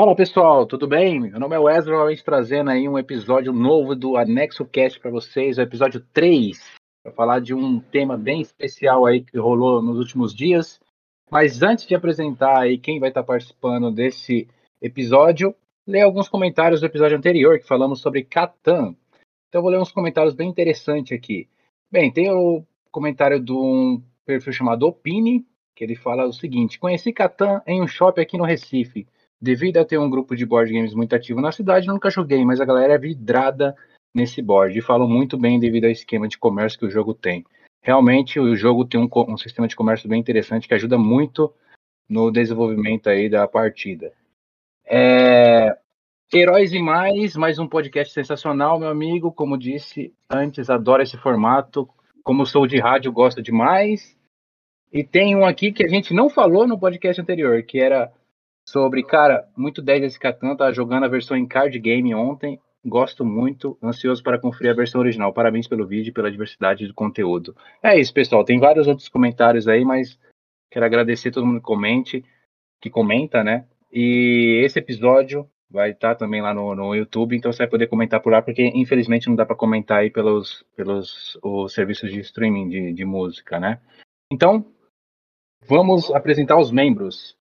Fala pessoal, tudo bem? Meu nome é Wesley, novamente trazendo aí um episódio novo do Anexo Cast para vocês, o episódio 3, para falar de um tema bem especial aí que rolou nos últimos dias. Mas antes de apresentar aí quem vai estar participando desse episódio, ler alguns comentários do episódio anterior que falamos sobre Catan. Então vou ler uns comentários bem interessantes aqui. Bem, tem o comentário de um perfil chamado Opine, que ele fala o seguinte: Conheci Catan em um shopping aqui no Recife. Devido a ter um grupo de board games muito ativo na cidade, nunca joguei, mas a galera é vidrada nesse board e falam muito bem devido ao esquema de comércio que o jogo tem. Realmente, o jogo tem um, um sistema de comércio bem interessante que ajuda muito no desenvolvimento aí da partida. É... Heróis e Mais, mais um podcast sensacional, meu amigo. Como disse antes, adoro esse formato. Como sou de rádio, gosto demais. E tem um aqui que a gente não falou no podcast anterior, que era sobre, cara, muito 10 esse Catan, tá jogando a versão em card game ontem, gosto muito, ansioso para conferir a versão original. Parabéns pelo vídeo e pela diversidade do conteúdo. É isso, pessoal, tem vários outros comentários aí, mas quero agradecer todo mundo que comente, que comenta, né? E esse episódio vai estar tá também lá no, no YouTube, então você vai poder comentar por lá, porque infelizmente não dá para comentar aí pelos, pelos os serviços de streaming de, de música, né? Então, vamos apresentar os membros.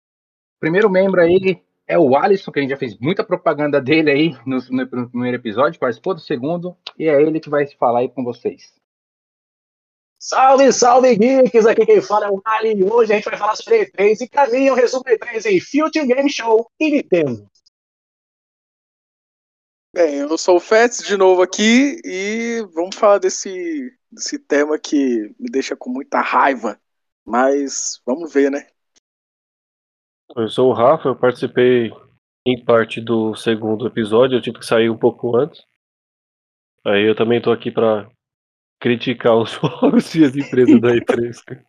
Primeiro membro aí é o Alisson, que a gente já fez muita propaganda dele aí no, no, primeiro episódio, participou do segundo, e é ele que vai falar aí com vocês. Salve, salve, geeks! Aqui quem fala é o Ali, e hoje a gente vai falar sobre E3 e caminha o resumo E3 em Future Game Show e Nintendo. Bem, eu sou o Fets de novo aqui e vamos falar desse, desse tema que me deixa com muita raiva, mas vamos ver, né? Eu sou o Rafa, eu participei em parte do segundo episódio, eu tive que sair um pouco antes. Aí eu também tô aqui para criticar os jogos e as empresas da E3.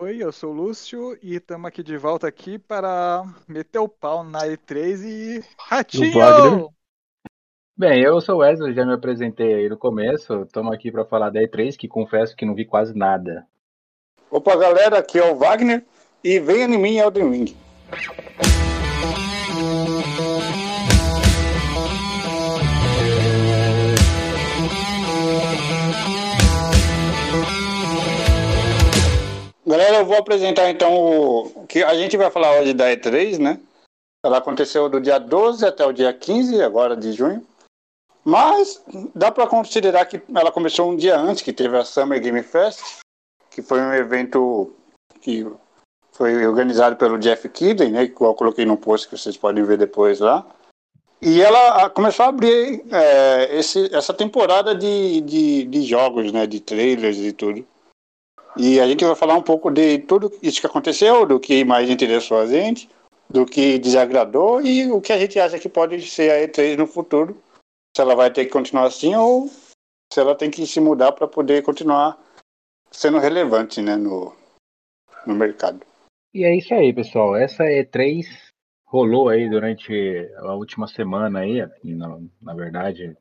Oi, eu sou o Lúcio e estamos aqui de volta aqui para meter o pau na E3 e Ratinho! Bem, eu sou o Wesley, já me apresentei aí no começo. Estamos aqui para falar da E3, que confesso que não vi quase nada. Opa, galera, aqui é o Wagner e venha em mim Elden Ring. Galera, eu vou apresentar então o que a gente vai falar hoje da E3, né? Ela aconteceu do dia 12 até o dia 15, agora de junho. Mas dá para considerar que ela começou um dia antes, que teve a Summer Game Fest, que foi um evento que foi organizado pelo Jeff Kidden, né, que eu coloquei no post que vocês podem ver depois lá. E ela começou a abrir é, esse, essa temporada de, de, de, jogos, né, de trailers e tudo. E a gente vai falar um pouco de tudo isso que aconteceu, do que mais interessou a gente, do que desagradou e o que a gente acha que pode ser a E3 no futuro. Se ela vai ter que continuar assim ou se ela tem que se mudar para poder continuar sendo relevante né, no, no mercado. E é isso aí, pessoal. Essa E3 rolou aí durante a última semana aí, na, na verdade.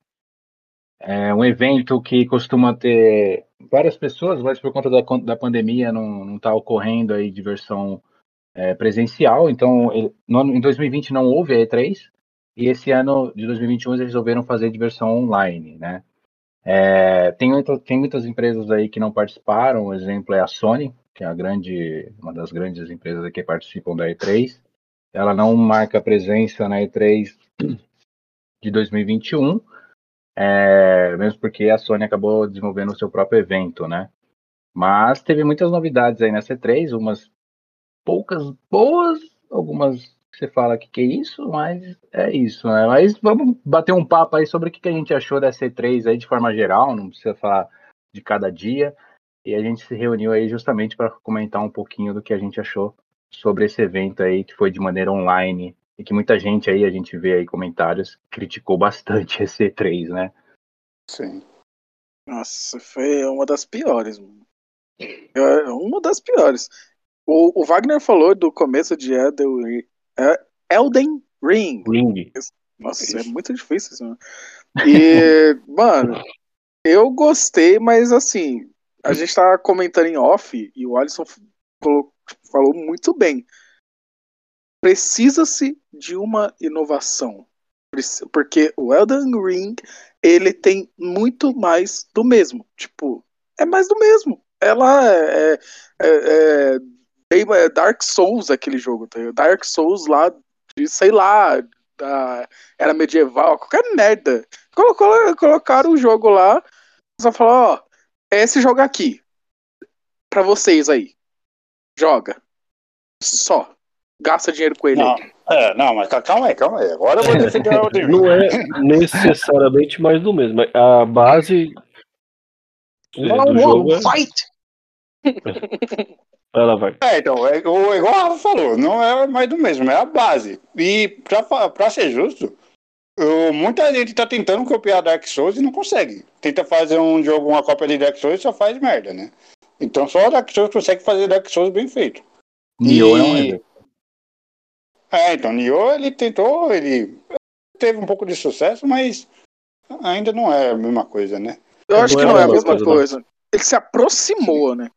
É um evento que costuma ter várias pessoas, mas por conta da, da pandemia não está ocorrendo aí de versão é, presencial. Então, ele, no, em 2020 não houve a E3, e esse ano de 2021 eles resolveram fazer de versão online, né? É, tem, tem muitas empresas aí que não participaram, o exemplo é a Sony, que é a grande, uma das grandes empresas que participam da E3. Ela não marca presença na E3 de 2021, é, mesmo porque a Sony acabou desenvolvendo o seu próprio evento, né? Mas teve muitas novidades aí nessa E3, umas poucas boas, algumas você fala que que é isso, mas é isso, né? Mas vamos bater um papo aí sobre o que, que a gente achou dessa E3 aí de forma geral, não precisa falar de cada dia. E a gente se reuniu aí justamente para comentar um pouquinho do que a gente achou sobre esse evento aí, que foi de maneira online, e que muita gente aí, a gente vê aí comentários, criticou bastante esse E3, né? Sim. Nossa, foi uma das piores. É, uma das piores. O, o Wagner falou do começo de Elden, é, Elden Ring. Ring. Nossa, é muito difícil isso. E, mano, eu gostei, mas assim, a gente tá comentando em off e o Alisson falou, falou muito bem. precisa-se de uma inovação. Porque o Elden Ring, ele tem muito mais do mesmo. Tipo, é mais do mesmo. Ela é, é, é- é é Dark Souls aquele jogo, tá? Dark Souls lá de, sei lá, da era medieval, qualquer merda. Colocaram o jogo lá, só falou, ó, esse jogo aqui. Pra vocês aí. Joga. Só. Gasta dinheiro com ele. Não, aí. é, não, mas ca- calma aí, calma aí. Agora eu vou defender o Elden Ring. Não é necessariamente mais do mesmo. mas A base é, do jogo é. fight! Ela vai. É, então, é, o, igual a Rafa falou, não é mais do mesmo, é a base. E pra, pra ser justo, eu- muita gente tá tentando copiar Dark Souls e não consegue. Tenta fazer um jogo, uma cópia de Dark Souls e só faz merda, né? Então só o Dark Souls consegue fazer Dark Souls bem feito. Nioh é um E- exemplo. É, então, Nioh, ele tentou, ele teve um pouco de sucesso, mas ainda não é a mesma coisa, né? Eu acho Não que é não é a mesma mesma coisa. Ele se aproximou, né?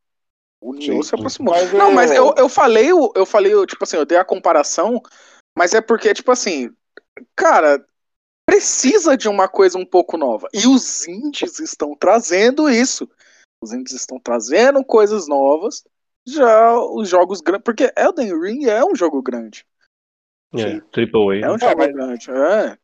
O Nioh se aproximou. Mas Não, o- mas eu, eu falei, o- eu falei, tipo assim, eu dei a comparação, mas é porque, tipo assim, cara, precisa de uma coisa um pouco nova. E os indies estão trazendo isso. Os indies estão trazendo coisas novas. Já os jogos grandes. Porque Elden Ring é um jogo grande. É, triple É um A. jogo mas- grande. É.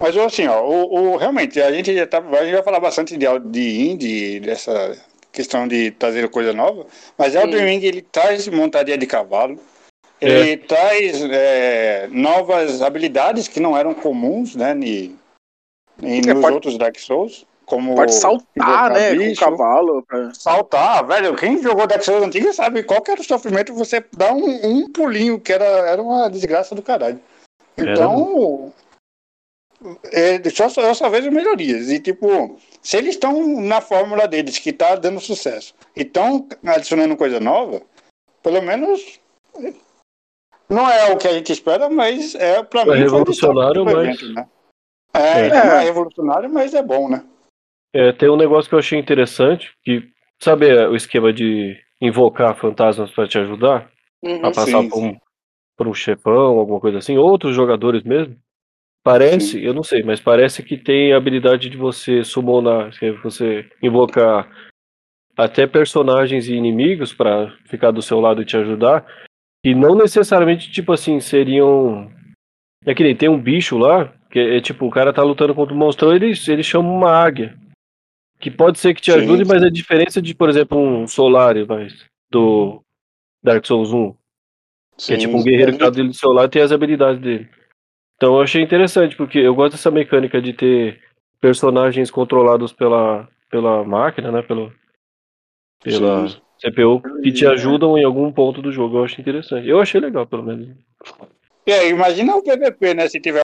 Mas assim, ó, o, o- realmente, a gente já tá, a gente vai falar bastante de, de indie, dessa questão de trazer coisa nova, mas Elden Ring ele traz montaria de cavalo, ele traz é, novas habilidades que não eram comuns, né, ni, É, nos pode- outros Dark Souls, como Pode saltar, né? Com o bicho, cavalo. pra- Saltar, velho, quem jogou Dark Souls antigo sabe qual que era o sofrimento você dar um, um pulinho, que era, era uma desgraça do caralho. Então, é, só, só- eu só vejo melhorias. E, tipo, se eles estão na fórmula deles, que tá dando sucesso, e estão adicionando coisa nova, pelo menos não é o que a gente espera, mas é pra É mim foi revolucionário, mas- evento, né? É, É. é revolucionário, mas é bom, né? É, tem um negócio que eu achei interessante, que sabe é, o esquema de invocar fantasmas pra te ajudar Uhum. a passar sim, por um, por um chefão, alguma coisa assim, outros jogadores mesmo. Parece, Sim. eu não sei, mas parece que tem a habilidade de você summonar, é você invocar até personagens e inimigos pra ficar do seu lado e te ajudar, e não necessariamente, tipo assim, seriam. É que nem tem um bicho lá, que é tipo, o cara tá lutando contra um monstrão, ele, ele chama uma águia. Que pode ser que te Sim, ajude, sim. mas a diferença de, por exemplo, um Solari, mas, do Dark Souls 1, que é tipo um guerreiro que tá dele do seu lado e tem as habilidades dele. Então eu achei interessante, porque eu gosto dessa mecânica de ter personagens controlados pela, pela máquina, né? Pelo, pela Sim. CPU, que te É. ajudam em algum ponto do jogo. Eu acho interessante. Eu achei legal, pelo menos. Aí, imagina o PVP, né? Se tiver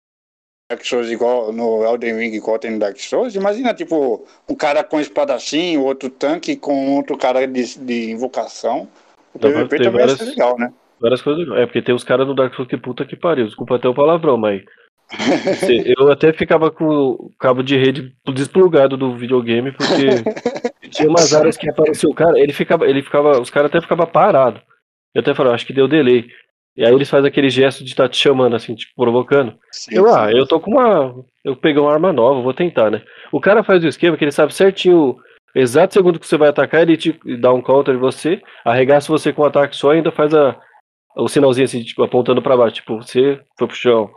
Dark Souls igual no Elden Ring, igual tem no Dark Souls, imagina, tipo, um cara com espadachim, outro tanque com outro cara de, de invocação. O PVP também ia várias- ser legal, né? Várias coisas. É, porque tem os caras no Dark Souls que puta que pariu. Desculpa até o palavrão, mas. Eu até ficava com o cabo de rede desplugado do videogame, porque tinha umas áreas que apareceu o cara, ele ficava, ele ficava, os caras até ficavam parados. Eu até falei, acho que deu delay. E aí eles fazem aquele gesto de estar te chamando, assim, tipo, provocando. Sim, Eu, ah, eu tô com uma. Eu peguei uma arma nova, vou tentar, né? O cara faz o esquema que ele sabe certinho, o exato segundo que você vai atacar, ele te dá um counter em você, arregaça você com um ataque só e ainda faz a, o sinalzinho assim, tipo, apontando pra baixo. Tipo, você foi pro chão.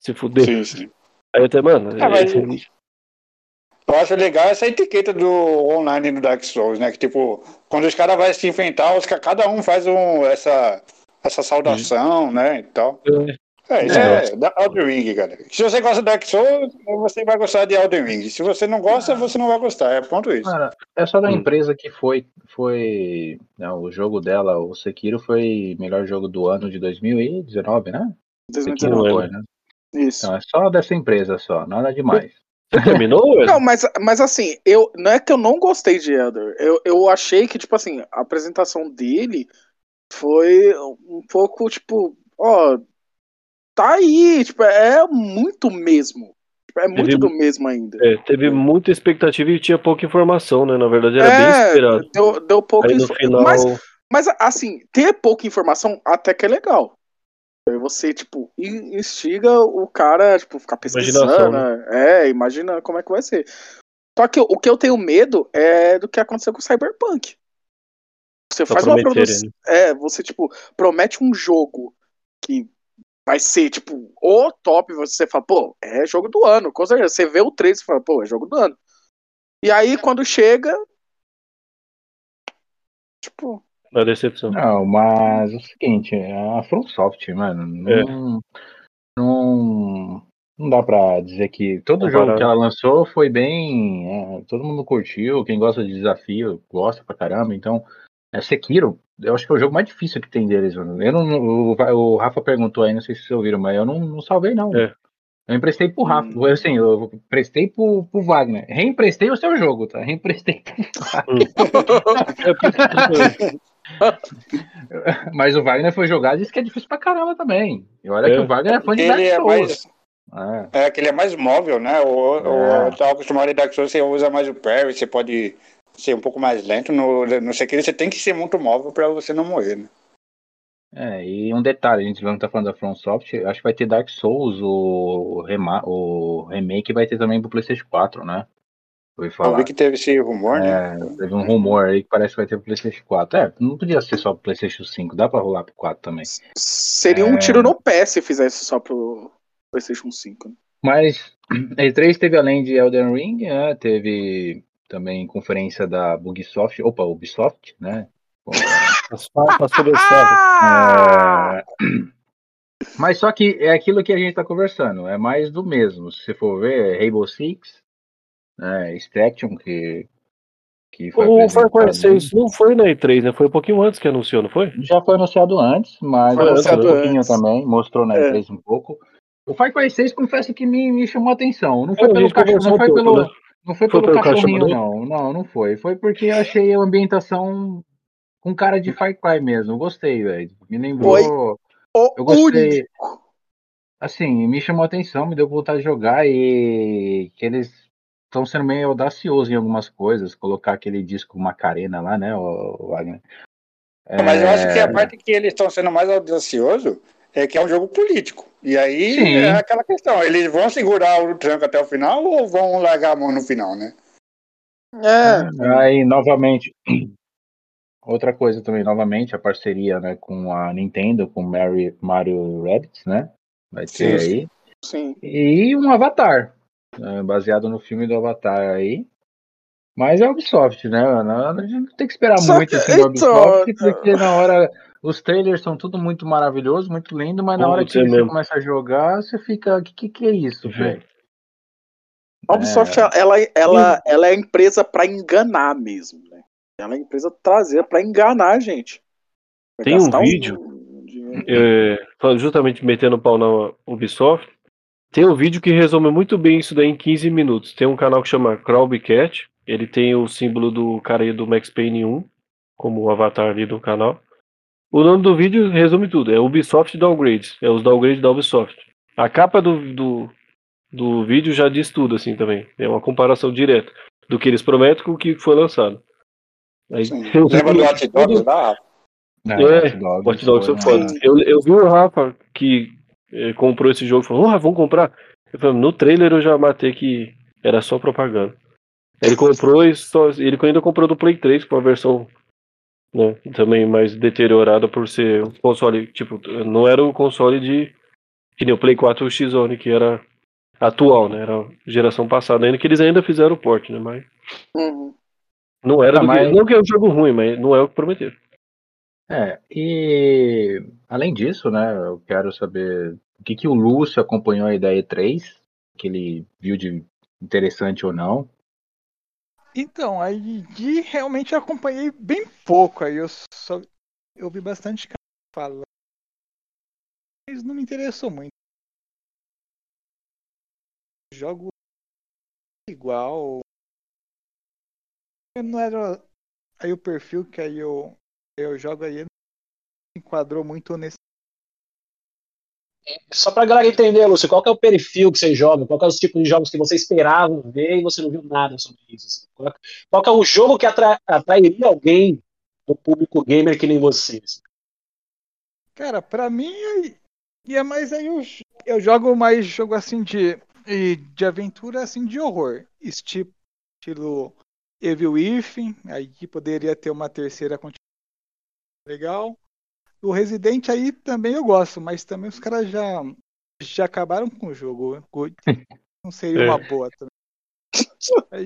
Se fuder. Sim, sim. Aí eu até, mano. Ah, mas- é- Eu acho legal essa etiqueta do online no Dark Souls, né? Que tipo, quando os caras vão se enfrentar, os, ca- cada um faz um, essa, essa saudação, né? E tal. É, isso é, da Elden Ring, cara. Se você gosta de Dark Souls, você vai gostar de Elden Ring. Se você não gosta, você não vai gostar. É ponto isso. Cara, é só da Hum. empresa que foi. foi não, o jogo dela, o Sekiro, foi melhor jogo do ano de 2019, né? Sekiro Não 2019. foi, né? Isso. Então é só dessa empresa só, nada demais. Você terminou? Não, mas, mas assim, eu, não é que eu não gostei de Elder. Eu, eu achei que, tipo assim, a apresentação dele foi um pouco, tipo, ó, tá aí, tipo, é muito mesmo. É muito Teve- do mesmo ainda. É, teve muita expectativa e tinha pouca informação, né? Na verdade era bem É, esperado. Deu, deu pouco Aí no final. Mas, mas, assim, ter pouca informação até que é legal. Aí você, tipo, in- instiga o cara, tipo, ficar pesquisando. É, imagina como é que vai ser. Só que o que eu tenho medo é do que aconteceu com o Cyberpunk. Você Pra faz uma produção. né? É, você, tipo, promete um jogo que vai ser, tipo, o top, você fala, pô, é jogo do ano. Com certeza. Você vê o 3 e fala, pô, é jogo do ano. E aí, quando chega. Tipo. Na decepção. Não, mas é o seguinte, a From Software, mano, não, não, não dá pra dizer que todo Comparar. jogo que ela lançou foi bem, é, todo mundo curtiu, quem gosta de desafio gosta pra caramba, então, é Sekiro, eu acho que é o jogo mais difícil que tem deles, mano. Eu não, o, o Rafa perguntou aí, não sei se vocês ouviram, mas eu não, não salvei não. É. Eu emprestei pro Rafa, Hum. assim, eu emprestei pro, pro Wagner, reemprestei o seu jogo, tá? Reemprestei pro Wagner. É, porque- Mas o Wagner foi jogar e disse que é difícil pra caramba também. E olha É. que o Wagner é fã de Ele Dark é Souls. mais. É. É que ele é mais móvel, né? O, É. o, eu tava acostumado em Dark Souls, você usa mais o parry, você pode ser um pouco mais lento. No, no Sekiro você tem que ser muito móvel pra você não morrer, né? É, e um detalhe, a gente não tá falando da From Software, acho que vai ter Dark Souls, o, rema o remake vai ter também pro Playstation 4, né? Eu ouvi Eu falar. vi que teve esse rumor, né? É, teve um rumor aí que parece que vai ter pro Playstation 4. É, não podia ser só pro Playstation 5, dá pra rolar pro 4 também. Seria É. um tiro no pé se fizesse só pro PlayStation 5. né? Mas E3 teve além de Elden Ring, né, teve também conferência da Ubisoft, opa, Ubisoft, né? Ah! É, Mas só que é aquilo que a gente tá conversando, é mais do mesmo. Se você for ver, Rainbow Six, né, Extraction, que, que foi O Far Cry apresentado- 6 não foi na E3, né? Foi um pouquinho antes que anunciou, não foi? Já foi anunciado antes, mas Foi mostrou anunciado um pouquinho antes. também, mostrou na É. E3 um pouco. O Far Cry 6, confesso que me, me chamou a atenção. Não foi É, pelo cachorro, não foi pouco, pelo, né? não foi Foi pelo pelo cachorrinho, cachorro, não. Não, não foi. Foi porque eu achei a ambientação com cara de Far Cry mesmo. Gostei, velho. Me lembrou. O Eu gostei. único. Assim, me chamou a atenção, me deu vontade de jogar e que eles estão sendo meio audaciosos em algumas coisas. Colocar aquele disco Macarena lá, né, o Wagner? Mas eu acho que É. a parte que eles estão sendo mais audaciosos é que é um jogo político. E aí Sim. é aquela questão, eles vão segurar o tranco até o final ou vão largar a mão no final, né? É. Aí, novamente, outra coisa também, novamente, a parceria né, com a Nintendo, com Mary, Mario Rabbids, né? Vai ter Sim, aí. Sim. E um Avatar, baseado no filme do Avatar aí. Mas é Ubisoft, né? Não, a gente não tem que esperar Só muito assim da Ubisoft, então, porque na hora. Os trailers são tudo muito maravilhoso, muito lindo, mas na hora que é você mesmo. começa a jogar, você fica. O que, que, que é isso, Uhum. velho? A Ubisoft, ela, ela, ela é a empresa pra enganar mesmo, né? Ela é a empresa trazer pra enganar a gente. Vai Tem um vídeo. dinheiro. É, justamente metendo o pau na Ubisoft, tem um vídeo que resume muito bem isso daí em 15 minutos. Tem um canal que chama Crowbcat, ele tem o símbolo do cara aí do Max Payne 1, como o avatar ali do canal. O nome do vídeo resume tudo, é Ubisoft Downgrades, é os downgrades da Ubisoft. A capa do, do, do vídeo já diz tudo assim também, é uma comparação direta do que eles prometem com o que foi lançado. Aí, Sim. Lembra do Hot Dogs lá? Rafa? É, Hot Dogs Hot Dogs foi. Eu, eu vi o Rafa que comprou esse jogo e falou, ah, vamos comprar. Eu falei, no trailer eu já matei que era só propaganda. Ele comprou e só. Ele ainda comprou do Play 3, com a versão né, também mais deteriorada por ser um console. Tipo, não era o console de. Que nem o Play 4 X-Zone, que era atual, né? Era geração passada ainda, que eles ainda fizeram o port, né? Mas Uhum. não era Ah, do que- mas- Não que é um jogo ruim, mas não é o que prometeram. É, e além disso, né, eu quero saber o que, que o Lúcio acompanhou aí da E3, que ele viu de interessante ou não. Então, aí de realmente eu acompanhei bem pouco. Aí eu só eu vi bastante falando. Mas não me interessou muito. Jogo igual. Não era aí o perfil que aí eu, eu jogo aí enquadrou muito nesse. Só pra galera entender, Lúcio, qual que é o perfil que você joga? Qual que é os tipos de jogos que você esperava ver e você não viu nada sobre isso? assim? Qual, é- qual que é o jogo que atra- atrairia alguém do público gamer que nem você? assim? Cara, pra mim E é mais aí eu, eu jogo mais jogo assim de, de aventura assim de horror. Estilo, estilo Evil Within, aí poderia ter uma terceira continuação legal. O Resident aí também eu gosto, mas também os caras já, já acabaram com o jogo. Não seria uma boa também.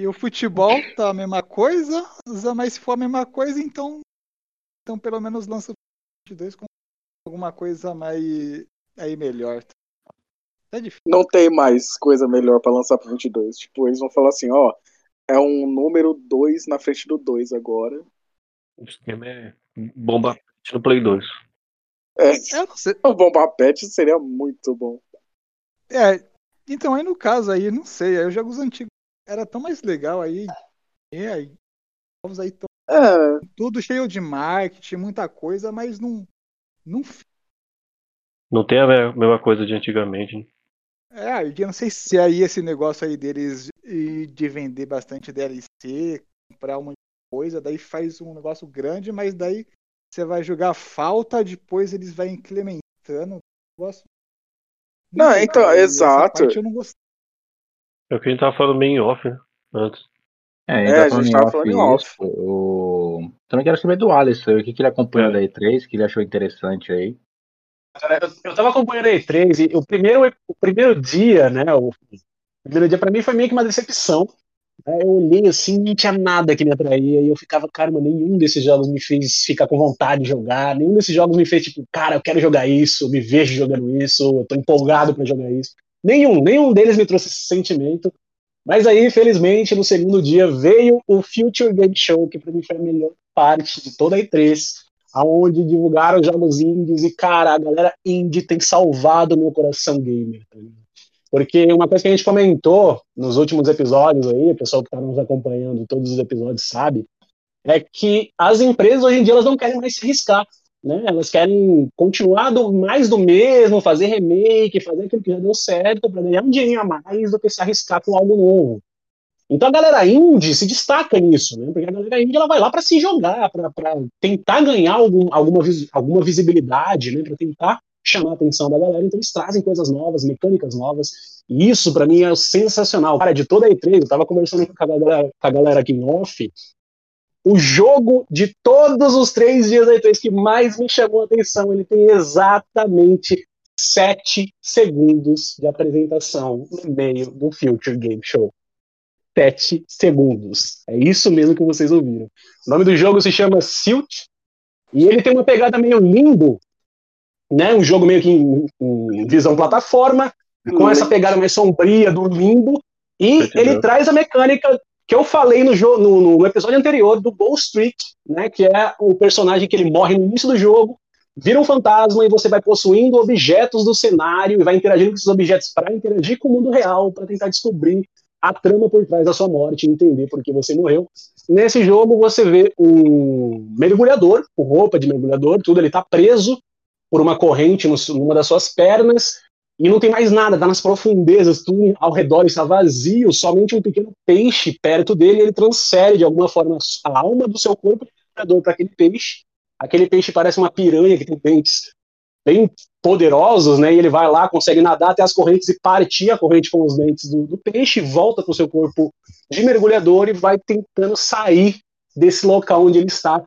E o futebol tá a mesma coisa, mas se for a mesma coisa, então, então pelo menos lança o 22 com alguma coisa mais aí melhor. É difícil. Não tem mais coisa melhor para lançar pro 22. Tipo, eles vão falar assim, ó, é um número 2 na frente do 2 agora. O esquema é bomba no Play 2. É, o bomba pet seria muito bom. É, então aí no caso aí, não sei, aí os jogos antigos era tão mais legal aí. É, aí novos aí tão, é. tudo cheio de marketing, muita coisa, mas não não não tem a mesma coisa de antigamente. Né? É, eu não sei se aí esse negócio aí deles de vender bastante DLC, comprar uma coisa, daí faz um negócio grande, mas daí você vai jogar falta, depois eles vão incrementando. Negócio... Não, não então, exato. eu não gostei. É o que a gente tava falando meio em off, né? Antes. É, a gente, é, a gente tava falando em off. O... Também quero saber do Alisson, o que, que ele acompanhou é. da E3, que ele achou interessante aí. Eu, eu tava acompanhando a E3 e o primeiro, o primeiro dia, né? O primeiro dia para mim foi meio que uma decepção. Eu olhei assim, não tinha nada que me atraía, e eu ficava, cara, nenhum desses jogos me fez ficar com vontade de jogar, nenhum desses jogos me fez, tipo, cara, eu quero jogar isso, eu me vejo jogando isso, eu tô empolgado para jogar isso. Nenhum, nenhum deles me trouxe esse sentimento. Mas aí, felizmente, no segundo dia veio o Future Game Show, que para mim foi a melhor parte de toda a E3, aonde divulgaram jogos indies e, cara, a galera indie tem salvado meu coração gamer. Tá Porque uma coisa que a gente comentou nos últimos episódios aí, o pessoal que está nos acompanhando todos os episódios sabe, é que as empresas hoje em dia elas não querem mais se arriscar. Né? Elas querem continuar do, mais do mesmo, fazer remake, fazer aquilo que já deu certo para ganhar um dinheirinho a mais do que se arriscar com algo novo. Então a galera indie se destaca nisso, né? Porque a galera indie ela vai lá para se jogar, para tentar ganhar algum, alguma, alguma visibilidade, né? Para tentar chamar a atenção da galera. Então eles trazem coisas novas, mecânicas novas. E isso para mim é sensacional. Cara, de toda a E3, eu tava conversando com a galera, com a galera aqui em off. O jogo de todos os três dias da E3 que mais me chamou a atenção, ele tem exatamente sete segundos de apresentação no meio do Future Game Show. 7 segundos. É isso mesmo que vocês ouviram. O nome do jogo se chama Silt e ele tem uma pegada meio limbo, né? Um jogo meio que em, em visão plataforma, com essa pegada mais sombria do limbo. E ele traz a mecânica que eu falei no, no, no, episódio anterior do Bull Street, né? Que é o personagem que ele morre no início do jogo, vira um fantasma e você vai possuindo objetos do cenário e vai interagindo com esses objetos para interagir com o mundo real, para tentar descobrir a trama por trás da sua morte, entender por que você morreu. Nesse jogo você vê um mergulhador, com roupa de mergulhador, tudo, ele está preso por uma corrente numa das suas pernas e não tem mais nada, está nas profundezas, tudo ao redor está vazio, somente um pequeno peixe perto dele, ele transfere de alguma forma a alma do seu corpo para aquele peixe. Aquele peixe parece uma piranha que tem dentes bem poderosos, né? E ele vai lá, consegue nadar até as correntes e partir a corrente com os dentes do, do peixe, volta para o seu corpo de mergulhador e vai tentando sair desse local onde ele está,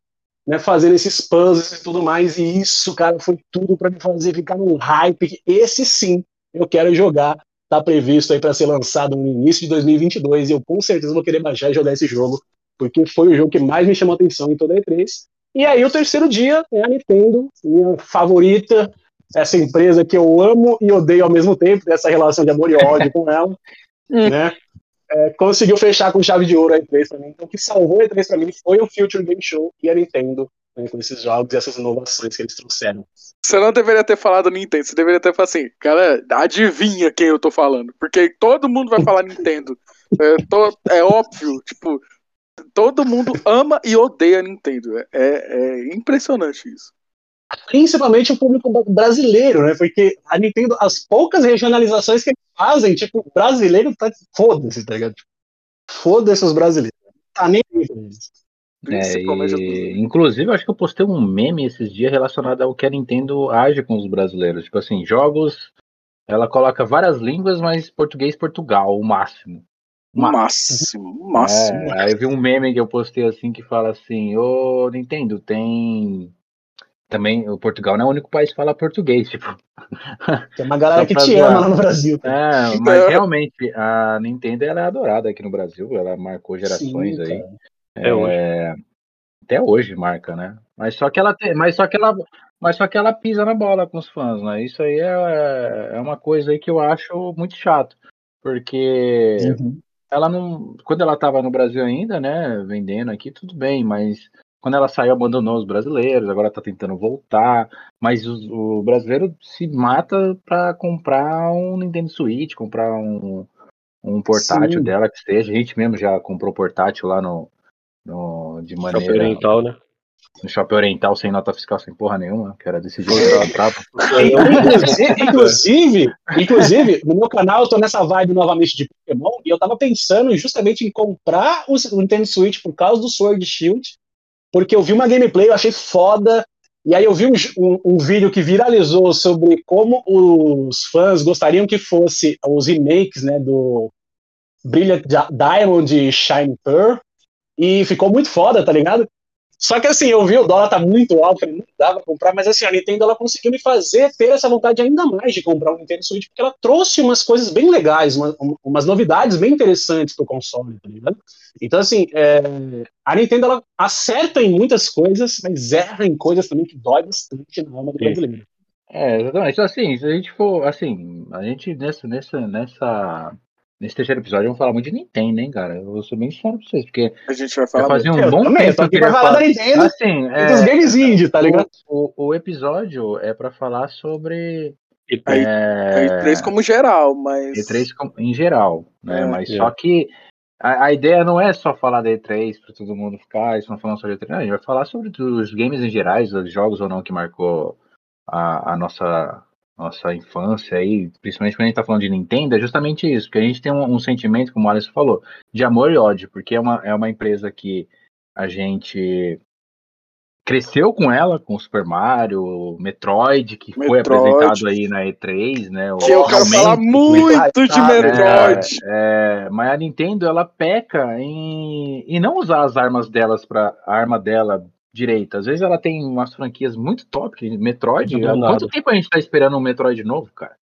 né? Fazendo esses puzzles e tudo mais. E isso, cara, foi tudo para me fazer ficar num hype. Esse sim, eu quero jogar. Tá previsto aí para ser lançado no início de 2022 e eu com certeza vou querer baixar e jogar esse jogo, porque foi o jogo que mais me chamou a atenção em toda a E3 e aí o terceiro dia é a Nintendo, minha favorita, essa empresa que eu amo e odeio ao mesmo tempo, dessa relação de amor e ódio com ela, hum. né? É, conseguiu fechar com chave de ouro a E3 para mim. Então, o que salvou a E3 para mim foi o Future Game Show e a Nintendo, né, com esses jogos e essas inovações que eles trouxeram. Você não deveria ter falado Nintendo, você deveria ter falado assim, cara, adivinha quem eu tô falando, porque todo mundo vai falar Nintendo. É, tô, é óbvio, tipo, todo mundo ama e odeia Nintendo. É, é impressionante isso. Principalmente o público brasileiro, né? Porque a Nintendo, as poucas regionalizações que eles fazem, tipo, o brasileiro tá. Foda-se, tá ligado? Foda-se os brasileiros. Tá nem É, e, inclusive, eu acho que eu postei um meme esses dias relacionado ao que a Nintendo age com os brasileiros. Tipo assim, jogos. Ela coloca várias línguas, mas português Portugal, o máximo. o máximo, o máximo. É, aí eu vi um meme que eu postei assim que fala assim, ô Nintendo, tem. Também o Portugal não é o único país que fala português, tipo. Tem uma galera que te ama lá no Brasil. É, mas realmente a Nintendo ela é adorada aqui no Brasil, ela marcou gerações Sim, aí. cara. É hoje. Até hoje marca, né? Mas só que ela tem, mas só que ela, mas só que ela pisa na bola com os fãs, né? Isso aí é, é uma coisa aí que eu acho muito chato, porque Uhum. ela não, quando ela estava no Brasil ainda, né, vendendo aqui tudo bem, mas quando ela saiu abandonou os brasileiros, agora tá tentando voltar, mas os- o, brasileiro se mata pra comprar um Nintendo Switch, comprar um, um portátil Sim. dela que seja. A gente mesmo já comprou portátil lá no, no de Shopping maneira Oriental, né? no Shopping Oriental sem nota fiscal sem porra nenhuma, que era desse tava. Inclusive, inclusive, no meu canal eu tô nessa vibe novamente de Pokémon e eu tava pensando justamente em comprar o o Nintendo Switch por causa do Sword Shield, porque eu vi uma gameplay, eu achei foda, e aí eu vi um, um- um vídeo que viralizou sobre como os fãs gostariam que fosse os remakes, né, do Brilliant Di- Diamond e Shine Pearl, e ficou muito foda, tá ligado? Só que assim, eu vi o dólar tá muito alto, não dá pra comprar, mas assim, a Nintendo ela conseguiu me fazer ter essa vontade ainda mais de comprar um Nintendo Switch, porque ela trouxe umas coisas bem legais, uma- um- umas novidades bem interessantes pro console, tá ligado? Então assim, é, a Nintendo ela acerta em muitas coisas, mas erra em coisas também que dói bastante na alma do brasileiro. É, exatamente. Então, assim, se a gente for, assim, a gente nessa, nessa, nessa, nesse terceiro episódio vamos falar muito de Nintendo, hein, cara? Eu vou ser bem sincero pra vocês, porque A gente vai falar. fazia um Eu bom também, tempo tô aqui pra queria falar da. Nintendo Assim, e dos é, games indie, tá ligado? o, o, o episódio é pra falar sobre E Aí- é, E3 como geral, mas. E3 com- em geral, né? É. Mas É. só que a, a ideia não é só falar da E3 para todo mundo ficar, estão falando só de E3, não, a gente vai falar sobre os games em gerais, os jogos ou não que marcou a, a nossa nossa infância aí, principalmente quando a gente tá falando de Nintendo, é justamente isso, porque a gente tem um, um sentimento, como o Alisson falou, de amor e ódio, porque é uma, é uma empresa que a gente cresceu com ela, com o Super Mario, Metroid, que foi Metroid. apresentado aí na E3, né? Que eu quero falar muito de né, Metroid. é, mas a Nintendo ela peca em, em não usar as armas delas para a arma dela direita. Às vezes ela tem umas franquias muito top, que Metroid. Há quanto tempo a gente tá esperando um Metroid novo, cara?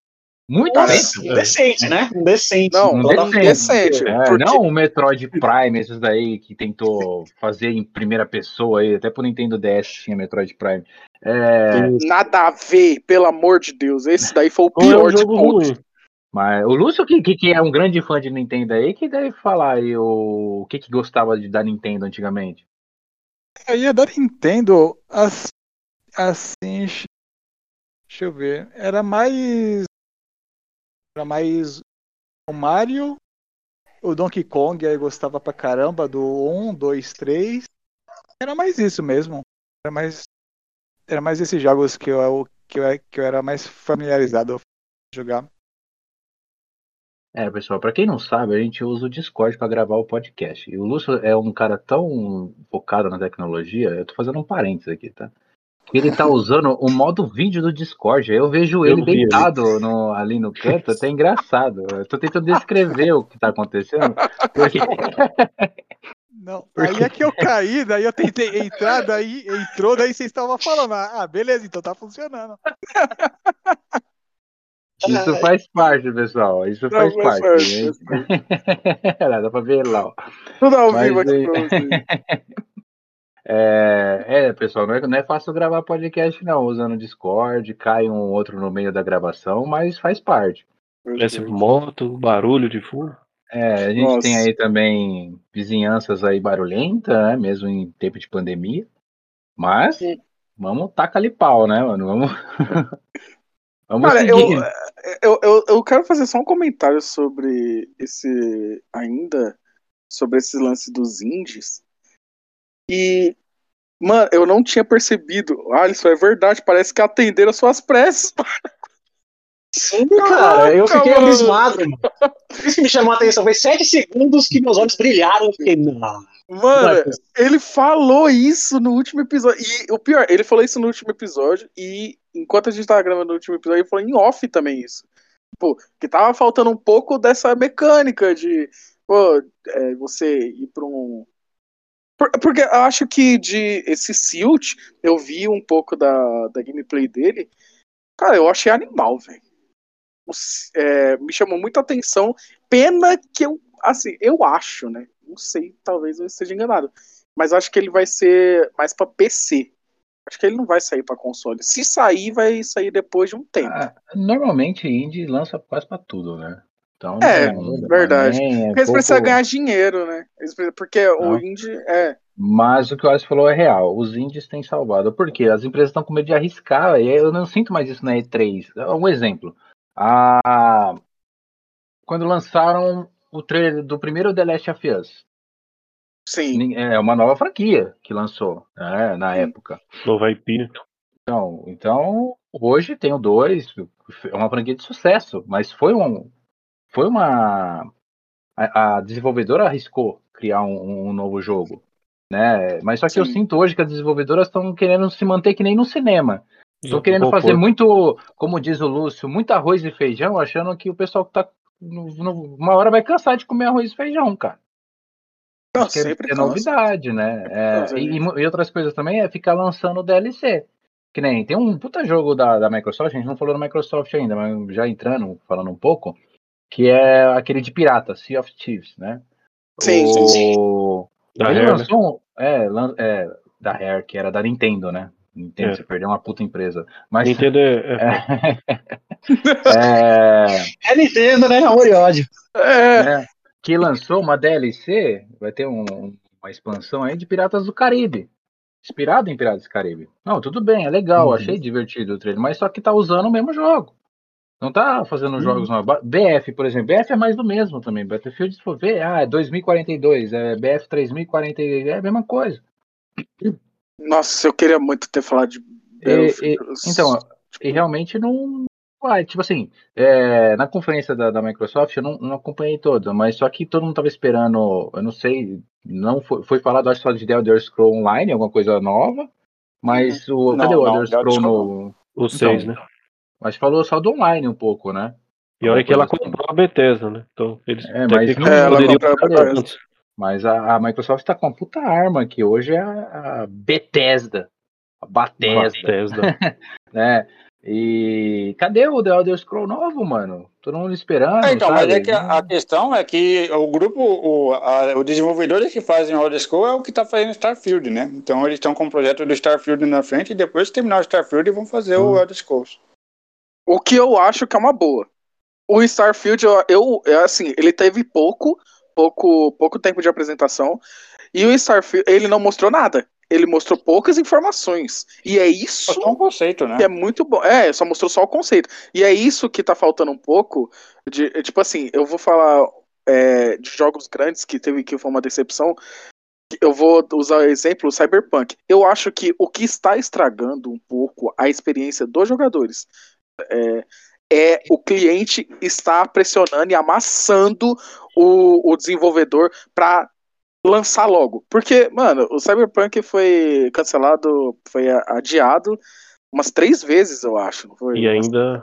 Muito Cara, tempo. Um decente, né? Um decente. Não, Um Total- decente. É, porque- Não o Metroid Prime, esses daí que tentou fazer em primeira pessoa aí, até pro Nintendo DS tinha Metroid Prime. É, Nada a ver, pelo amor de Deus. Esse daí foi o Ou é pior um de todos. mas o Lúcio, que, que, que é um grande fã de Nintendo aí, que deve falar aí o, o que, que gostava de, da Nintendo antigamente. Aí a da Nintendo, as- assim, deixa eu ver, era mais, era mais o Mario, o Donkey Kong, aí gostava pra caramba do 1, 2, 3, era mais isso mesmo, era mais, era mais esses jogos que eu, que eu, que eu era mais familiarizado a jogar. É, pessoal, pra quem não sabe, a gente usa o Discord pra gravar o podcast. E o Lúcio é um cara tão focado na tecnologia, eu tô fazendo um parênteses aqui, tá? Ele tá usando o modo vídeo do Discord. Eu vejo ele deitado no- ali no canto, até engraçado. Eu tô tentando descrever o que tá acontecendo. Porque... Não, Por aí é que eu caí, daí eu tentei entrar, daí entrou, daí vocês estavam falando, ah, beleza, então tá funcionando. Isso faz parte, pessoal. Isso Não, faz faz parte. parte, hein? Lá, dá pra ver lá, ó. Tudo ao Mas vivo aqui pra vocês. É, é, pessoal, não é, não é fácil gravar podcast, não, usando o Discord, cai um outro no meio da gravação, mas faz parte. Parece moto, barulho de fundo. É, a gente Nossa. tem aí também vizinhanças aí barulhentas, né, mesmo em tempo de pandemia, mas Sim. vamos tacar ali pau, né, mano, vamos, vamos Cara, eu, seguir. eu, eu, eu quero fazer só um comentário sobre esse. Ainda. Sobre esse lance dos indies. E. Mano, eu não tinha percebido. Ah, isso é verdade. Parece que atenderam suas preces. Sim, cara, eu fiquei mano. abismado, mano. Isso que me chamou a atenção. Foi sete segundos que meus olhos brilharam. Eu fiquei, não. Mano, ele falou isso no último episódio. E o pior, ele falou isso no último episódio. E enquanto a gente tava gravando no último episódio, ele falou em off também isso. Tipo, que tava faltando um pouco dessa mecânica de pô, é, você ir pra um. Por- Porque eu acho que de esse Silt, eu vi um pouco da, da gameplay dele. Cara, eu achei animal, velho. O é, me chamou muita atenção. Pena que eu, assim, eu acho, né? Não sei, talvez eu esteja enganado. Mas acho que ele vai ser mais pra PC. Acho que ele não vai sair pra console. Se sair, vai sair depois de um tempo. Ah, normalmente indie lança quase pra tudo, né? Então, É, não- verdade. nem é Porque eles precisam pouco- ganhar dinheiro, né? Precisam- Porque o Não. indie é. Mas o que o Alisson falou é real. Os indies têm salvado. Por quê? As empresas estão com medo de arriscar. E eu não sinto mais isso na E3. Um exemplo. A... Quando lançaram o trailer do primeiro The Last of Us. Sim. É uma nova franquia que lançou né, na Sim. época. Nova IP. Então, então, hoje tem o 2. É uma franquia de sucesso. Mas foi um. Foi uma. A, a desenvolvedora arriscou criar um, um novo jogo. Né? Mas só que eu Sim. sinto hoje que as desenvolvedoras estão querendo se manter que nem no cinema. Tô Já querendo fazer muito, como diz o Lúcio, muito arroz e feijão, achando que o pessoal que tá. no- no- uma hora vai cansar de comer arroz e feijão, cara. Não, Porque sempre é novidade, né? É, e, e outras coisas também é ficar lançando DLC. Que nem tem um puta jogo da, da Microsoft, a gente não falou da Microsoft ainda, mas já entrando, falando um pouco, que é aquele de pirata, Sea of Thieves, né? Sim, sim, sim. O... Da Ele Rare, né? lançou um, é, é, da Rare, que era da Nintendo, né? Nintendo, É. você perdeu uma puta empresa. Mas Nintendo é, é- é, É Nintendo, né? Amor e ódio. É. né, que lançou uma DLC, vai ter um- uma expansão aí de Piratas do Caribe. Inspirado em Piratas do Caribe. Não, tudo bem, é legal, Uhum. achei divertido o trailer, mas só que tá usando o mesmo jogo. Não tá fazendo Uhum. jogos novos. BF, por exemplo, BF é mais do mesmo também. Battlefield, se for ver, ah, é 2042, é BF 3042, é a mesma coisa. Nossa, eu queria muito ter falado de Battlefield. Então, e realmente não vai. Tipo assim, é, na conferência da, da Microsoft eu não, não acompanhei toda, mas só que todo mundo tava esperando, eu não sei, não foi, foi falado acho só de The Elder Scroll Online, alguma coisa nova, mas o. Não, cadê o não, Elder The Elder Scroll Scroll no. o 6, Então, né? Mas falou só do online um pouco, né? E olha que ela assim. comprou a Bethesda, né? Então eles É, mas não- É, ela poderiam comprou a Bethesda. Mas a, a Microsoft tá com uma puta arma que hoje é a, a Bethesda. A Bethesda. Bethesda. né? E cadê o The Elder Scroll novo, mano? Todo mundo esperando. É, então, mas sabe? é que a, a questão é que o grupo, o, a, o desenvolvedores que fazem o Elder Scrolls é o que está fazendo Starfield, né? Então eles estão com o projeto do Starfield na frente e depois que terminar o Starfield vão fazer o Hum. Elder Scrolls. O que eu acho que é uma boa. O Starfield, eu, eu é assim, ele teve pouco, pouco, pouco tempo de apresentação. E o Starfield, ele não mostrou nada. Ele mostrou poucas informações. E é isso Só um conceito, né? que é muito bom. É, só mostrou só o conceito. E é isso que tá faltando um pouco. De, é, tipo assim, eu vou falar é, de jogos grandes que teve que foi uma decepção. Eu vou usar o exemplo o Cyberpunk. Eu acho que o que está estragando um pouco a experiência dos jogadores é, é o cliente estar pressionando e amassando o, o desenvolvedor para lançar logo. Porque, mano, o Cyberpunk foi cancelado, foi adiado umas três vezes, eu acho. E ainda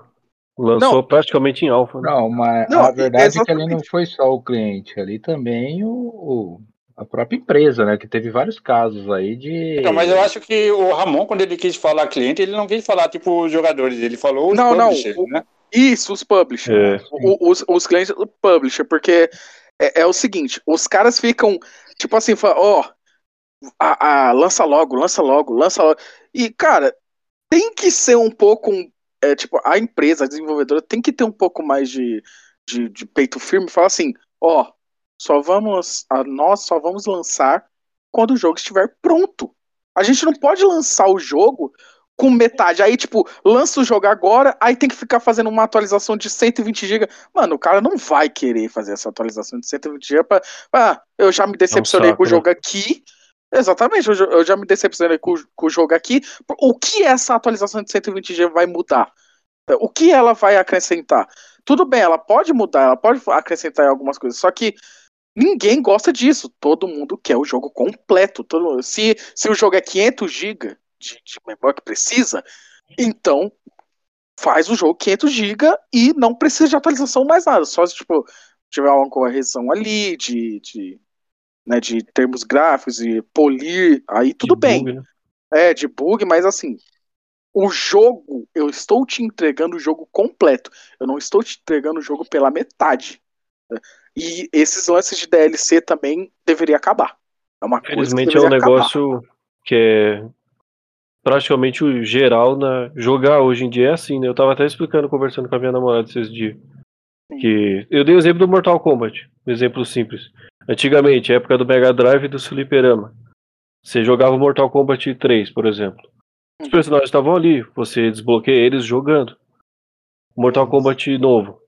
lançou Não. praticamente em alfa. né? Não, mas Não, a verdade é que ali não foi só o cliente, ali também o, o- a própria empresa, né? Que teve vários casos aí de. Então, mas eu acho que o Ramon, quando ele quis falar cliente, ele não quis falar tipo os jogadores, ele falou os Não, não, o- né? Isso, os publishers. É. Os, os clientes do publisher, porque é, é o seguinte, os caras ficam, tipo assim, falam, ó, a, a- lança logo, lança logo, lança logo. E, cara, tem que ser um pouco, é, tipo, a empresa, a desenvolvedora, tem que ter um pouco mais de, de, de peito firme e falar assim, ó, só vamos, a, nós só vamos lançar quando o jogo estiver pronto. A gente não pode lançar o jogo com metade. Aí, tipo, lança o jogo agora, aí tem que ficar fazendo uma atualização de 120 GB. Mano, o cara não vai querer fazer essa atualização de 120 GB pra. Ah, eu já me decepcionei com o né? jogo aqui. Exatamente, eu já- me decepcionei com, o- com o jogo aqui. O que essa atualização de 120 GB vai mudar? O que ela vai acrescentar? Tudo bem, ela pode mudar, ela pode acrescentar algumas coisas, só que ninguém gosta disso. Todo mundo quer o jogo completo. Todo, se, se o jogo é 500 GB de, de memória que precisa, então faz o jogo 500 GB e não precisa de atualização mais nada. Só se tipo, tiver uma correção ali de, de, né, de termos gráficos e polir, aí tudo De bem. bug, né? É, de bug, mas assim, o jogo, eu estou te entregando o jogo completo. Eu não estou te entregando o jogo pela metade. E esses lances de DLC também deveria acabar. É uma Infelizmente é um acabar. negócio que é praticamente o geral na jogar hoje em dia é assim, né? Eu tava até explicando, conversando com a minha namorada esses dias. Que eu dei o exemplo do Mortal Kombat, um exemplo simples. Antigamente, época do Mega Drive e do Fliperama. Você jogava o Mortal Kombat 3, por exemplo. Os personagens estavam ali, você desbloqueia eles jogando. Mortal Kombat novo.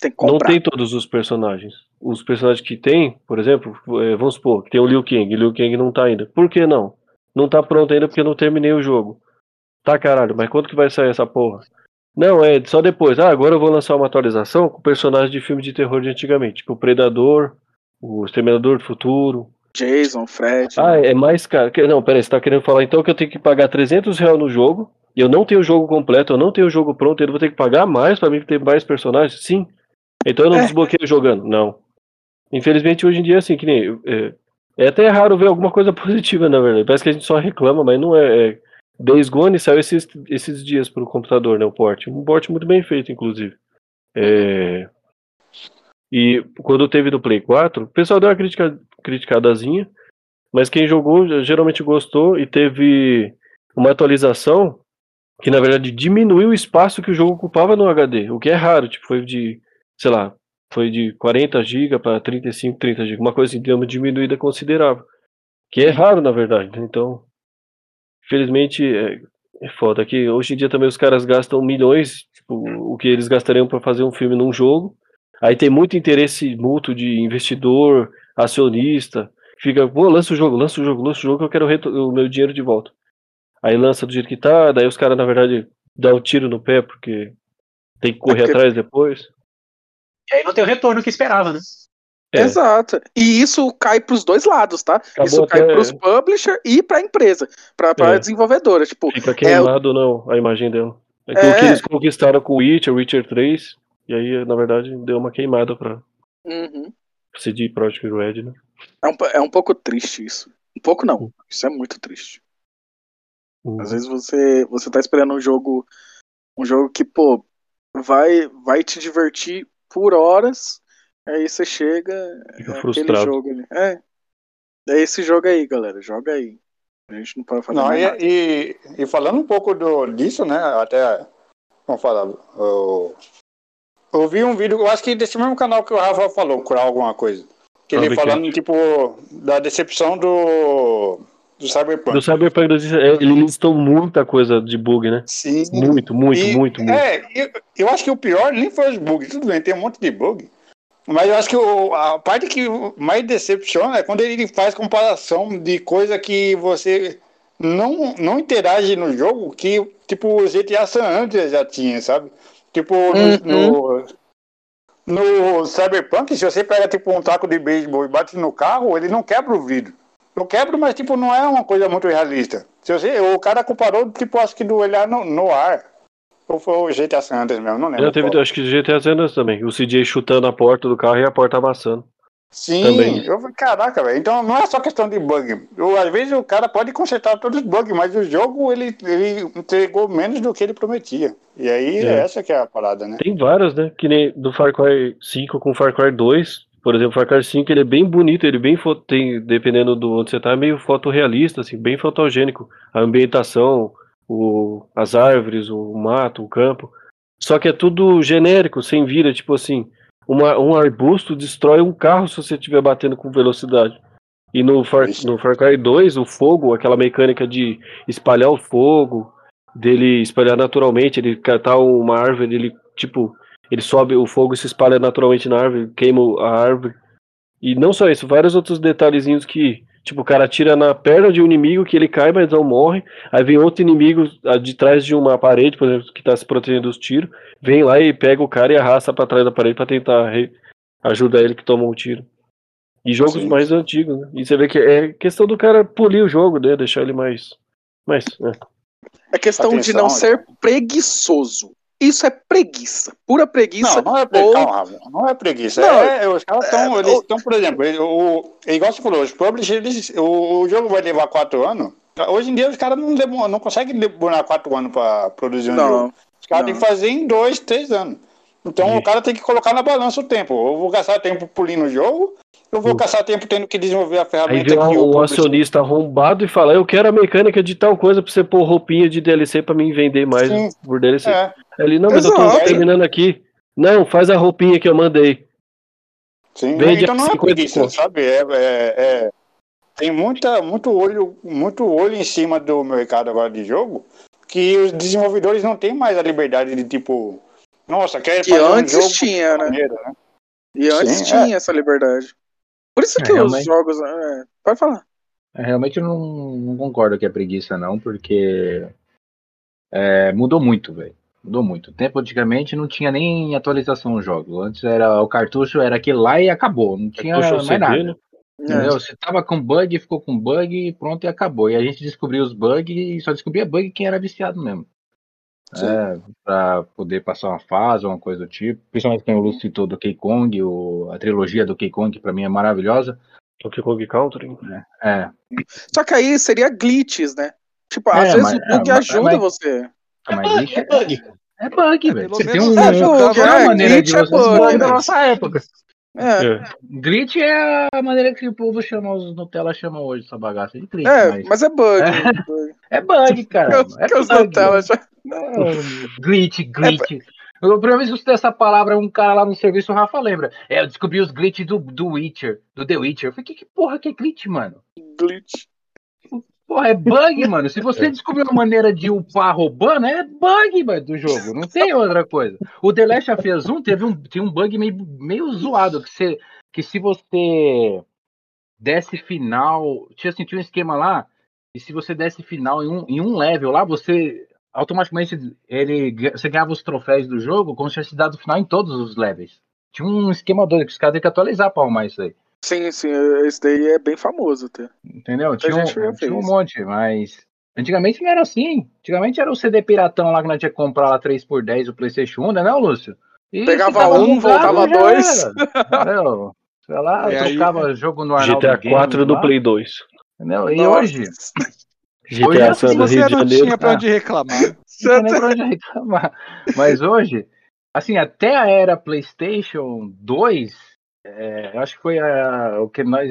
Tem Não tem todos os personagens. Os personagens que tem, por exemplo, eh, vamos supor, que tem o Liu Kang. Liu Kang não tá ainda. Por que não? Não tá pronto ainda porque eu não terminei o jogo. Tá caralho, mas quando que vai sair essa porra? Não, é só depois. Ah, agora eu vou lançar uma atualização com personagens de filme de terror de antigamente. Tipo o Predador, o Exterminador do Futuro. Jason, Fred. Ah, é mais caro. Não, peraí, você tá querendo falar então que eu tenho que pagar 300 reais no jogo e eu não tenho o jogo completo, eu não tenho o jogo pronto, eu vou ter que pagar mais pra mim ter mais personagens? Sim. Então eu não É. desbloqueio jogando? Não. Infelizmente hoje em dia, assim, que nem. É, é até raro ver alguma coisa positiva, na verdade. Parece que a gente só reclama, mas não é. é Days Gone saiu esses, esses dias pro computador, né? O port. Um port muito bem feito, inclusive. É, E quando teve do Play 4, o pessoal deu uma critica, criticadazinha, mas quem jogou geralmente gostou e teve uma atualização que na verdade diminuiu o espaço que o jogo ocupava no HD, o que é raro, tipo, foi de, sei lá, foi de 40 GB para 35, 30 GB, uma coisa assim, deu uma diminuída considerável. Que é raro, na verdade, né? então, infelizmente, é, é foda que hoje em dia também os caras gastam milhões, tipo, o que eles gastariam para fazer um filme num jogo. Aí tem muito interesse mútuo de investidor, acionista, fica, pô, lança o jogo, lança o jogo, lança o jogo, eu quero o meu dinheiro de volta. Aí lança do jeito que tá, daí os caras, na verdade, dão um tiro no pé, porque tem que correr porque- atrás depois. E aí não tem o retorno que esperava, né? É. Exato. E isso cai pros dois lados, tá? Acabou isso cai até- pros publisher e pra empresa, pra, pra É. desenvolvedora. Tipo, Fica queimado não, a imagem dela. É que É. o que eles conquistaram com o Witcher, Witcher 3, e aí, na verdade, deu uma queimada pra uhum. CD Projekt Red, né? é, um, é um pouco triste isso. Um pouco não. Isso é muito triste. Hum. Às vezes você, você tá esperando um jogo, um jogo que, pô, vai, vai te divertir por horas, aí você chega, Fica é aquele frustrado. jogo ali. É. É esse jogo aí, galera. Joga aí. A gente não pode fazer Não, mais e, nada. e, e falando um pouco do, disso, né? Até. Vamos falar. Eu, eu vi um vídeo, eu acho que desse mesmo canal que o Rafa falou, curar alguma coisa. Que ele Fabricante. falando, tipo, da decepção do. Do Cyberpunk. Do Cyberpunk 2077, é, ele listou muita coisa de bug, né? Sim. Muito, muito, E, muito, muito. É, eu, eu acho que o pior nem foi os bugs, tudo bem, tem um monte de bug. Mas eu acho que o- a parte que mais decepciona é quando ele faz comparação de coisa que você não, não interage no jogo, que tipo o GTA San Andreas já tinha, sabe? Tipo, no, no, no Cyberpunk, se você pega tipo um taco de beisebol e bate no carro, ele não quebra o vidro. Não quebra, mas tipo, não é uma coisa muito realista. Se você, o cara comparou, tipo, acho que do olhar no, no ar. Ou foi o GTA San Andreas mesmo, não lembro. Já teve, qual. acho que GTA San Andreas também. O CJ chutando a porta do carro e a porta amassando. Sim, também. eu falei, caraca, velho. Então não é só questão de bug. Eu, às vezes o cara pode consertar todos os bugs, mas o jogo ele, ele entregou menos do que ele prometia. E aí É. essa que é a parada, né? Tem várias, né? Que nem do Far Cry 5 com Far Cry 2. Por exemplo, Far Cry 5 ele é bem bonito, ele bem tem, dependendo do onde você tá, é meio fotorrealista, assim, bem fotogênico. A ambientação, o, as árvores, o mato, o campo. Só que é tudo genérico, sem vida, tipo assim, uma, um arbusto destrói um carro se você estiver batendo com velocidade. E no Far, no Far Cry 2, o fogo, aquela mecânica de espalhar o fogo, dele espalhar naturalmente, ele catar uma árvore, ele tipo, ele sobe, o fogo se espalha naturalmente na árvore, queima a árvore. E não só isso, vários outros detalhezinhos que, Tipo, o cara atira na perna de um inimigo que ele cai, mas não morre. Aí vem outro inimigo ah, de trás de uma parede, por exemplo, que tá se protegendo dos tiros. Vem lá e pega o cara e arrasta pra trás da parede pra tentar re- ajudar ele que tomou um tiro. E jogos Sim. mais antigos, né? E você vê que é questão do cara polir o jogo, né? Deixar ele mais. mais é. É questão de Atenção, não ser preguiçoso. Isso é preguiça. Pura preguiça. Não, não é preguiça. ou- não é preguiça. Não, é, os caras estão, é, eles estão, por exemplo, ele- o, é igual você falou, os publishers, o, o jogo vai levar quatro anos. Hoje em dia os caras não, demoram- não conseguem demorar quatro anos para produzir um jogo. Não. Os caras têm que fazer em dois, três anos. Então o cara tem que colocar na balança o tempo. Eu vou gastar tempo pulindo o jogo, eu vou gastar tempo tendo que desenvolver a Aí ferramenta vem que o, o publisher- acionista arrombado e fala: Eu quero a mecânica de tal coisa pra você pôr roupinha de DLC pra mim vender mais Sim. por DLC. É, Aí Ele, não, mas eu Exato. tô terminando aqui. Não, faz a roupinha que eu mandei. sim. Vende então não é 50 preguiça, conto. sabe? É, é- é- tem muita, muito olho, muito olho em cima do mercado agora de jogo que os desenvolvedores não têm mais a liberdade de tipo, nossa, quer Que fazer um antes jogo tinha, né? maneiro, né? E antes Sim, tinha essa liberdade. Por isso É, que os realmente. jogos. é, pode falar. É, Realmente eu não, não concordo que é preguiça, não, porque é, mudou muito, velho. Mudou muito. O tempo antigamente não tinha nem atualização no jogo. Antes era o cartucho, era aquele lá e acabou. Não tinha o mais CD, nada. né? Entendeu? Se tava com bug, ficou com bug, pronto e acabou. E a gente descobriu os bugs e só descobria bug quem era viciado mesmo. Sim. É, pra poder passar uma fase ou uma coisa do tipo. Principalmente tem o Lúcio citou do K Kong, o, a trilogia do K Kong, que pra mim é maravilhosa. Donkey Kong Country. É, Só que aí seria glitches, né? Tipo, É, às vezes mas- o bug é, ajuda mas- você. Mas isso É bug. É bug, É, velho. Você tem um, é bug, tem uma é, maneira glitch de é você. bug, Bug né? da nossa época. É, É. Glitch é a maneira que o povo chama, os Nutella chamam hoje essa bagaça de glitch. é, mas mas é bug. é bug, cara. Que, É que os bug. Nutella já. É, glitch, glitch. A primeira vez que eu escutei essa palavra, um cara lá no serviço, o Rafa lembra. É, eu descobri os glitches do, do Witcher, do The Witcher. Eu falei, que, que porra que é glitch, mano? Glitch. Porra, é bug, mano. Se você descobrir uma maneira de upar roubando, é bug, mano, do jogo. Não tem outra coisa. O The Last of Us 1 teve um, tinha um bug meio, meio zoado, que, você, que se você desse final. Tinha, assim, tinha um esquema lá, e se você desse final em um, em um level lá, você automaticamente ele, você ganhava os troféus do jogo como se tivesse dado final em todos os levels. Tinha um esquema doido que os caras têm que atualizar pra arrumar isso aí. Sim, sim, esse daí é bem famoso até. Entendeu? Tinha um, tinha um monte, mas. Antigamente não era assim. Antigamente era o CD piratão lá que nós tinha que comprar lá 3x10 o PlayStation 1, né, não, Lúcio? E Pegava um, carro, voltava dois. era, Entendeu? Você lá, É, aí- trocava jogo no Arnaldo GTA Games 4 do lá, Play 2. Entendeu? E Nossa. hoje, Hoje GTA é San assim, do Você Rio de não Janeiro. tinha pra Ah. onde reclamar. não tinha pra onde reclamar. Mas hoje, assim, até a era PlayStation 2, é, eu acho que foi a- o que nós.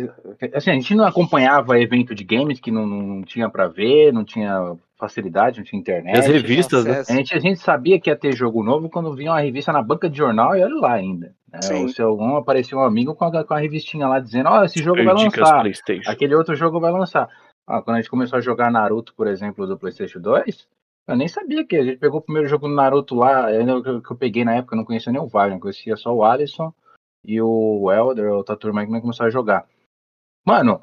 Assim, a gente não acompanhava evento de games que não, não tinha pra ver, não tinha facilidade, não tinha E internet. as revistas, né? A gente, a gente sabia que ia ter jogo novo quando vinha uma revista na banca de jornal e olha lá ainda. né? O seu um aparecia um amigo com a, com a revistinha lá dizendo: Ó, esse jogo vai Dicas lançar. Aquele outro jogo vai lançar. Ah, quando a gente começou a jogar Naruto, por exemplo, do PlayStation 2, eu nem sabia que a gente pegou o primeiro jogo do Naruto lá, eu, que eu peguei na época, eu não conhecia nem o Wagner, conhecia só o Alisson e o Elder, outra turma que nós começamos a jogar. Mano,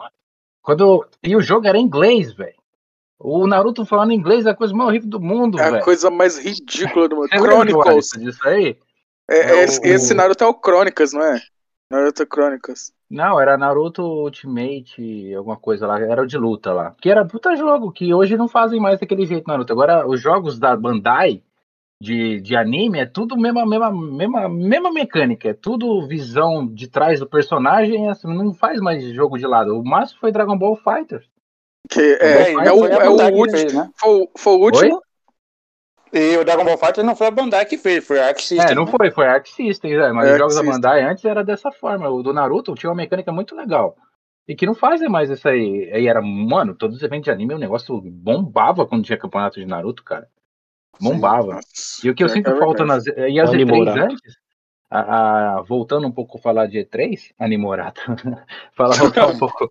quando. E o jogo era em inglês, velho. O Naruto falando inglês é a coisa mais horrível do mundo, É a velho. coisa mais ridícula do mundo. Chronicles. Disso aí? É, É esse, o- esse Naruto é o Chronicles, não é? Naruto Chronicles. Não, era Naruto Ultimate, alguma coisa lá, era o de luta lá. Que era puta jogo, que hoje não fazem mais daquele jeito Naruto. Agora, os jogos da Bandai de, de anime é tudo mesma, mesma, mesma, mesma mecânica, é tudo visão de trás do personagem, assim, não faz mais jogo de lado. O máximo foi Dragon Ball Fighter. Que é, é, o, a é o último. fez, né? Foi, o- foi o último. E o Dragon Ball Fighter não foi a Bandai que fez, foi a Arc System. É, não né? foi, foi Arc System, né? mas É, os jogos Arc da System. Bandai antes era dessa forma. O do Naruto tinha uma mecânica muito legal. E que não fazem mais isso aí. Aí era, mano, todos os eventos de anime, o negócio bombava quando tinha campeonato de Naruto, cara. Bombava. Nossa, E o que eu é sinto é falta nas. E as O E3 Animorato. antes, a, a- voltando um pouco a falar de E3, Animorato. Falar voltar um pouco.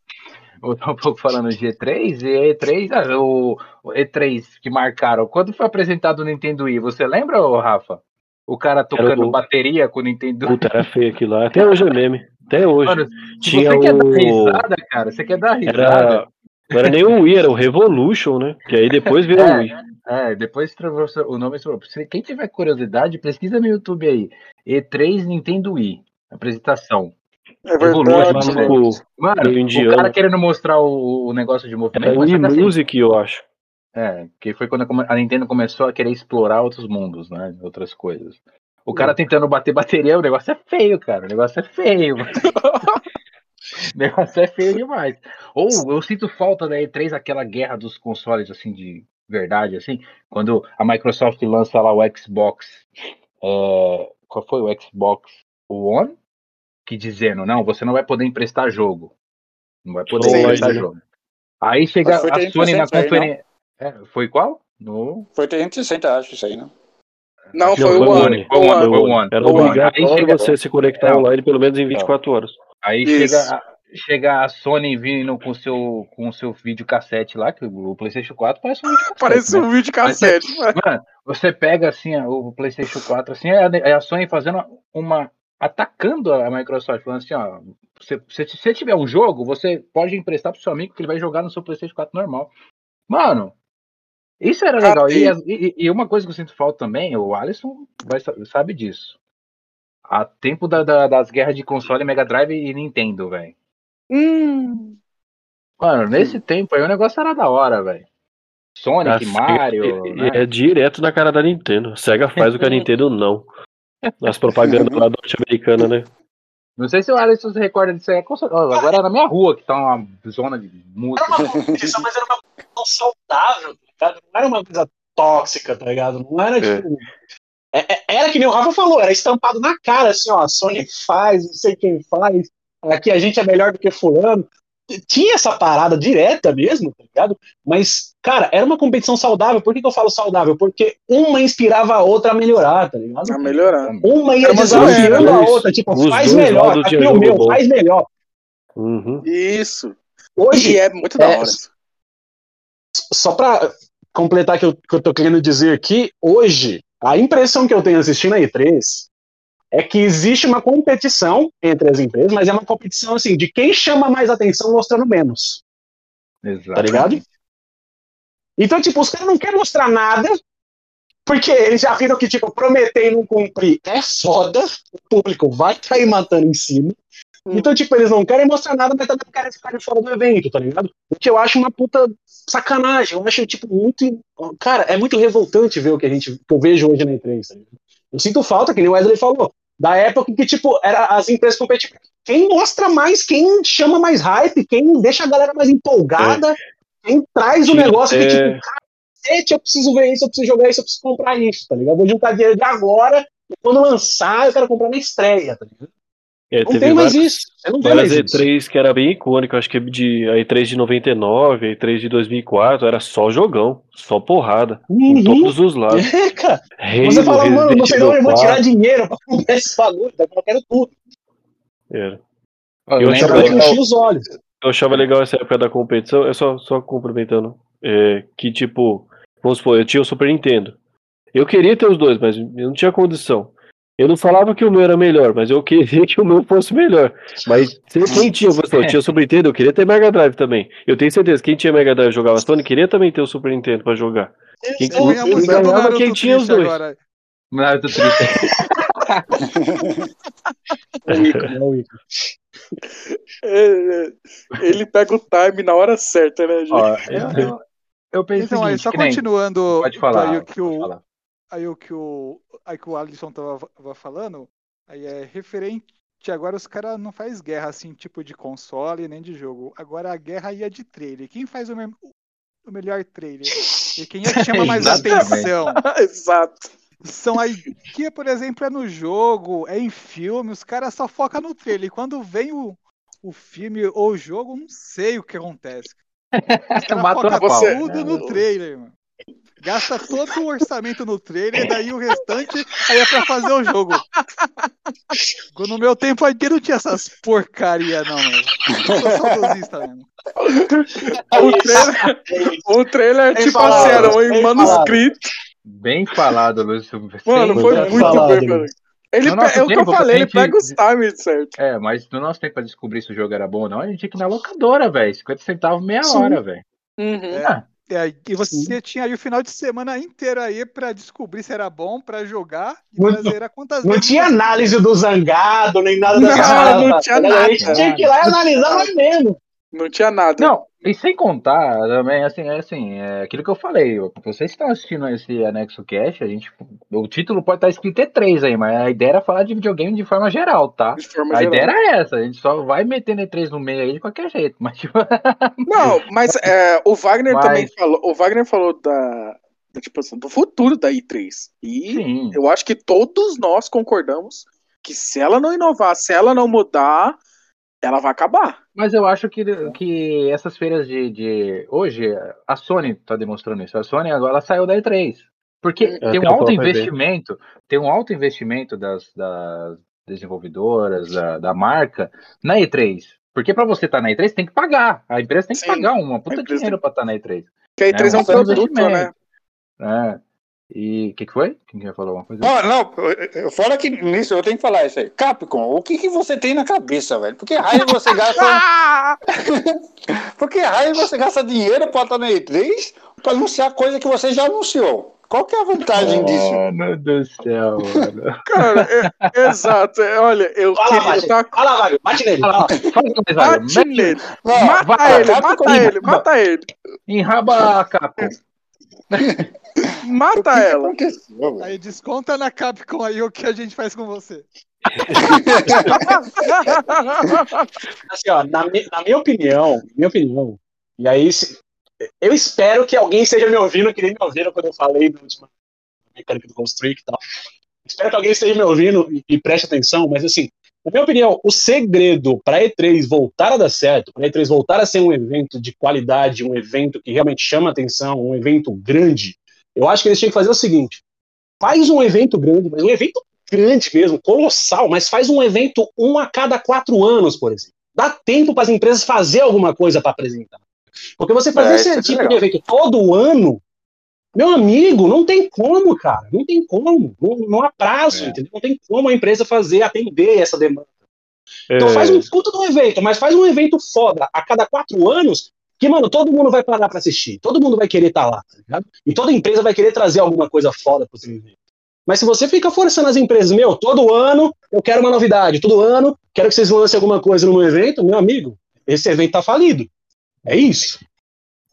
Voltar um pouco falando de E3, e E3, ah, o, o E3 que marcaram. Quando foi apresentado o Nintendo Wii, você lembra, ô, Rafa? O cara tocando o- bateria com o Nintendo Puta, era feio aquilo lá. Até hoje é meme. Até hoje. Mano, Tinha você quer dar o- risada, cara, você quer dar risada. Era. Não era nem o Wii, era o Revolution, né? Que aí depois virou o Wii. É, depois trouxe o nome. Se quem tiver curiosidade, pesquisa no YouTube aí. E3 Nintendo Wii. Apresentação. É verdade. mano. O indiano. cara querendo mostrar o, o negócio de movimento. o Wii que assim, Music, eu acho. É, que foi quando a Nintendo começou a querer explorar outros mundos, né? Outras coisas. O cara tentando bater bateria, o negócio é feio, cara. O negócio é feio. mano. o negócio é feio demais. Ou eu sinto falta da E3 aquela guerra dos consoles, assim, de verdade, assim. Quando a Microsoft lança lá o Xbox. é, qual foi o Xbox One? Que dizendo, não, você não vai poder emprestar jogo. Não vai poder Sim, emprestar jogo. Aí chega a Sony na 360 aí, conferência. É, foi qual? No Foi 360, acho, isso aí, né? Não, Não, foi o One. Foi o One. Era Foi o One. obrigatório Aí chega- você se conectar online pelo menos em 24 horas. Aí Isso. chega, a- chega a Sony vindo com seu com seu videocassete lá, que o PlayStation 4 parece um videocassete. Parece né? um vídeo cassete. Mano, você pega assim o PlayStation 4 assim, é a, é a Sony fazendo uma atacando a Microsoft, falando assim, ó, você, se você tiver um jogo, você pode emprestar pro seu amigo que ele vai jogar no seu PlayStation 4 normal. Mano, isso era legal. E, e- e- uma coisa que eu sinto falta também, o Alisson vai, sa- sabe disso. Há tempo da- da- das guerras de console, Mega Drive e Nintendo, velho. Hum. Mano, nesse tempo aí o negócio era da hora, velho. Sonic, A Mario. E- né? É direto na cara da Nintendo. A SEGA faz o que a Nintendo não. Nas propagandas lá norte-americana, né? Não sei se o Alisson se recorda disso aí. é Agora é na minha rua que tá uma zona de música. Era uma competição, mas era uma competição saudável, tá ligado? Não era uma coisa tóxica, tá ligado? Não era É. tipo. é- é- era que nem o Rafa falou, era estampado na cara, assim, ó, Sony faz, não sei quem faz, aqui a gente é melhor do que fulano. Tinha essa parada direta mesmo, tá ligado? Mas, cara, era uma competição saudável. Por que, que eu falo saudável? Porque uma inspirava a outra a melhorar, tá ligado? Tá melhorando. Uma ia desafiando a outra, tipo, Os faz melhor, aqui tinha o meu, bom. faz melhor. Uhum. Isso. Hoje, E é muito da É, hora. só pra completar o que eu, que eu tô querendo dizer aqui, hoje, a impressão que eu tenho assistindo a E3 é que existe uma competição entre as empresas, mas é uma competição assim, de quem chama mais atenção mostrando menos, Exato. tá ligado? Então, tipo, os caras não querem mostrar nada, porque eles já viram que, tipo, prometer e não cumprir é foda, o público vai cair matando em cima. Então, tipo, eles não querem mostrar nada, mas também querem ficar de fora do evento, tá ligado? O que eu acho uma puta sacanagem. Eu acho, tipo, muito. Cara, é muito revoltante ver o que a gente que eu vejo hoje na E3, tá ligado? Eu sinto falta, que nem o Wesley falou, da época em que, tipo, era as empresas competitivas. Quem mostra mais, quem chama mais hype, quem deixa a galera mais empolgada, quem traz o negócio que, até- tipo, cacete, eu preciso ver isso, eu preciso jogar isso, eu preciso comprar isso, tá ligado? Vou juntar dinheiro de agora, e quando lançar, eu quero comprar na estreia, tá ligado? É, Não teve tem mais várias- isso. Você não vê mais isso. E3 que era bem icônico, acho que de a E3 de 99, a E3 de 2004, era só jogão, só porrada, em Uhum. todos os lados. É, cara. Halo, Você fala, mano, Resident não onde eu Evil vou tirar 4, dinheiro pra comprar esse bagulho, tá? eu quero tudo. era. Eu Eu achava legal- os olhos. Eu achava legal essa época da competição, é só, só complementando, é, que tipo, vamos supor, eu tinha o Super Nintendo. Eu queria ter os dois, mas eu não tinha condição. Eu não falava que o meu era melhor, mas eu queria que o meu fosse melhor. Mas quem tinha, supor, tinha Super Nintendo, eu queria ter Mega Drive também. Eu tenho certeza, quem tinha Mega Drive e jogava Sony, queria também ter o Super Nintendo pra jogar. Quem, ganhava, do Naruto quem tinha os dois. agora. Naruto triste. É é. É, é, Ele pega o time na hora certa, né, gente? Ó, eu, eu, eu pensei Então, o aí, só continuando Pode falar. aí o que pode o, falar. aí o que o, aí que o Alisson tava, tava falando, aí é referente agora os caras não faz guerra assim, tipo de console nem de jogo. Agora a guerra ia de trailer. Quem faz o, me- o melhor trailer? E quem é que chama mais atenção? Exato. São aí que, por exemplo, é no jogo, é em filme, os caras só focam no trailer. E quando vem o, o filme ou o jogo, não sei o que acontece. Os caras focam a pau. Você- tudo no trailer, mano. Gasta todo o orçamento no trailer, daí o restante aí é pra fazer o jogo. No meu tempo aqui não tinha essas porcaria, não, mano. Eu sou saudosista mesmo. O trailer, o trailer é Bem tipo falado, assim, era em manuscrito. Bem falado, Lúcio. Mano, foi muito falado, bem, mano. Ele No é o que eu falei, a ele gente- pega os times certo. É, mas no nosso tempo pra descobrir se o jogo era bom ou não, a gente tinha que ir na locadora, velho. 50 centavos meia Sim. hora, velho. Uhum. Ah, É, e você tinha aí o final de semana inteiro aí pra descobrir se era bom, pra jogar e Não- pra zerar quantas Não vezes tinha você análise do zangado, nem nada Não, paradas, não tinha tá ligado? A gente nada. tinha que ir lá e analisar nós mesmo. Não tinha nada. Não, e sem contar também, assim, é assim, é aquilo que eu falei, vocês estão assistindo esse Anexo Cash, a gente, o título pode estar escrito E3 aí, mas a ideia era falar de videogame de forma geral, tá? De forma A geral. ideia era essa, a gente só vai metendo E3 no meio aí de qualquer jeito, mas tipo, Não, mas é, o Wagner Mas- também falou. O Wagner falou da, da, tipo assim, do futuro da I3. E sim, eu acho que todos nós concordamos que se ela não inovar, se ela não mudar, ela vai acabar. Mas eu acho que, que essas feiras de, de, hoje, a Sony tá demonstrando isso, a Sony agora ela saiu da E3, porque É, tem tem um alto investimento, tem um alto investimento das, das desenvolvedoras, da, da marca, na E3. Porque para você estar na E3 tem que pagar. A empresa tem que Sim, pagar uma puta dinheiro para estar na E3. Que a I3 é, É, um um produto, né? É. E o que, que foi? Quem já falou alguma coisa? Não, não, fora que nisso eu tenho que falar isso aí. Capcom, o que, que você tem na cabeça, velho? Por que raio você gasta. Por que raio você gasta dinheiro pra estar na E3 pra anunciar coisa que você já anunciou? Qual que é a vantagem disso? Mano do céu, mano. Cara, é- exato. é, olha, eu Fala, queria. Tava, Fala, Wagner, bate nele. Fala. Fala bate Mete- nele. Mata ele, Capcom, mata ele, mata ele. Enraba a Capcom. Mata que que ela. velho? Aí desconta na Capcom aí o que a gente faz com você. Assim, ó, na, na minha opinião, minha opinião, e aí se- eu espero que alguém esteja me ouvindo, que nem me ouviram quando eu falei da última mecânica do Constrict e tal. Espero que alguém esteja me ouvindo e, e preste atenção, mas assim, na minha opinião, o segredo para E3 voltar a dar certo, para E3 voltar a ser um evento de qualidade, um evento que realmente chama atenção, um evento grande, eu acho que eles tinham que fazer o seguinte: faz um evento grande, mas um evento grande mesmo, colossal, mas faz um evento um a cada quatro anos, por exemplo. Dá tempo para as empresas fazer alguma coisa para apresentar. Porque você fazer É, esse é tipo legal. de evento todo ano, meu amigo, não tem como, cara. Não tem como. Não, não há prazo, É. entendeu? Não tem como a empresa fazer, atender essa demanda. É, Então faz um puta do evento, mas faz um evento foda a cada quatro anos, que, mano, todo mundo vai parar pra assistir. Todo mundo vai querer estar lá, tá ligado? E toda empresa vai querer trazer alguma coisa foda pro seu evento. Mas se você fica forçando as empresas, meu, todo ano eu quero uma novidade, todo ano quero que vocês lancem alguma coisa no meu evento, meu amigo, esse evento tá falido. É isso.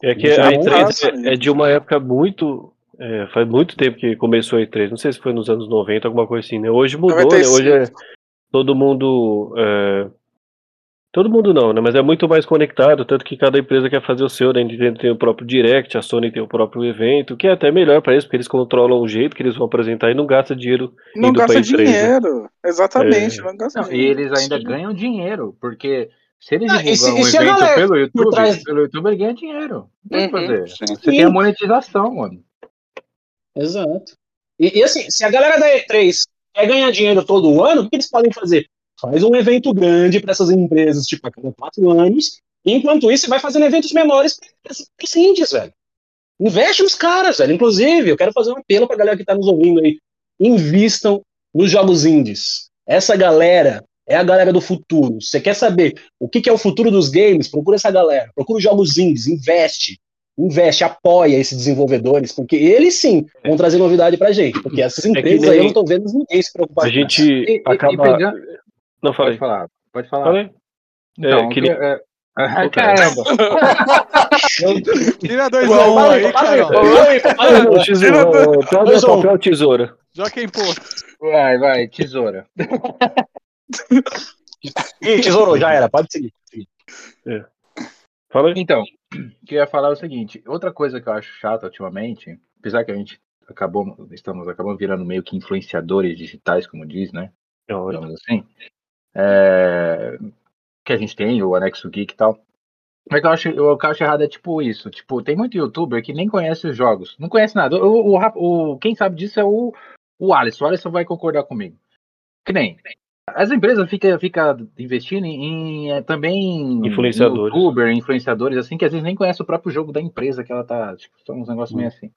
É que a é um E3 passo, é, é de uma época muito. é, faz muito tempo que começou a E3. Não sei se foi nos anos 90, alguma coisa assim, né? Hoje mudou, né? 95. Hoje é todo mundo. Todo mundo não, né? Mas é muito mais conectado, tanto que cada empresa quer fazer o seu, né? A Nintendo tem o próprio Direct, a Sony tem o próprio evento, que é até melhor pra eles, porque eles controlam o jeito que eles vão apresentar e não gasta dinheiro Não indo pra gasta E3, né? dinheiro. Exatamente, É. não gasta Não, e dinheiro. eles ainda Sim. ganham dinheiro, porque se eles Ah, e se- divulgam e um evento galera pelo YouTube, trás- pelo YouTube ele ganha dinheiro. Não tem o que Uhum, fazer. sim. Você tem a monetização, mano. Exato. E, e assim, se a galera da E3 quer ganhar dinheiro todo ano, o que eles podem fazer? Faz um evento grande para essas empresas, tipo, a cada quatro anos, enquanto isso, vai fazendo eventos menores para os índios, velho. Investe nos caras, velho. Inclusive, eu quero fazer um apelo pra galera que tá nos ouvindo aí. Invistam nos jogos indies. Essa galera é a galera do futuro. Você quer saber o que, que é o futuro dos games? Procura essa galera. Procura os jogos indies, investe. Investe, apoia esses desenvolvedores, porque eles sim vão trazer novidade pra gente. Porque essas que empresas nem- aí eu não tô vendo ninguém se preocupar A gente E, acaba. e pegando... Não, falei. Pode falar, pode falar. Falei. Então, É, que nem- é- Ai, Ô, cara. caramba. Tira dois a um aí, ô, pedra, Dois um. papel, tesoura. Joga em posto. Vai, vai, tesoura. Ih, tesouro, já era, pode seguir. Fala aí. Então, o que eu ia falar é o seguinte: outra coisa que eu acho chata ultimamente, apesar que a gente acabou, estamos acabamos virando meio que influenciadores digitais, como diz, né? Digamos assim. É, que a gente tem, o Anexo Geek e tal. Mas o que eu acho, o que eu acho errado é tipo isso. Tipo, tem muito youtuber que nem conhece os jogos. Não conhece nada. O, o, o- quem sabe disso é o, o Alisson. O Alisson vai concordar comigo. Que nem. As empresas ficam fica investindo em, em, é, também Influenciadores. em youtuber, influenciadores, assim, que às vezes nem conhece o próprio jogo da empresa que ela tá. Tipo, são uns negócios meio assim.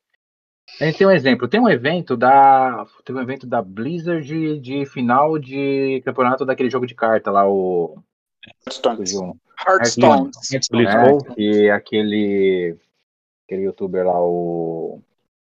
A gente tem um exemplo. Tem um evento da. Tem um evento da Blizzard de, de final de campeonato daquele jogo de carta lá, o. Hearthstone. É, que aquele. Aquele youtuber lá, o.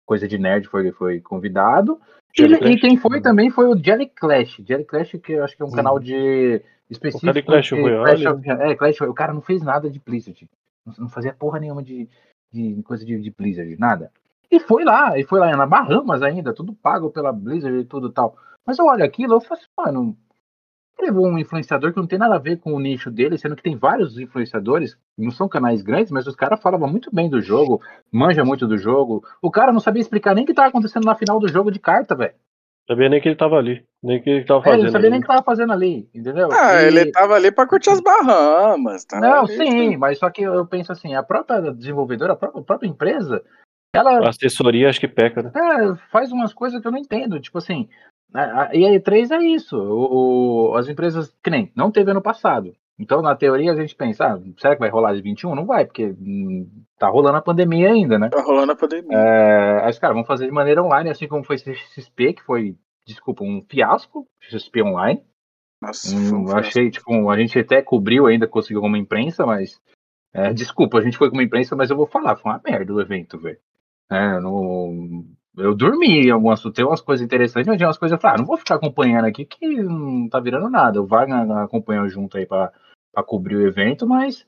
Coisa de Nerd foi, foi convidado. E, Jelly e Clash. quem foi também foi o Jelly Clash. Jelly Clash, que eu acho que é um canal de. específico. Jelly Clash Royale, Clash of- é, Clash. O cara não fez nada de Blizzard. Não, não fazia porra nenhuma de, de coisa de, de Blizzard, nada. E foi lá, e foi lá na Bahamas ainda, tudo pago pela Blizzard e tudo tal. Mas eu olho aquilo, eu falo assim, mano, levou um influenciador que não tem nada a ver com o nicho dele, sendo que tem vários influenciadores, não são canais grandes, mas os caras falavam muito bem do jogo, manja muito do jogo. O cara não sabia explicar nem o que tava acontecendo na final do jogo de carta, velho. Sabia nem que ele tava ali. Nem que ele tava É, ele fazendo. não sabia nem ali. que tava fazendo ali, entendeu? Ah, E- ele tava ali pra curtir as Bahamas. Tá Não, ali, sim, mas só que eu penso assim, a própria desenvolvedora, a própria, a própria empresa, ela A assessoria acho que peca, né? É, faz umas coisas que eu não entendo. Tipo assim, a, a, e a E3 é isso. O, o- as empresas, que nem, não teve ano passado. Então, na teoria, a gente pensa, ah, será que vai rolar de 21? Não vai, porque hum, tá rolando a pandemia ainda, né? Tá rolando a pandemia. É, aí os caras vão fazer de maneira online, assim como foi XP, que foi, desculpa, um fiasco, XP online. Nossa, Hum, um achei, tipo, a gente até cobriu ainda, conseguiu como imprensa, mas. é, desculpa, a gente foi como imprensa, mas eu vou falar, foi uma merda o evento, velho. É, não- eu dormi algumas. Tem umas coisas interessantes, mas tinha umas coisas. Eu falei, ah, não vou ficar acompanhando aqui, que não tá virando nada. O Wagner acompanhou junto aí pra cobrir o evento, mas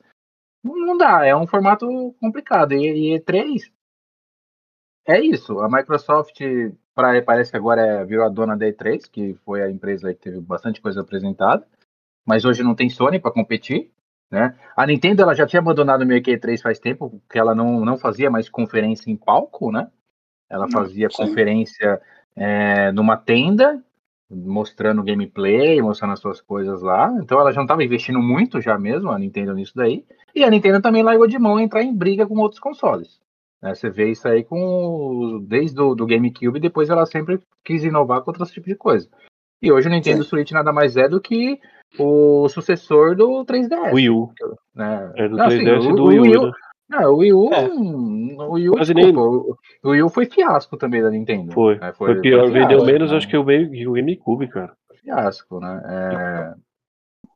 não dá, é um formato complicado. E, e E3 é isso. A Microsoft pra, parece que agora é, virou a dona da E3, que foi a empresa que teve bastante coisa apresentada, mas hoje não tem Sony para competir. Né? A Nintendo ela já tinha abandonado o meio que E3 faz tempo, porque ela não, não fazia mais conferência em palco, né? Ela Hum, fazia sim. conferência é, numa tenda, mostrando gameplay, mostrando as suas coisas lá. Então ela já não estava investindo muito já mesmo, a Nintendo nisso daí. E a Nintendo também largou de mão entrar em briga com outros consoles. né? Você vê isso aí com desde o do GameCube, depois ela sempre quis inovar com outros tipos de coisa. E hoje o Nintendo Switch nada mais é do que o sucessor do 3DS. Wii U. Né? É do Não, assim, 3DS e do Wii U. U- né? não, o Wii U, É. o Wii U, desculpa, o- o Wii U foi fiasco também da Nintendo. Foi. né? Foi pior, vendeu fiasco, menos, né? acho que o meio- o GameCube, cara. fiasco, né? É,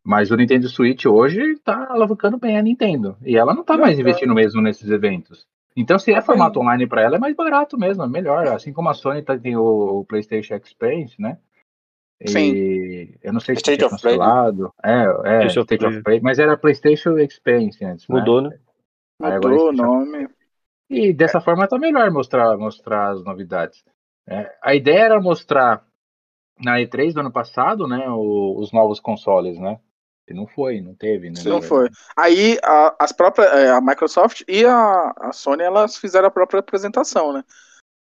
Mas o Nintendo Switch hoje tá alavancando bem a Nintendo. E ela não tá mais tá. investindo mesmo nesses eventos. Então, se é formato online para ela, é mais barato mesmo, é melhor. Assim como a Sony tá, tem o, o PlayStation Experience, né? E Sim. eu não sei se tinha Play, né? cancelado. É, é, State State of Play. Play, mas era PlayStation Experience antes. né? Mudou, né? Agora Mudou o nome. E dessa forma tá melhor mostrar, mostrar as novidades. É, a ideia era mostrar na E3 do ano passado, né, o- os novos consoles, né? E não foi, não teve, né? Não foi. Aí a, as próprias, é, a Microsoft e a, a Sony elas fizeram a própria apresentação, né?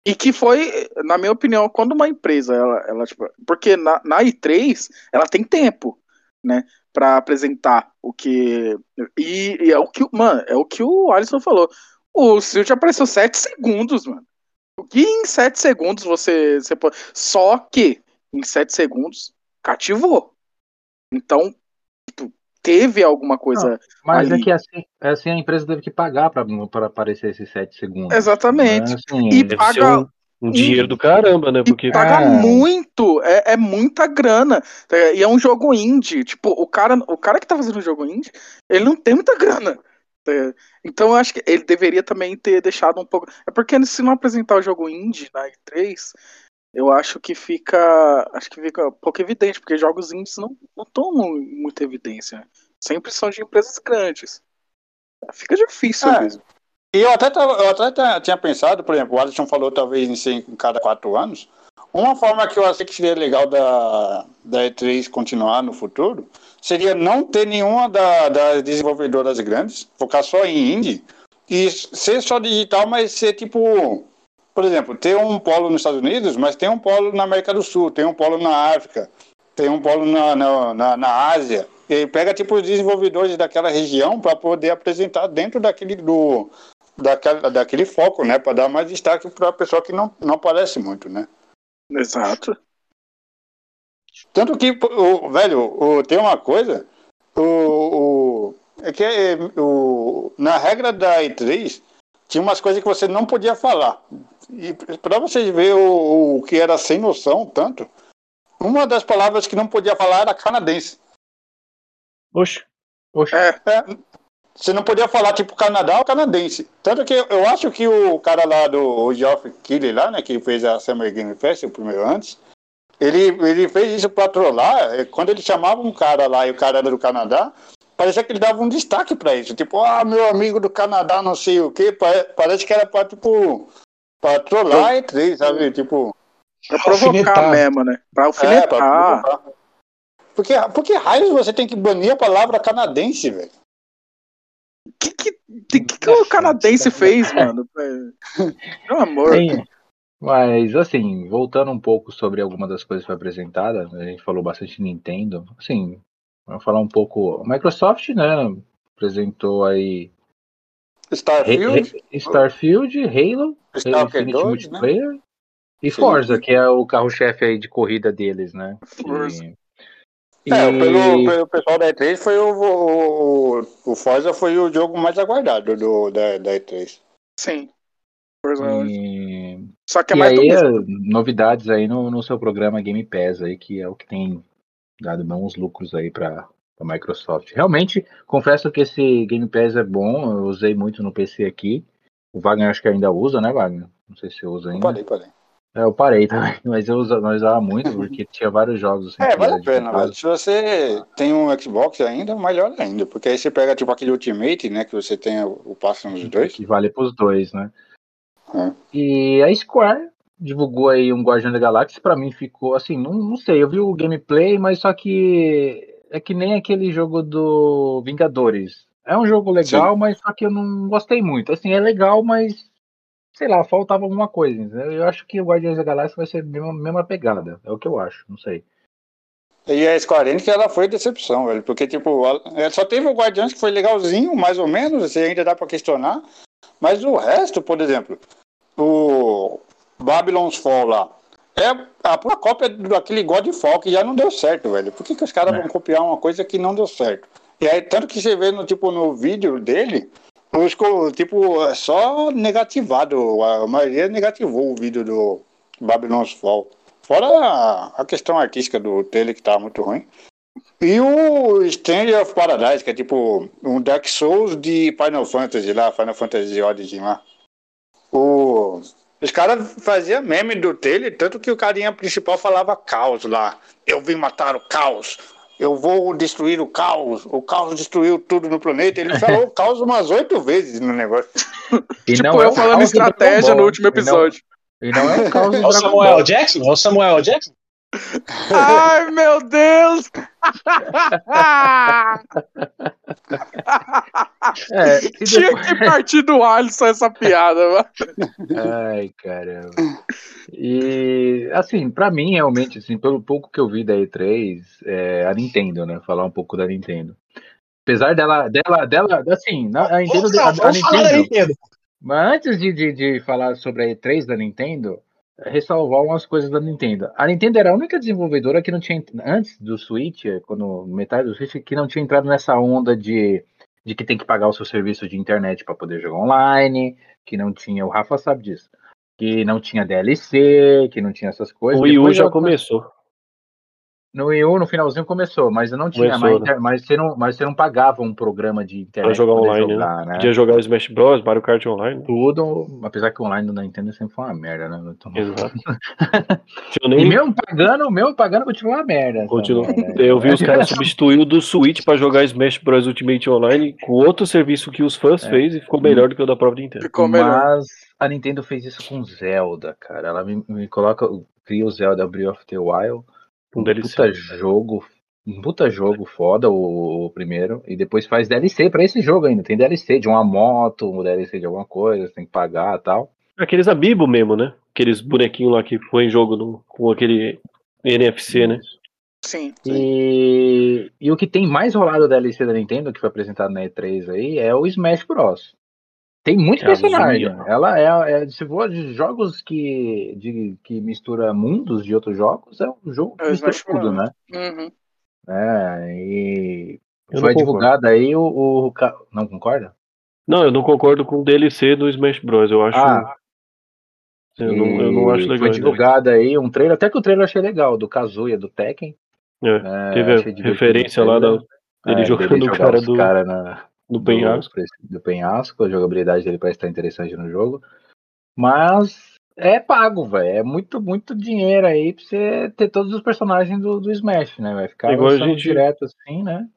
E que foi, na minha opinião, quando uma empresa, ela, ela tipo, porque na, na E3 ela tem tempo, né, para apresentar o que e, e é o que, mano, é o que o Alisson falou. O Switch apareceu 7 segundos, mano. O que em 7 segundos você, você pode. Só que em 7 segundos cativou. Então, teve alguma coisa. Mas ali. é que assim, assim a empresa teve que pagar para aparecer esses 7 segundos. Exatamente. Né? Assim, E Deve ser paga- um, um dinheiro do caramba, né? E Porque paga É. muito, é, é muita grana. É, E é um jogo indie. Tipo, o cara, o cara que tá fazendo o jogo indie, ele não tem muita grana. É, Então eu acho que ele deveria também ter deixado um pouco. É porque se não apresentar o jogo indie na E3, eu acho que fica. Acho que fica pouco evidente, porque jogos indies não, não tomam muita evidência. Sempre são de empresas grandes. Fica difícil É. mesmo. E eu até, tava- eu até tinha pensado, por exemplo, o Alisson falou talvez em ser em cada quatro anos. Uma forma que eu achei que seria legal da, da E3 continuar no futuro seria não ter nenhuma da- das desenvolvedoras grandes, focar só em indie e ser só digital, mas ser tipo, por exemplo, ter um polo nos Estados Unidos, mas tem um polo na América do Sul, tem um polo na África, tem um polo na, na, na, na Ásia. E pega tipo os desenvolvedores daquela região para poder apresentar dentro daquele do daquela, daquele foco, né, para dar mais destaque para a pessoa que não, não aparece muito, né? Exato. Tanto que, o, velho, o, tem uma coisa, o, o, é que é, o, na regra da E3 tinha umas coisas que você não podia falar. E pra vocês verem o, o que era sem noção, tanto, uma das palavras que não podia falar era canadense. Oxe, Poxa, É, É, você não podia falar tipo Canadá ou canadense. Tanto que eu acho que o cara lá do Geoff Keighley lá, né, que fez a Summer Game Fest, o primeiro antes, ele, ele fez isso pra trollar. é, Quando ele chamava um cara lá e o cara era do Canadá, parecia que ele dava um destaque pra isso. Tipo, ah, meu amigo do Canadá, não sei o quê. Pa- Parece que era pra, tipo, pra trollar entre eles, sabe? Tipo, pra provocar Alfinetar. mesmo, né? Pra é, alfinetar. pra provocar. Porque, por que raios você tem que banir a palavra canadense, velho? O que, que, que, que o canadense fez, mano? Meu amor. Sim. Mas, assim, voltando um pouco sobre alguma das coisas que foi apresentada, a gente falou bastante Nintendo. Assim, vamos falar um pouco. A Microsoft, né, apresentou aí Starfield, Ra- Starfield, Halo, Stalker Infinite 2, né? E Sim. Forza, que é o carro-chefe aí de corrida deles, né? Forza. E, É, e- pelo, pelo pessoal da E3 foi o, o, o Forza foi o jogo mais aguardado do, da, da E3. Sim. E- Só que é e mais aí, eh, novidades aí no, no seu programa Game Pass aí, que é o que tem dado bons lucros aí para a Microsoft. Realmente, confesso que esse Game Pass é bom, eu usei muito no PC aqui. O Wagner acho que ainda usa, né, Wagner? Não sei se você usa ainda. Parei, parei. É, eu parei também, mas eu usava, eu usava muito porque tinha vários jogos. assim, É, vale a pena, velho. Se você tem um Xbox ainda, melhor ainda. Porque aí você pega tipo aquele Ultimate, né? Que você tem o, o passe nos dois. Que vale pros dois, né? É. E a Square divulgou aí um Guardião da Galáxia, pra mim ficou assim, não, não sei, eu vi o gameplay, mas só que é que nem aquele jogo do Vingadores. É um jogo legal, mas só que eu não gostei muito. Assim, é legal, mas sei lá, faltava alguma coisa. entendeu? Eu acho que o Guardiões da Galáxia vai ser a mesma, mesma pegada. É o que eu acho, não sei. E a Square Enix, ela foi decepção, velho. Porque, tipo, ela- ela só teve o Guardiões que foi legalzinho, mais ou menos, você ainda dá pra questionar. Mas o resto, por exemplo, o Babylon's Fall lá, é a pura cópia daquele Godfall que já não deu certo, velho. Por que, que os caras É. vão copiar uma coisa que não deu certo? E aí, tanto que você vê no, tipo, no vídeo dele, os, tipo, é só negativado. A maioria negativou o vídeo do Babylon's Fall. Fora a, a questão artística do trailer que tá muito ruim. E o Stranger of Paradise, que é tipo um Dark Souls de Final Fantasy lá, Final Fantasy Origin lá. O, os caras faziam meme do trailer, tanto que o carinha principal falava caos lá. Eu vim matar o caos. Eu vou destruir o caos. O caos destruiu tudo no planeta. Ele falou o caos umas oito vezes no negócio. E Tipo, não é eu o falando estratégia no último E não- episódio. E não, é o caos do É o Dragon Samuel. Jackson? É o Samuel Jackson? Ai, meu Deus! É, e Tinha depois- que partir do Alisson essa piada, mano. Ai, caramba. E, assim, pra mim, realmente, assim, pelo pouco que eu vi da E3, é a Nintendo, né? Falar um pouco da Nintendo. Apesar dela, dela, dela, assim, a Nintendo, a, a Nintendo, mas antes de, de, de falar sobre a E3 da Nintendo, ressalvar umas coisas da Nintendo. A Nintendo era a única desenvolvedora que não tinha, antes do Switch, quando metade do Switch, que não tinha entrado nessa onda de, de que tem que pagar o seu serviço de internet para poder jogar online, que não tinha, o Rafa sabe disso, que não tinha DLC, que não tinha essas coisas. O Wii U já ela- começou. No Wii U, no finalzinho começou, mas eu não tinha Começou, mais, né? inter- mas, você não, mas você não pagava um programa de internet Pra jogar online, jogar, né? né? Podia jogar Smash Bros, Mario Kart Online. Tudo, apesar que o online da Nintendo sempre foi uma merda, né? Exato. Tinha E nem... mesmo pagando, mesmo pagando, continua uma merda. Continua. merda. Eu vi os caras substituir o do Switch pra jogar Smash Bros Ultimate Online com outro serviço que os fãs É. fez e ficou melhor do que o da própria Nintendo. Ficou melhor. Mas a Nintendo fez isso com Zelda, cara. Ela me, me coloca, cria o Zelda Breath of the Wild, Um um DLC. puta jogo, um puta jogo foda o, o primeiro, e depois faz DLC pra esse jogo ainda. Tem DLC de uma moto, um DLC de alguma coisa, você tem que pagar e tal. Aqueles amiibo mesmo, né? Aqueles bonequinhos lá que põe em jogo no- com aquele NFC, né? Sim. E, e o que tem mais rolado da DLC da Nintendo, que foi apresentado na E3 aí, é o Smash Bros. Tem muito É a personagem. Zuya. Ela é, é se for de jogos que, de, que mistura mundos de outros jogos, é um jogo que É o mistura Smash tudo, né? Uhum. É, e Eu foi não concordo. divulgado aí o, o Não concorda? Não, eu não concordo com o DLC do Smash Bros. Eu acho. Ah, Eu não, eu não acho legal. Foi divulgado aí um trailer, até que o trailer eu achei legal, do Kazuya, do Tekken. É, É, Teve a referência lá da, ele É, jogando dele o cara do, cara na, do penhasco. do, penhasco, a jogabilidade dele parece estar interessante no jogo. Mas é pago, velho. É muito, muito dinheiro aí pra você ter todos os personagens do, do Smash, né? Vai ficar igual gente- direto assim, né?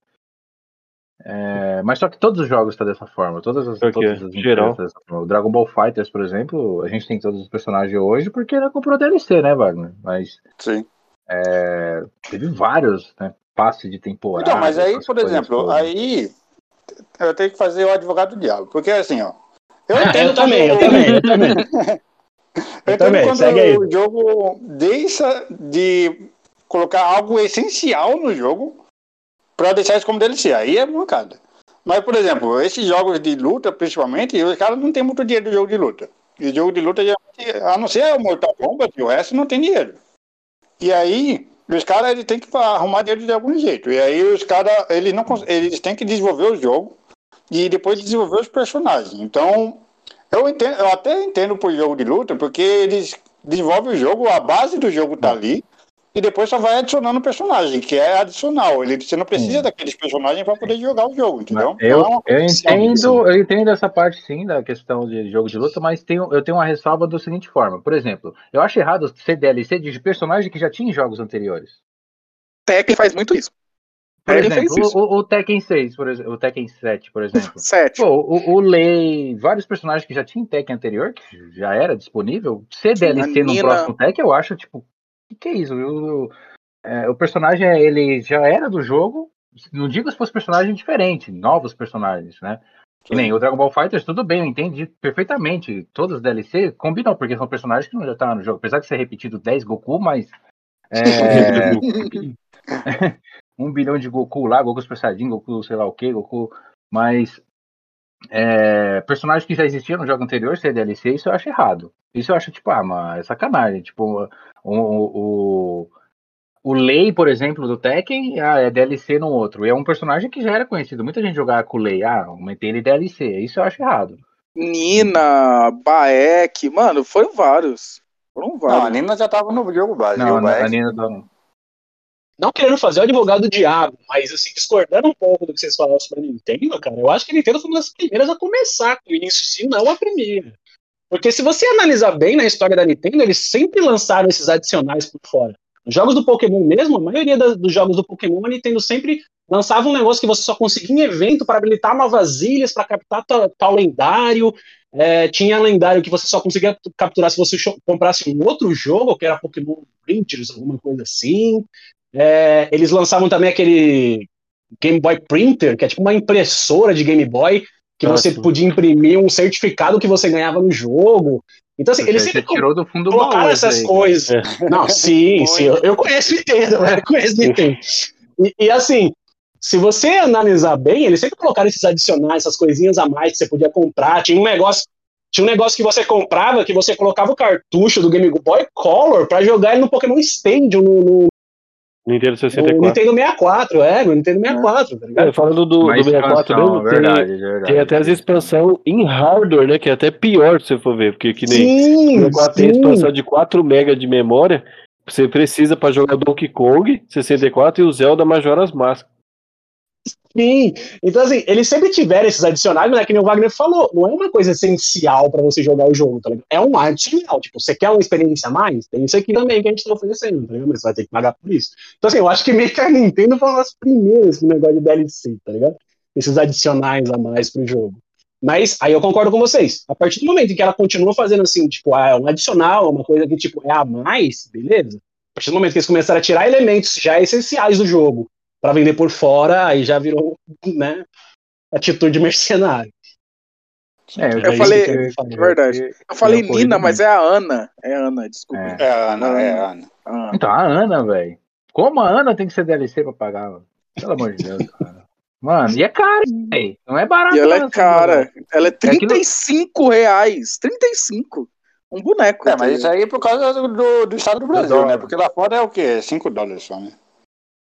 É, mas só que todos os jogos estão dessa forma, todas as, todas as Geral. forma. O Dragon Ball Fighters, por exemplo, a gente tem todos os personagens hoje porque ele comprou DLC, né, Wagner? Mas Sim. é, teve vários, né? Passe de temporada. Então, mas aí, por exemplo, todas. aí eu tenho que fazer o advogado do diabo. Porque assim, ó. Eu Ah, entendo eu também, eu também, eu também. Eu Eu também, quando segue aí. o jogo deixa de colocar algo essencial no jogo pra deixar isso como DLC. Aí é mancada. Mas, por exemplo, esses jogos de luta, principalmente, os caras não tem muito dinheiro do jogo de luta. E o jogo de luta, a não ser o Mortal Kombat, o resto não tem dinheiro. E aí, os caras eles têm que arrumar dinheiro de algum jeito. E aí, os caras eles, não eles têm que desenvolver o jogo e depois desenvolver os personagens. Então, eu, entendo, eu até entendo por jogo de luta, porque eles desenvolvem o jogo, a base do jogo tá ali, e depois só vai adicionando personagem, que é adicional. Ele, você não precisa Sim. daqueles personagens para poder jogar o jogo, entendeu? Eu, Não uma eu assim. entendo, eu entendo essa parte sim da questão de jogo de luta, mas tenho, eu tenho uma ressalva da seguinte forma. Por exemplo, eu acho errado ser DLC de personagem que já tinha em jogos anteriores. Tekken faz muito isso. Por Tekken exemplo, o, o Tekken 6, por exemplo, o Tekken 7, por exemplo. Sete. Pô, o, o Lei, vários personagens que já tinha em Tekken anterior, que já era disponível, ser DLC no próximo Tekken, eu acho, tipo, que, que é isso? O, é, o personagem, ele já era do jogo, não digo se fosse personagem diferente, novos personagens, né? Que nem o Dragon Ball Fighters, tudo bem, eu entendi perfeitamente. Todos os DLC combinam, porque são personagens que não já estavam no jogo. Apesar de ser repetido 10 Goku, mas. É, um bilhão de Goku lá, Goku Super Saiyajin, Goku sei lá o que, Goku. Mas. É, personagens que já existiam no jogo anterior, ser DLC, isso eu acho errado. Isso eu acho, tipo, ah, mas é sacanagem. Tipo, o, o, o Lei, por exemplo, do Tekken, ah, é DLC no outro. E é um personagem que já era conhecido. Muita gente jogava com o Lei, ah, aumentei ele DLC. Isso eu acho errado. Nina, Baek, mano, foram vários. Foram Não, a vários. Nina já tava no jogo base. Não, a Nina não. Querendo fazer o advogado do diabo, mas assim, discordando um pouco do que vocês falaram sobre a Nintendo, cara, eu acho que a Nintendo foi uma das primeiras a começar com isso, se não a primeira. Porque se você analisar bem na história da Nintendo, eles sempre lançaram esses adicionais por fora. Os jogos do Pokémon mesmo, a maioria das- dos jogos do Pokémon, a Nintendo sempre lançava um negócio que você só conseguia em evento para habilitar novas ilhas, para captar tal, tal lendário. É, tinha lendário que você só conseguia capturar se você comprasse um outro jogo, que era Pokémon Rangers, alguma coisa assim. É, eles lançavam também aquele Game Boy Printer, que é tipo uma impressora de Game Boy, que Ah, você podia imprimir um certificado que você ganhava no jogo. Então, assim, eles sempre tirou do fundo colocaram essas aí, coisas. Não, sim, sim, eu, eu conheço Nintendo, eu conheço Nintendo. E, e, assim, se você analisar bem, eles sempre colocaram esses adicionais, essas coisinhas a mais que você podia comprar. Tinha um negócio, tinha um negócio que você comprava que você colocava o cartucho do Game Boy Color pra jogar ele no Pokémon Stadium, no, no, Nintendo no 64. Nintendo 64, é, no Nintendo 64, tá ligado? É, falando do, do 64 expansão, mesmo, tem, verdade, verdade. tem até as expansão em hardware, né? Que é até pior se você for ver, porque que nem Sim, o 64 tem sim. expansão de 4 MB de memória. Você precisa para jogar Donkey Kong 64 e o Zelda Majora's Mask. Sim, então assim, eles sempre tiveram esses adicionais, mas é que nem o Wagner falou, não é uma coisa essencial pra você jogar o jogo, tá ligado? É um adicional, tipo, você quer uma experiência a mais? Tem isso aqui também que a gente tá oferecendo, tá ligado? Mas você vai ter que pagar por isso. Então assim, eu acho que meio que a Nintendo foi uma das primeiras com o negócio de DLC, tá ligado? Esses adicionais a mais pro jogo. Mas aí eu concordo com vocês. A partir do momento em que ela continua fazendo assim, tipo, ah, é um adicional, uma coisa que tipo é a mais, beleza? A partir do momento que eles começaram a tirar elementos já essenciais do jogo para vender por fora, aí já virou, né, atitude mercenária. É, eu, Eu falei- é verdade. Eu falei É, ocorrido Nina, mas é a Ana. É a Ana, desculpa. É. É a Ana, é a Ana. Ah, Então, a Ana, velho. Como a Ana tem que ser DLC pra pagar? mano? Pelo amor de Deus, cara. Mano, e é caro, velho. Não é barato. E ela é cara. Ela é aquilo- 35 reais. 35. Um boneco. É, mas isso aí é por causa do, do, do estado do Brasil, né? Porque lá fora é o quê? 5 dólares só, né?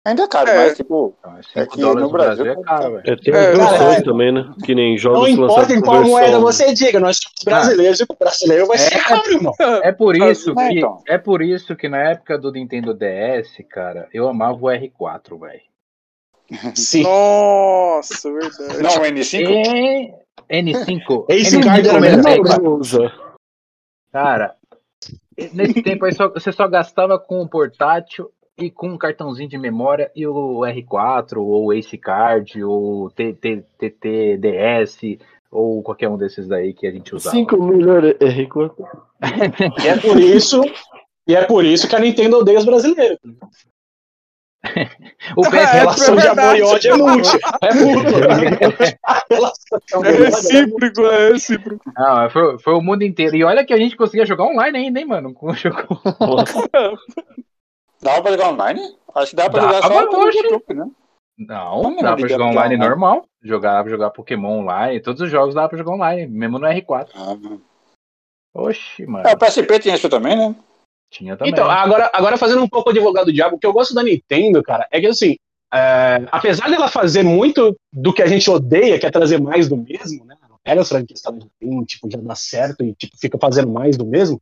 Ainda é caro, É. mas tipo, é 5 É que no Brasil, Brasil é caro, velho. É, tem É, cara, também, né? Que nem Não jogos importa lançados em qual versão- moeda você diga, nós somos brasileiros e o brasileiro vai ser É. caro, irmão. É por isso Mas, que então. é por isso que na época do Nintendo DS, cara, eu amava o R4, velho. Sim. Nossa, verdade. não, o N5, É N5. Esse N5 card era. Usa. Cara, nesse tempo aí só- você só gastava com o portátil e com um cartãozinho de memória e o R4 ou o Ace Card ou TTDS ou qualquer um desses daí que a gente usava. 5 milhões é rico. E é por isso, e é por isso que a Nintendo odeia os brasileiros. O É, PS A relação de amor e ódio é mútua. É mútua. A relação de É é recíproco, é recíproco. Não, foi, foi o mundo inteiro. E olha que a gente conseguia jogar online ainda, hein, mano? Com- jogou- dava pra jogar online? Acho que dava pra Dava, jogar só pelo. YouTube, né? Não, Não, dava pra jogar online pra- normal. Jogar, pra jogar Pokémon online. Todos os jogos dava pra jogar online, mesmo no R4. Ah, Oxi, mano. É, o PSP tinha isso também, né? Tinha também. Então, agora, agora fazendo um pouco advogado do diabo, o que eu gosto da Nintendo, cara, é que assim, é, apesar dela fazer muito do que a gente odeia, que é trazer mais do mesmo, né? Pega as franquias que ela já tem, tipo, já dá certo e tipo, fica fazendo mais do mesmo.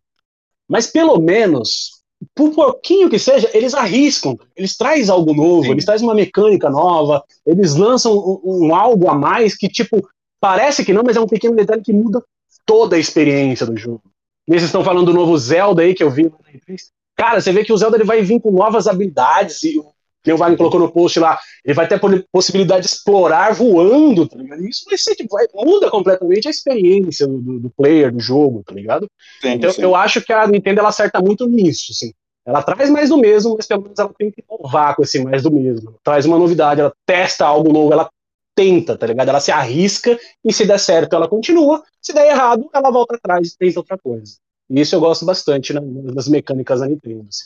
Mas pelo menos, por pouquinho que seja, eles arriscam, eles trazem algo novo, Sim. eles trazem uma mecânica nova, eles lançam um, um algo a mais que, tipo, parece que não, mas é um pequeno detalhe que muda toda a experiência do jogo. Eles estão falando do novo Zelda aí que eu vi lá na E3. Cara, você vê que o Zelda ele vai vir com novas habilidades, e o que o Wagner colocou no post lá, ele vai ter a possibilidade de explorar voando, tá ligado? Isso vai ser, vai, muda completamente a experiência do, do- do player, do jogo, tá ligado? Sim, Então, sim. eu acho que a Nintendo ela acerta muito nisso, assim. Ela traz mais do mesmo, mas pelo menos ela tem que inovar com esse mais do mesmo. Traz uma novidade, ela testa algo novo, ela tenta, tá ligado? Ela se arrisca e se der certo, ela continua. Se der errado, ela volta atrás e tenta outra coisa. E isso eu gosto bastante né, das mecânicas da Nintendo. assim.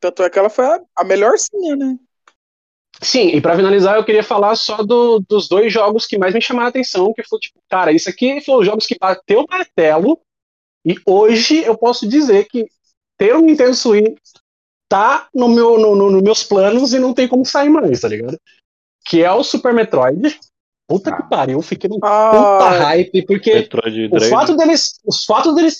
Tanto é que ela foi a, a melhorzinha, né? Sim, e pra finalizar, eu queria falar só do- dos dois jogos que mais me chamaram a atenção, que foi tipo, cara, isso aqui foram os jogos que bateu o martelo, e hoje eu posso dizer que ter um Nintendo Switch tá no meu, no, no- nos meus planos e não tem como sair mais, tá ligado? Que é o Super Metroid. Puta Ah. que pariu, eu fiquei num puta Ah, hype, porque Metroid o fato deles, os fatos deles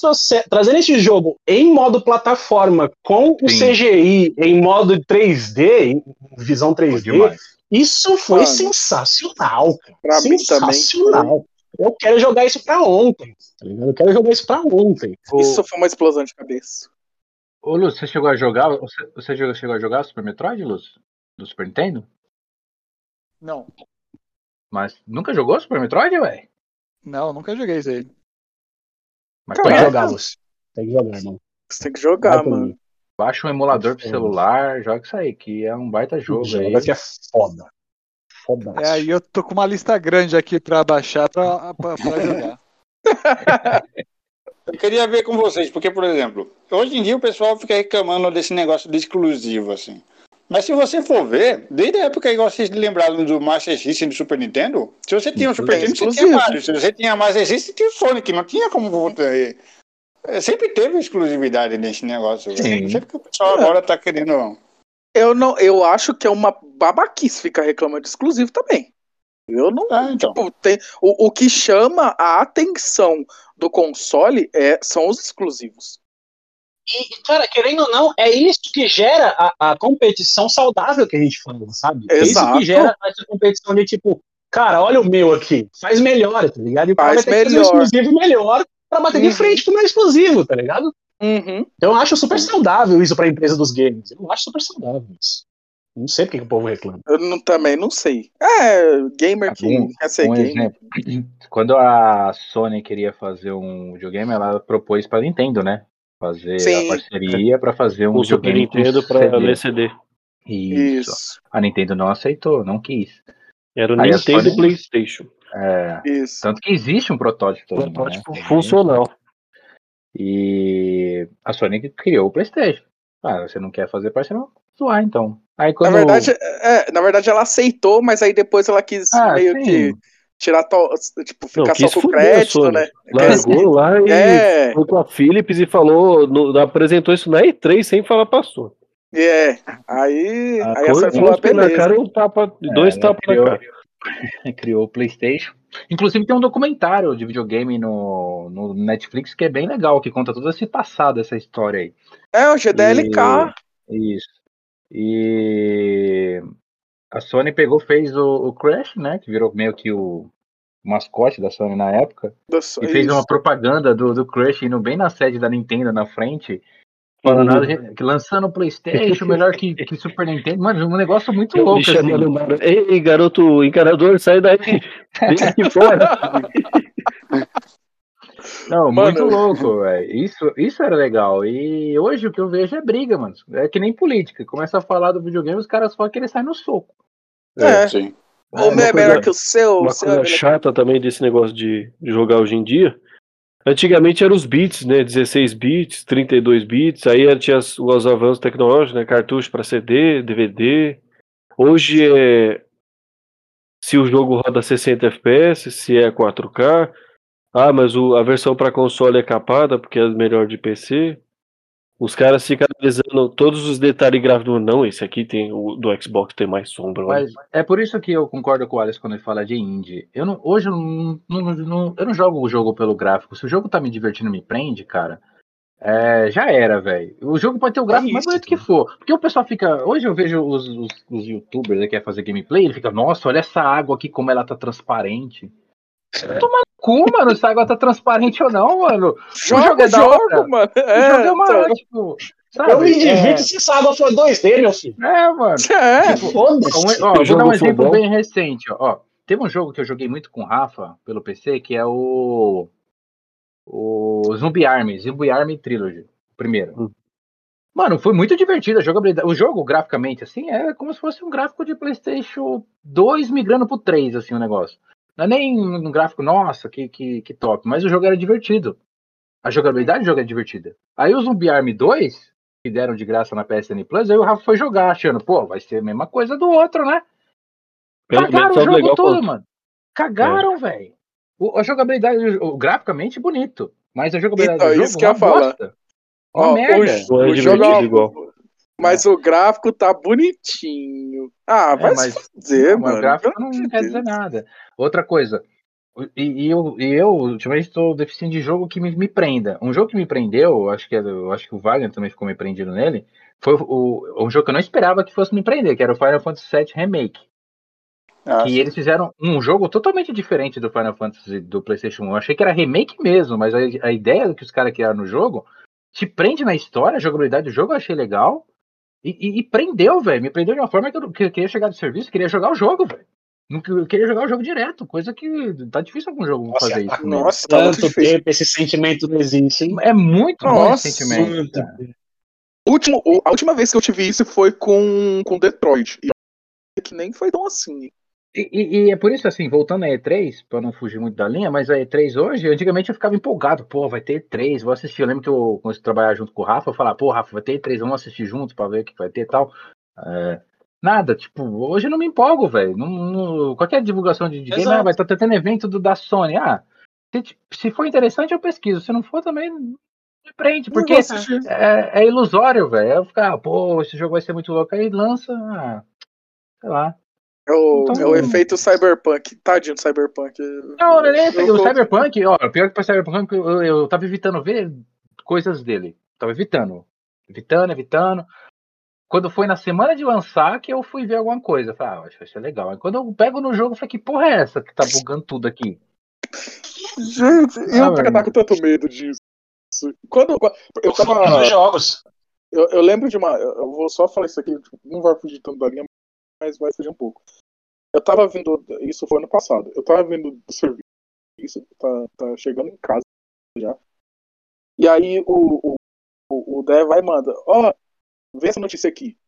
trazerem esse jogo em modo plataforma, com o Sim. CGI em modo 3D, em visão Pô, 3D, demais. isso foi Mano. sensacional, cara. Pra sensacional. Eu quero jogar isso pra ontem, tá ligado? Eu quero jogar isso pra ontem. Isso foi uma explosão de cabeça. ô, Lúcio, você chegou a jogar? Você, você chegou- chegou a jogar Super Metroid, Lúcio? Do Super Nintendo? Não, Mas nunca jogou Super Metroid, velho? não, nunca joguei isso aí. Mas Tem que jogar. Tem que jogar, irmão. Você tem que jogar, Vai mano. Baixa um emulador pro celular, joga isso aí, que é um baita jogo aí. Joga que é foda. Foda. É, aí eu tô com uma lista grande aqui pra baixar pra, pra, pra jogar. Eu queria ver com vocês, porque, por exemplo, hoje em dia o pessoal fica reclamando desse negócio de exclusivo, assim. Mas se você for ver, desde a época, igual vocês lembraram do Master System do Super Nintendo, se você tinha um Super É Nintendo, você tinha. Mario. Se você tinha Master System, tinha o Sonic. Não tinha como... é, Sempre teve exclusividade nesse negócio. Sim. Não sei porque o pessoal agora tá querendo... Eu não, eu acho que é uma babaquice ficar reclamando de exclusivo também. Eu não. Ah, então. Tipo, tem, o, o que chama a atenção do console é, são os exclusivos. E, cara, querendo ou não, é isso que gera a, a competição saudável que a gente fala, sabe? É isso Exato. que gera essa competição de tipo, cara, olha o meu aqui, faz melhor, tá ligado? E Faz vai que fazer um melhor. exclusivo melhor pra bater de Uhum. frente com o meu exclusivo, tá ligado? Uhum. Então eu acho super saudável isso pra empresa dos games. Eu acho super saudável isso. Não sei porque que o povo reclama. Eu não- também não sei. É, gamer que Um- quer ser Um gamer. exemplo. Quando a Sony queria fazer um videogame, ela propôs pra Nintendo, né? Fazer Sim. a parceria pra fazer um O Super Nintendo pra CD. ler CD. Isso. Isso, A Nintendo não aceitou, não quis. Era o Aí Nintendo Sony- e PlayStation. É, isso. tanto que existe um protótipo ainda, Protótipo né? funcional. E a Sony criou o PlayStation. Ah, você não quer fazer parceria? Zoar então. Aí Na quando verdade, é, na verdade, ela aceitou, mas aí depois ela quis Ah, meio sim. que tirar to, tipo, ficar quis só com o crédito, Sony. né? Largou lá e É, foi com a Philips e falou, no- apresentou isso na E3 sem falar pra Sony. É, aí, Ah, aí a Sony Dois falou, cuspe na beleza. cara e um tapa, dois né, tapas na criou- cara. criou o PlayStation. Inclusive tem um documentário de videogame no, no Netflix que é bem legal, que conta todo esse passado, essa história aí. É, o GDLK. Isso. E a Sony pegou, fez o, o Crash, né? Que virou meio que o mascote da Sony na época. do- E fez isso. uma propaganda do, do Crash indo bem na sede da Nintendo na frente. Falando Uhum. lançando o Playstation melhor que, que Super Nintendo. Mano, um negócio muito Me louco, assim. Mara. Ei, garoto encanador, sai daí. Vem aqui fora. Não, Mano. muito louco, velho. Isso, isso era legal. E hoje o que eu vejo é briga, mano. É que nem política. Começa a falar do videogame, os caras só querem sair no soco. É. Sim. O meu é uma melhor coisa- que o seu. Uma seu é coisa melhor chata também desse negócio de jogar hoje em dia. Antigamente eram os bits, né? 16 bits, 32 bits. Aí tinha os avanços tecnológicos, né? Cartucho para CD, DVD. Hoje é se o jogo roda 60 FPS, se é 4K. Ah, mas o- a versão para console é capada porque é melhor de PC. Os caras ficam analisando todos os detalhes gráficos. Não, esse aqui tem o do Xbox tem mais sombra. olha. Mas é por isso que eu concordo com o Alex quando ele fala de indie. Eu não, hoje eu não, não- não- eu não jogo o jogo pelo gráfico. Se o jogo tá me divertindo, me prende, cara. é, já era, velho. O jogo pode ter o gráfico mais isso, bonito que for. Porque o pessoal fica. Hoje eu vejo os, os, os youtubers que querem fazer gameplay, ele fica, nossa, olha essa água aqui, como ela tá transparente. Toma no cu, mano, se a água tá transparente ou não, mano. Joga jogo é o da jogo, hora. mano. O É, jogo é uma, então, tipo, sabe? Eu me É, divirto se essa água for 2D, meu filho. é, mano. é. Foda-se. Um- ó, vou jogo dar um exemplo futebol. bem recente. Ó. Ó, Teve um jogo que eu joguei muito com o Rafa pelo PC, que é o. O Zumbi Army, Zumbi Army Trilogy. o Primeiro. Hum. Mano, foi muito divertido a jogabilidade. O jogo, graficamente, assim, é como se fosse um gráfico de PlayStation 2 migrando pro 3, assim, o negócio. Não é nem um gráfico, nossa, que, que, que top. Mas o jogo era divertido. A jogabilidade do jogo é divertida. Aí o Zumbi Army 2, que deram de graça na PSN Plus, aí o Rafa foi jogar, achando, pô, vai ser a mesma coisa do outro, né? Cagaram o é jogo todo, mano. Cagaram, velho. O- A jogabilidade, o, graficamente bonito, mas a jogabilidade Então, do jogo isso que eu é ia uma falar. bosta. Uma Ó, merda. o, é o jogo é divertido uma- igual. Mas o gráfico tá bonitinho. Ah, É, vai mas- se fazer, Não, mano. o gráfico não quer dizer nada. Outra coisa, e, e eu, e eu ultimamente estou deficiente de jogo que me, me prenda. Um jogo que me prendeu, acho que, é acho que o Wagner também ficou me prendido nele, foi o, um jogo que eu não esperava que fosse me prender, que era o Final Fantasy VII Remake. Ah, que sim. eles fizeram um jogo totalmente diferente do Final Fantasy do PlayStation 1. Eu achei que era remake mesmo, mas a, a ideia do que os caras criaram no jogo te prende na história, a jogabilidade do jogo eu achei legal. E, e- e prendeu, velho. Me prendeu de uma forma que eu, que eu queria chegar do serviço, queria jogar o jogo, velho. Não Eu queria jogar o jogo direto, coisa que tá difícil algum jogo Nossa, fazer isso. né? Nossa, tá muito Tanto difícil. tempo esse sentimento não existe, hein? É muito bom Nossa, esse sentimento. Último, a última vez que eu tive isso foi com, com Detroit. E que nem foi tão assim. E, e- e é por isso, assim, voltando à E3, pra não fugir muito da linha, mas a E3 hoje, antigamente eu ficava empolgado, pô, vai ter E3, vou assistir. Eu lembro que eu comecei a trabalhar junto com o Rafa, eu falava, pô, Rafa, vai ter E3, vamos assistir junto pra ver o que vai ter e tal. É, nada, tipo, hoje eu não me empolgo, velho. Qualquer divulgação de, de game, ah, vai estar tendo evento do, da Sony. Ah, se, se for interessante, eu pesquiso. Se não for, também me prende, porque é, é ilusório, velho. Eu ficar, ah, pô, esse jogo vai ser muito louco. Aí lança, ah, sei lá. É o, Então- é o efeito cyberpunk. Tadinho do cyberpunk. Não, não é nem Eu o Cyberpunk, ó, pior que para Cyberpunk, eu, eu tava evitando ver coisas dele. Tava evitando. Evitando, evitando. Quando foi na semana de lançar que eu fui ver alguma coisa. Eu Falei, ah, acho que vai ser legal. Aí quando eu pego no jogo, eu falei, que porra é essa que tá bugando tudo aqui? Gente, Ah, eu velho. tava com tanto medo disso. Quando eu, eu tava. Nos jogos. Eu, eu lembro de uma. Eu vou só falar isso aqui, tipo, não vai fugir tanto da linha, mas vai fugir um pouco. Eu tava vendo. Isso foi ano passado. Eu tava vendo do serviço, tá, tá chegando em casa já. E aí o, o, o, o Dev vai e manda: Ó, vê essa notícia aqui.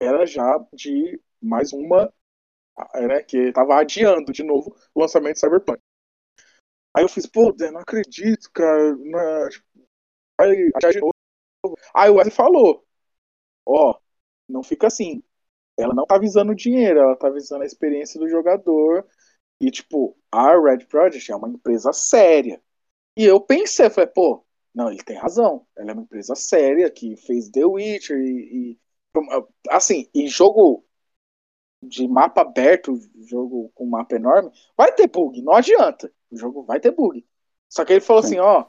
Era já de mais uma. Né, que tava adiando de novo o lançamento de Cyberpunk. Aí eu fiz, pô, não acredito, cara. Não é, Aí, já de novo. Aí o Wesley falou: Ó, não fica assim. Ela não tá visando dinheiro, ela tá visando a experiência do jogador. E, tipo, a Red Project é uma empresa séria. E eu pensei, falei, pô, Não, ele tem razão. Ela é uma empresa séria que fez The Witcher e, e assim, em jogo de mapa aberto, jogo com mapa enorme, vai ter bug, não adianta. O jogo vai ter bug. Só que ele falou Sim. assim, ó,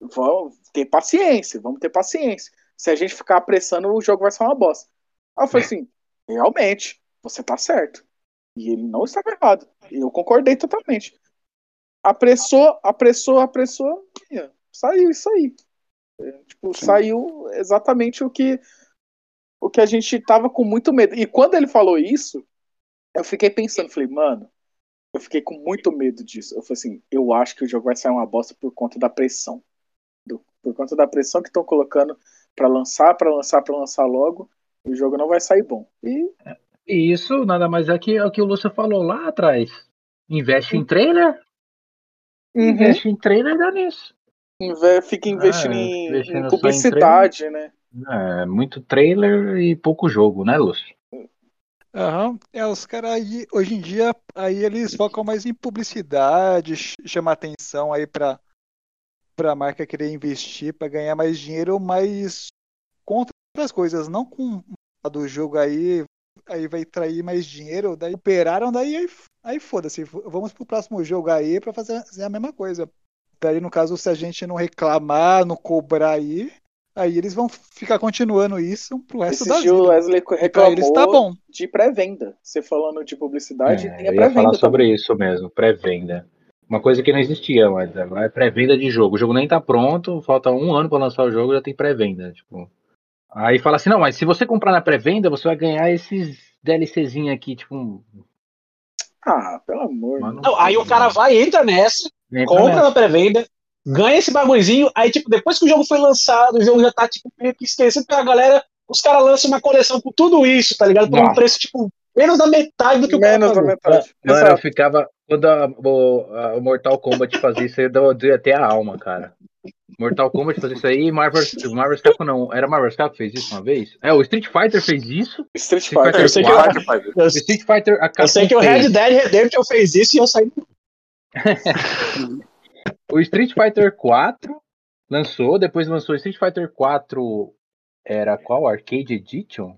vamos ter paciência, vamos ter paciência. Se a gente ficar apressando, o jogo vai ser uma bosta. Aí eu falei assim, realmente, você tá certo. E ele não estava errado. Eu concordei totalmente. Apressou, apressou, apressou, saiu isso aí. É, tipo, Sim. saiu exatamente o que o que a gente tava com muito medo. E quando ele falou isso, eu fiquei pensando, falei, mano, eu fiquei com muito medo disso. Eu falei assim, eu acho que o jogo vai sair uma bosta por conta da pressão. Do, por conta da pressão que estão colocando para lançar, para lançar, para lançar logo, o jogo não vai sair bom. E e isso nada mais é que é o que o Lúcio falou lá atrás. Investe em trailer. Uhum. Investe em trailer dá nisso. Fica investindo ah, em, em, publicidade, em né? É, muito trailer e pouco jogo, né, Lúcio? Aham, é, os caras aí, hoje em dia, aí eles focam mais em publicidade, chama atenção aí pra, pra marca querer investir, pra ganhar mais dinheiro, mas contra outras coisas, não com a do jogo aí, aí vai trair mais dinheiro, daí operaram, daí aí, aí foda-se, vamos pro próximo jogo aí pra fazer a mesma coisa. Daí, no caso, se a gente não reclamar, não cobrar aí, aí eles vão ficar continuando isso pro resto Esse da vida. o Wesley reclamou eles, tá bom. de pré-venda. Você falando de publicidade, é, tem a pré-venda. Eu ia falar sobre também. isso mesmo, pré-venda. Uma coisa que não existia, mas agora é pré-venda de jogo. O jogo nem tá pronto, falta um ano para lançar o jogo, já tem pré-venda. Tipo, Aí fala assim, não, mas se você comprar na pré-venda, você vai ganhar esses DLCzinhos aqui, tipo. Ah, pelo amor. Não, aí o cara vai, entra nessa, entra compra na pré-venda, ganha esse bagulhozinho, aí, tipo, depois que o jogo foi lançado, o jogo já tá, tipo, meio que esquecido pela galera, os caras lançam uma coleção com tudo isso, tá ligado? Por um preço, tipo, menos da metade do que menos o Menos da metade. Mano, Exato. eu ficava. Quando a, o, a, o Mortal Kombat fazia isso, eu deu até a alma, cara. Mortal Kombat fazia isso aí, Marvel, Marvel Capcom não. Era Marvel Capcom fez isso uma vez? É, o Street Fighter fez isso. Street, Street Fighter, Fighter, 4, Fighter. Eu, Street Fighter eu sei que o Red Dead Redemption fez isso e eu saí. O Street Fighter 4 lançou, depois lançou Street Fighter 4 era qual? Arcade Edition?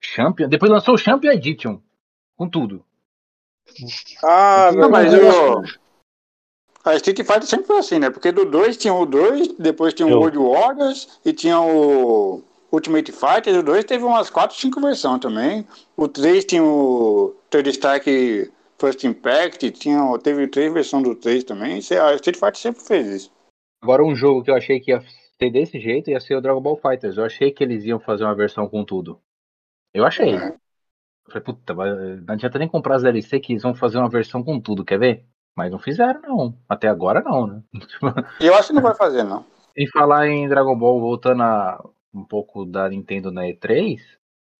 Champion. Depois lançou o Champion Edition com tudo. Ah, não, mas eu a Street Fighter sempre foi assim, né? Porque do 2 tinha o 2, depois tinha o Eu. World Warriors e tinha o Ultimate Fighter. O 2 teve umas 4, 5 versões também. O 3 tinha o Third Strike First Impact, tinha, teve três versões do 3 também. A Street Fighter sempre fez isso. Agora um jogo que eu achei que ia ser desse jeito ia ser o Dragon Ball Fighters. Eu achei que eles iam fazer uma versão com tudo. Eu achei. É. Eu falei, puta, não adianta nem comprar as DLC que eles vão fazer uma versão com tudo, quer ver? Mas não fizeram, não. Até agora não, né? Eu acho que não vai fazer, não. Em falar em Dragon Ball, voltando a um pouco da Nintendo na E3,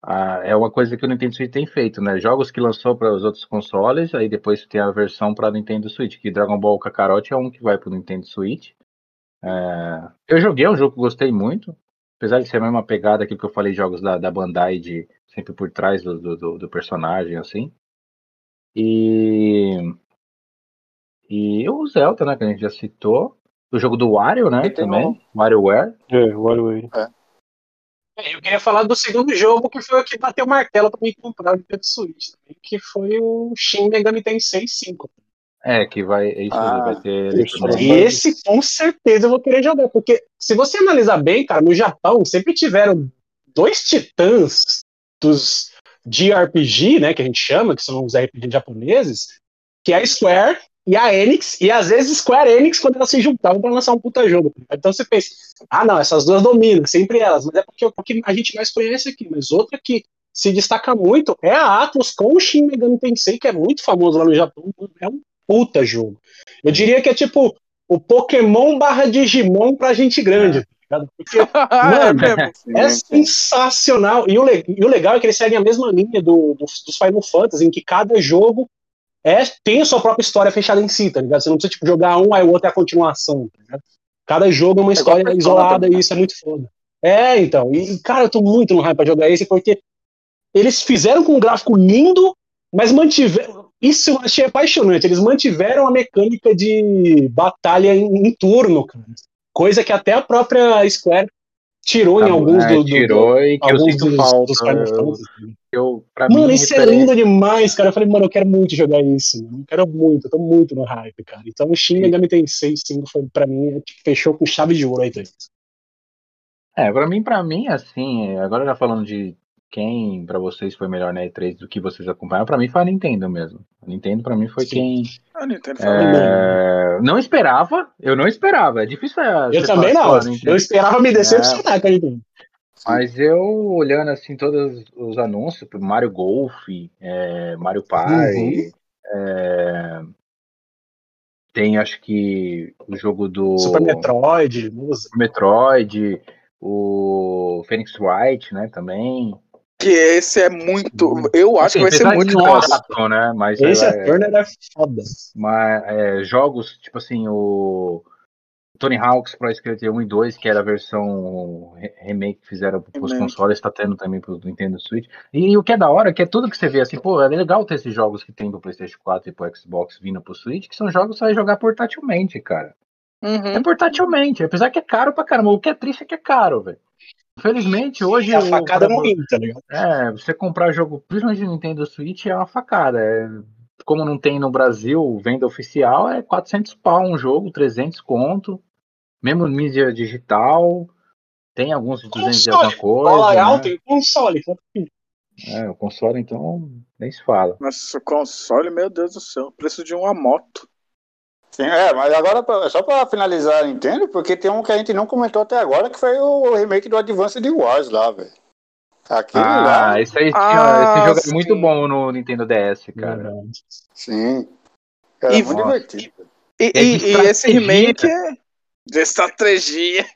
ah, é uma coisa que o Nintendo Switch tem feito, né? Jogos que lançou para os outros consoles, aí depois tem a versão para Nintendo Switch, que Dragon Ball Kakarot é um que vai para o Nintendo Switch. É... Eu joguei, é um jogo que gostei muito, apesar de ser a mesma pegada que eu falei, jogos da, da Bandai, de sempre por trás do, do, do personagem, assim. E e o Zelda, né, que a gente já citou. O jogo do Wario, né, também. WarioWare. É, WarioWare. É. é. Eu queria falar do segundo jogo, que foi o que bateu o martelo pra mim comprar o Nintendo Switch também, que foi o Shin Megami Tensei 5. É, que vai, é isso ah, vai ter. E esse com certeza eu vou querer jogar, porque se você analisar bem, cara, no Japão sempre tiveram dois titãs dos JRPG, né, que a gente chama, que são os RPG japoneses, que é a Square e a Enix, e às vezes Square Enix, quando elas se juntavam para lançar um puta jogo. Então você pensa, ah, não, essas duas dominam, sempre elas, mas é porque, é porque a gente mais conhece aqui. Mas outra que se destaca muito é a Atlas com o Shin Megami Tensei, que é muito famoso lá no Japão. É um puta jogo. Eu diria que é tipo o Pokémon barra Digimon pra gente grande. Tá porque, mano, é, é sensacional. E o, e o legal é que eles seguem a mesma linha do, dos, dos Final Fantasy, em que cada jogo é, tem a sua própria história fechada em si, tá ligado? Você não precisa tipo, jogar um, aí o outro é a continuação, tá ligado? Cada jogo é uma é história isolada e isso é muito foda. É, então. E, cara, eu tô muito no hype pra jogar esse porque eles fizeram com um gráfico lindo, mas mantiveram. Isso eu achei apaixonante. Eles mantiveram a mecânica de batalha em, em turno, cara. Coisa que até a própria Square tirou em Tá, alguns é, do, do, tirou e que eu sinto dos, falta. dos eu. Eu, pra Mano, mim, isso é lindo demais, cara. Eu falei, mano, eu quero muito jogar isso. Eu quero muito, eu tô muito no hype, cara. Então o Shin Megami Tensei 5 foi, pra mim, é, tipo, fechou com chave de ouro aí, tá? É, pra mim, pra mim, assim, agora já falando de quem pra vocês foi melhor na E3 do que vocês acompanharam, pra mim foi a Nintendo mesmo. A Nintendo pra mim foi Sim. quem A Nintendo fala, é, não esperava, eu não esperava. É difícil é, Eu também não. a Nintendo- Eu esperava me decepcionar, cara. Então. Mas eu olhando assim todos os anúncios, Mario Golf, é, Mario Party, é, tem acho que o jogo do Super Metroid, música. Metroid, o Phoenix Wright, né, também. que esse é muito. Eu acho Assim, que vai ser muito barato, né, mas, Esse é, Turner é foda. mas é, jogos tipo assim o Tony Hawk's Pro Skater 1 e 2, que era a versão re- remake que fizeram para os consoles, está tendo também pro Nintendo Switch. E, o que é da hora, é que é tudo que você vê assim, pô, é legal ter esses jogos que tem do PlayStation 4 e pro Xbox vindo pro Switch, que são jogos que você vai jogar portátilmente, cara. É Uhum. portátilmente, apesar que é caro pra caramba. O que é triste é que é caro, velho. Infelizmente, hoje. A o- facada no rim, tá ligado? é, você comprar jogo, principalmente no Nintendo Switch, é uma facada. É, como não tem no Brasil venda oficial, é 400 pau um jogo, 300 conto. Mesmo mídia digital. Tem alguns de 200 e alguma coisa. alta Né? e console. É, o console, então, nem se fala. Nossa, o console, meu Deus do céu. Preço de uma moto. Sim, é, mas agora, só pra finalizar a Nintendo, porque tem um que a gente não comentou até agora, que foi o remake do Advanced Wars lá, velho. Lá, Ah, esse aí Ah, esse jogo é muito sim. bom no Nintendo DS, cara. sim. Era E- muito divertido. E, É e- e esse remake é de estratégia.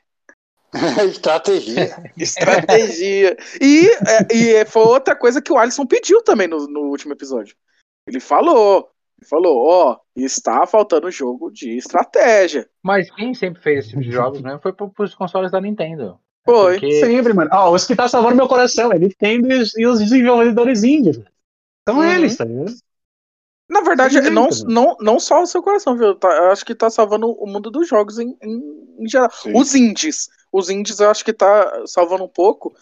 Estratégia. Estratégia. e, é, e foi outra coisa que o Alisson pediu também no, no último episódio. Ele falou. Ele falou, ó, está faltando jogo de estratégia. Mas quem sempre fez esse tipo de jogos mesmo foi pro- pros consoles da Nintendo. É Foi. Porque Sempre, mano. Ó, os que tá salvando meu coração é Nintendo e os- e os desenvolvedores índios. São Uhum. eles, tá ligado? Na verdade, Sim, não, não, não só o seu coração, viu? Tá- eu acho que tá salvando o mundo dos jogos em, em, em geral. Sim. Os indies. Os indies eu acho que tá salvando um pouco.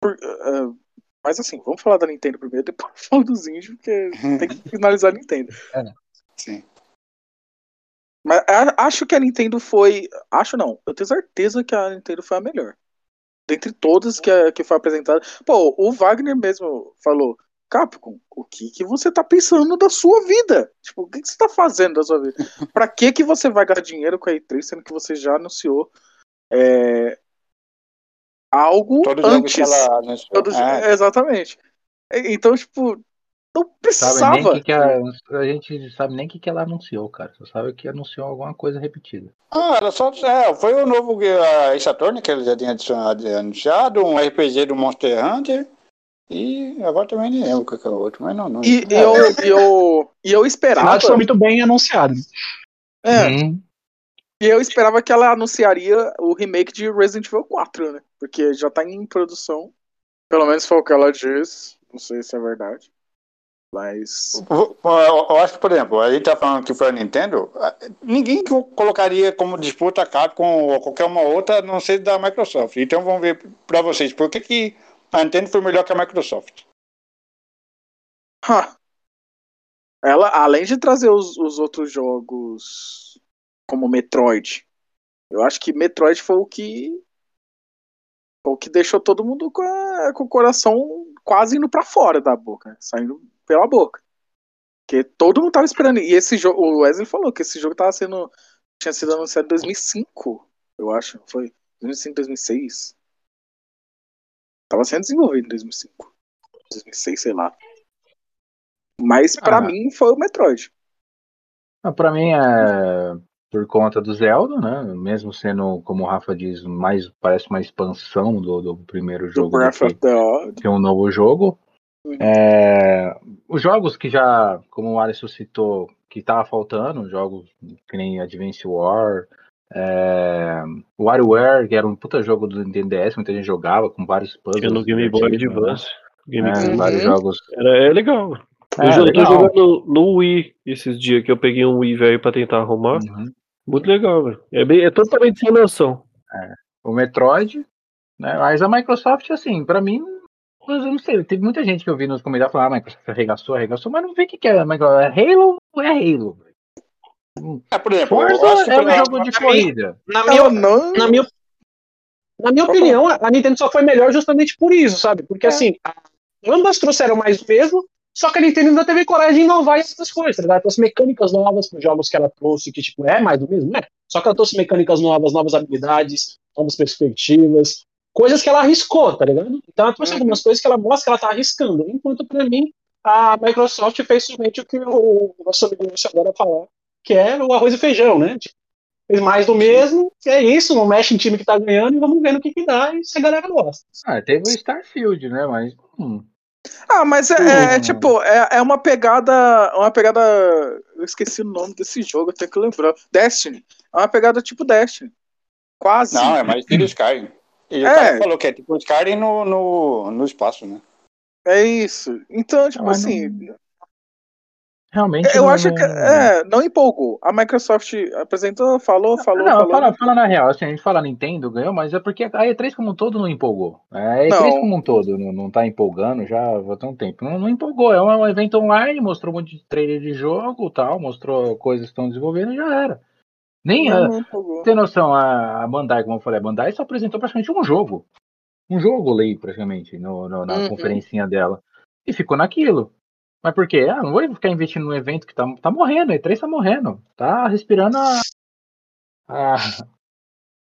por- eh, mas assim, vamos falar da Nintendo primeiro, depois falo dos indies, porque tem que finalizar a Nintendo. Sim. Mas acho que a Nintendo foi. Acho não. Eu tenho certeza que a Nintendo foi a melhor. Dentre todas que, a- que foi apresentada. Pô, o Wagner mesmo falou. Capcom, o que, que você tá pensando da sua vida? Tipo, o que, que você tá fazendo da sua vida? Pra que, que você vai gastar dinheiro com a E3, sendo que você já anunciou é, algo Todos antes? que ela anunciou. Todos- É, Exatamente. Então, tipo, não sabe nem precisava. que que a, a gente sabe nem o que, que ela anunciou, cara. Só sabe que anunciou alguma coisa repetida. Ah, era só. É, foi o novo uh, Saturn que ele já tinha adicionado- anunciado, um RPG do Monster Hunter. E agora também nem lembro qual que é o outro, mas não. não E, é, eu, e, eu, e eu esperava. Nada foi muito bem anunciado. É, Uhum. E eu esperava que ela anunciaria o remake de Resident Evil 4, né? Porque já tá em produção. Pelo menos foi o que ela disse. Não sei se é verdade. Mas. Eu acho que, por exemplo, a gente tá falando que foi a Nintendo, ninguém co- colocaria como disputa a Capcom ou qualquer uma outra, a não ser da Microsoft. Então vamos ver pra vocês, por que, que a Nintendo foi melhor que a Microsoft? ha, ela, além de trazer os, os outros jogos como Metroid, eu acho que Metroid foi o que. Foi o que deixou todo mundo com, a- com o coração quase indo pra fora da boca, saindo pela boca. Porque todo mundo tava esperando. E esse jogo, o Wesley falou que esse jogo tava sendo. Tinha sido anunciado em 2005, eu acho. Foi 2005, 2006. Tava sendo desenvolvido em 2005. 2006, sei lá. Mas pra Ah. mim foi o Metroid. Ah, Pra mim é por conta do Zelda, né? Mesmo sendo, como o Rafa diz, mais parece uma expansão do, do primeiro jogo do Breath of the Wild. que um novo jogo. Uhum. É, os jogos que já, como o Alisson citou, que tava faltando, jogos que nem Advance War, é, WarioWare, que era um puta jogo do Nintendo DS, muita gente jogava com vários puzzles. Tinha no Game Boy divertidos, né? Advance. Game É, Uhum. vários jogos. Era, é legal. É, eu tô jogando no Wii esses dias que eu peguei um Wii velho pra tentar arrumar. Uhum. Muito legal, velho. É, bem- é totalmente sem noção. O Metroid, né? Mas a Microsoft, assim, pra mim, eu não sei, teve muita gente que eu vi nos comentários falar, ah, a Microsoft arregaçou, arregaçou, mas não vê o que, que é. Microsoft. É Halo ou é Halo? É, por exemplo, Forza é um jogo de corrida. Na minha, não. na minha, na minha opinião, a Nintendo só foi melhor justamente por isso, sabe? Porque assim, a- ambas trouxeram mais do mesmo, só que a Nintendo ainda teve coragem de inovar essas coisas, tá ligado? Trouxe mecânicas novas para jogos que ela trouxe, que tipo, é mais do mesmo, é. Só que ela trouxe mecânicas novas, novas habilidades, novas perspectivas, coisas que ela arriscou, tá ligado? Então ela trouxe Uhum. algumas coisas que ela mostra que ela tá arriscando. Enquanto pra mim, a Microsoft fez somente o que o nosso amigo adora falar, que é o arroz e feijão, né? Tipo, fez mais do mesmo, que é isso, não mexe em time que tá ganhando e vamos ver no que que dá e se a galera gosta. Ah, teve o Starfield, né? Mas. hum, Ah, mas é, é, Hum. tipo, é, é uma pegada. Uma pegada. Eu esqueci o nome desse jogo, eu tenho que lembrar. Destiny. É uma pegada tipo Destiny. Quase. Não, é mais estilo Skyrim. E o É. cara falou que é tipo Skyrim no, no, no espaço, né? É isso. Então, tipo assim. não- Realmente. Eu não- acho que é, não empolgou. A Microsoft apresentou, falou, falou, não, falou. fala, fala na real, assim, a gente fala Nintendo ganhou, mas é porque a E3 como um todo não empolgou. A E3 Não. como um todo não, não tá empolgando já há tão tempo. Não, não empolgou, é um evento online, mostrou um monte de trailer de jogo tal, mostrou coisas que estão desenvolvendo e já era. Nem Não, a, tem noção, a, a Bandai, como eu falei, a Bandai só apresentou praticamente um jogo. Um jogo ali, praticamente, no, no- na Uhum. conferencinha dela. E ficou naquilo. Mas por quê? Ah, não vou ficar investindo num evento que tá, tá morrendo, a E3 tá morrendo. Tá respirando a. a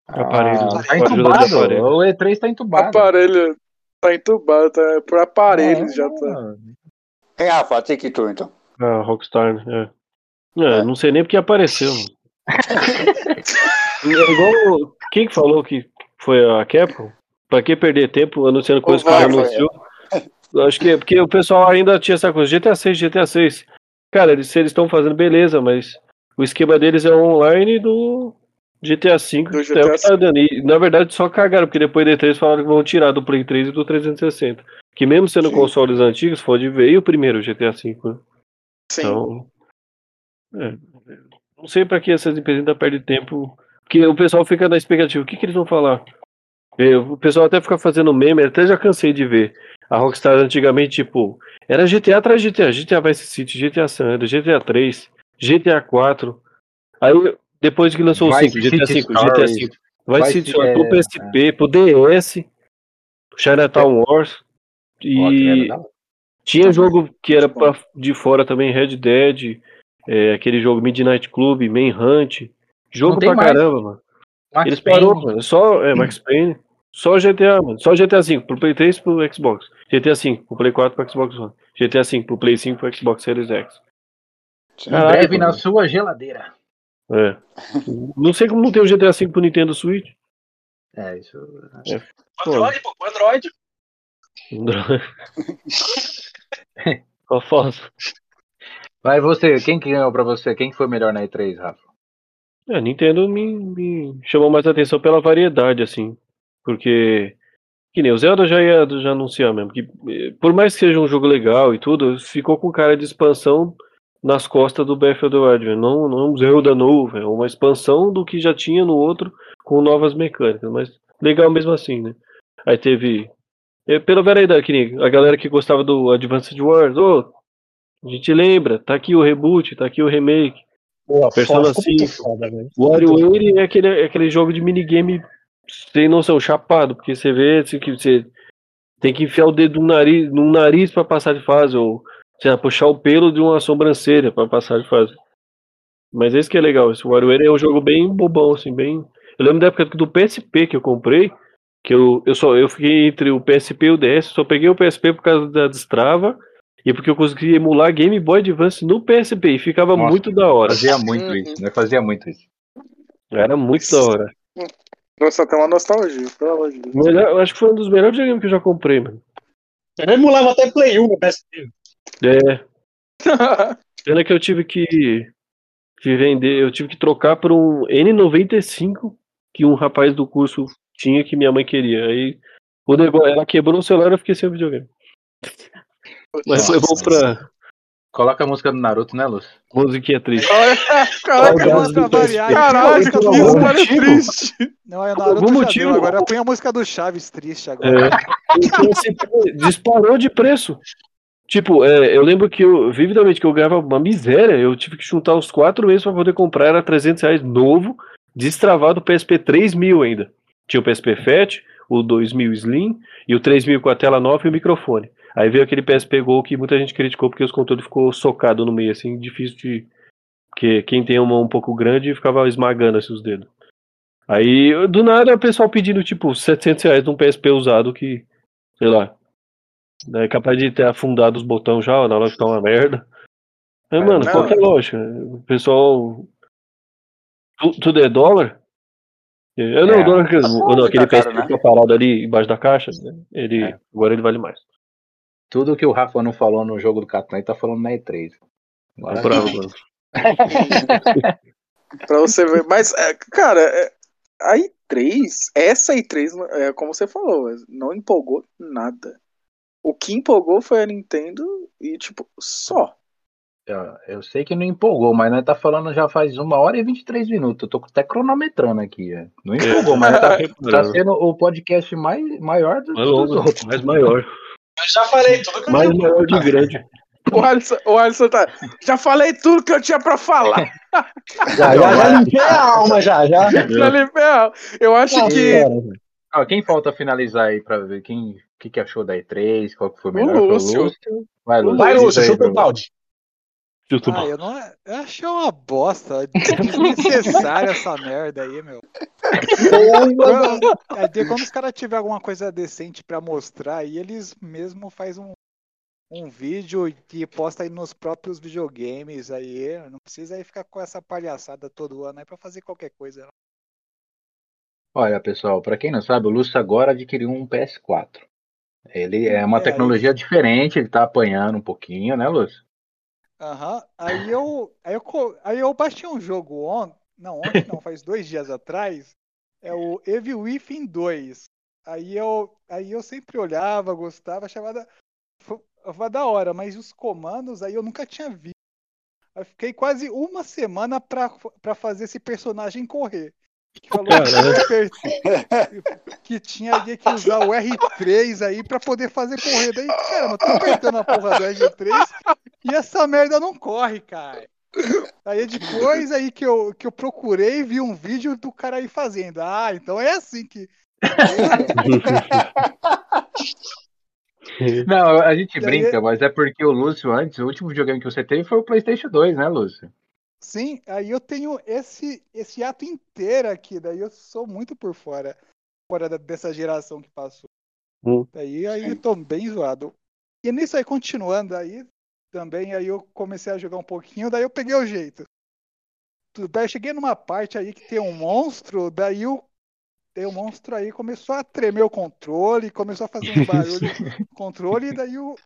Aparelho, a- tá entubado. aparelho. O E3 tá entubado. Aparelho tá entubado, tá por aparelhos É, já tá. É Rafa? Take tu, então. Ah, Rockstar, né? É. É, É. Não sei nem porque apareceu. é igual. Quem que falou que foi a Capcom? Pra que perder tempo anunciando coisas que já anunciou? Acho que é porque o pessoal ainda tinha essa coisa. GTA 6, GTA 6. Cara, eles, se eles estão fazendo, beleza, mas o esquema deles é online do GTA V. Do é GTA tá dando. E, na verdade, só cagaram, porque depois da E3 falaram que vão tirar do Play 3 e do 360. Que mesmo sendo Sim. consoles antigos, foi onde veio o primeiro GTA V. Né? Sim. Então, é, não sei pra que essas empresas ainda perdem tempo. Porque o pessoal fica na expectativa. O que, que eles vão falar? O pessoal até fica fazendo meme, até já cansei de ver. A Rockstar antigamente, tipo, era GTA atrás de GTA, GTA Vice City, GTA San Andreas, GTA 3, GTA 4. Aí, depois que lançou o Vice 5, GTA City 5, GTA Stories. 5, Vice Vice City City Stories pro é- PSP, pro DS, Chinatown Wars. E tinha jogo que era pra, de fora também, Red Dead, é, aquele jogo Midnight Club, Manhunt. Jogo pra mais. caramba, mano. Max Eles Payne. parou, mano. Só, é, Max Payne. Só GTA, mano. Só GTA V pro Play 3 pro Xbox. GTA V pro Play 4 pro Xbox One. GTA V pro Play 5 pro Xbox Series X. Breve na mano. sua geladeira. É. Não sei como não tem o GTA V pro Nintendo Switch. É, isso. Android, pô, Android. Qual foto? Vai você, quem que ganhou pra você? Quem que foi melhor na E3, Rafa? É, a Nintendo me, me chamou mais atenção pela variedade, assim. Porque, que nem o Zelda já ia já anunciar mesmo. Que, eh, por mais que seja um jogo legal e tudo, ficou com cara de expansão nas costas do Breath of the Wild. Não, não um Zelda novo, é uma expansão do que já tinha no outro com novas mecânicas. Mas legal mesmo assim, né? Aí teve. Pela variedade, que nem a galera que gostava do Advanced Wars, ô, a gente lembra, tá aqui o reboot, tá aqui o remake. Pô, Persona foda, ficou muito 5. foda, WarioWare é aquele, é aquele jogo de minigame sem noção, chapado, porque você vê assim, que você tem que enfiar o dedo no nariz, no nariz para passar de fase, ou sei lá, puxar o pelo de uma sobrancelha para passar de fase. Mas esse que é legal, esse WarioWare é um jogo bem bobão, assim, bem. Eu lembro da época do PSP que eu comprei, que eu, eu só eu fiquei entre o PSP e o DS, só peguei o PSP por causa da destrava e porque eu consegui emular Game Boy Advance no PSP e ficava Nossa, muito da hora. Fazia muito Uhum. isso, né? Fazia muito isso. Era muito da hora. Nossa, até uma nostalgia, pelo amor de Deus. Melhor- eu acho que foi um dos melhores videogames que eu já comprei, mano. Eu emulava até Play 1 no PSP. É, pena que eu tive que, que vender, eu tive que trocar por um N95 que um rapaz do curso tinha que minha mãe queria. Aí o negócio, ela quebrou o celular e eu fiquei sem o videogame. Mas foi bom pra, Coloca a música do Naruto, né, Lúcio? Musiquinha triste. Saudades do pra variar, Caralho, que motivo? triste. Não, é Naruto algum motivo- deu, agora põe a música do Chaves triste agora. É, disparou de preço. Tipo, é, eu lembro que eu, vividamente, que eu ganhava uma miséria. Eu tive que juntar os quatro meses pra poder comprar. Era 300 reais novo, destravado PSP 3000 ainda. Tinha o PSP Fat, o 2000 Slim e o 3000 com a tela nova e o microfone. Aí veio aquele PSP Go que muita gente criticou porque os controles ficou socado no meio, assim, difícil de. Porque quem tem uma mão um pouco grande ficava esmagando assim, os dedos. Aí, do nada, o pessoal pedindo, tipo, 700 reais num PSP usado que, sei lá, é capaz de ter afundado os botões já, na loja tá uma merda. Mas, É, mano, não. qual que é a lógica? O pessoal. tu- Tudo é dólar? Eu não, É. o dólar. Tá não, aquele tá PSP né? que fica parado ali embaixo da caixa, né? ele, É. agora ele vale mais. Tudo que o Rafa não falou no jogo do Catan, ele tá falando na E3. Agora- É mano. Pra você ver. Mas, é, cara, é, a i3, essa i3, é como você falou, não empolgou nada. O que empolgou foi a Nintendo e, tipo, só. Eu, sei que não empolgou, mas nós tá falando já faz uma hora e 23 minutos. Eu tô até cronometrando aqui. é. Não empolgou, mas tá, tá sendo o podcast mais, maior do, Mais dos outros. mais maior. Eu já falei tudo que eu Mais tinha maior de grande. O Alisson, o Alisson tá. Já falei tudo que eu tinha pra falar. Já, já, já limpei a alma, já, já. Já liberal. Eu acho que Ah, quem falta finalizar aí pra ver quem o que, que achou da E3, qual que foi o O melhor? Foi Lúcio. Vai, Lúcio. Vai, Lúcio, chuta o balde. Ah, eu não. Eu achei uma bosta. Desnecessária essa merda aí, meu. Quando, é, quando os caras tiverem alguma coisa decente pra mostrar, aí eles mesmo faz um, um vídeo e posta aí nos próprios videogames aí. Não precisa aí ficar com essa palhaçada todo ano aí pra fazer qualquer coisa. Olha, pessoal, pra quem não sabe, o Lúcio agora adquiriu um PS4. Ele é uma É, tecnologia diferente, ele tá apanhando um pouquinho, né, Lúcio? Aham. Aí eu, aí eu, aí eu baixei um jogo ontem, não, ontem não, faz dois dias atrás, é o Evil Within 2. Aí eu, aí eu sempre olhava, gostava, achava da, achava da hora, mas os comandos aí eu nunca tinha visto. Eu fiquei quase uma semana pra, pra fazer esse personagem correr. Que falou Caramba. que, que tinha que usar o R3 aí pra poder fazer correr. Daí, cara, eu tô apertando a porra do R3 e essa merda não corre, cara. Aí depois aí que eu, que eu procurei vi um vídeo do cara aí fazendo. Ah, então é assim que. Não, a gente E aí- brinca, mas é porque o Lúcio antes, o último videogame que você teve foi o PlayStation 2, né, Lúcio? Sim, aí eu tenho esse, esse ato inteiro aqui, daí eu sou muito por fora, fora dessa geração que passou. Hum. Daí aí eu tô bem zoado. E nisso aí, continuando aí, também aí eu comecei a jogar um pouquinho, daí eu peguei o jeito. Daí eu cheguei numa parte aí que tem um monstro, daí o, daí o monstro aí começou a tremer o controle, começou a fazer um barulho no controle, e daí, o,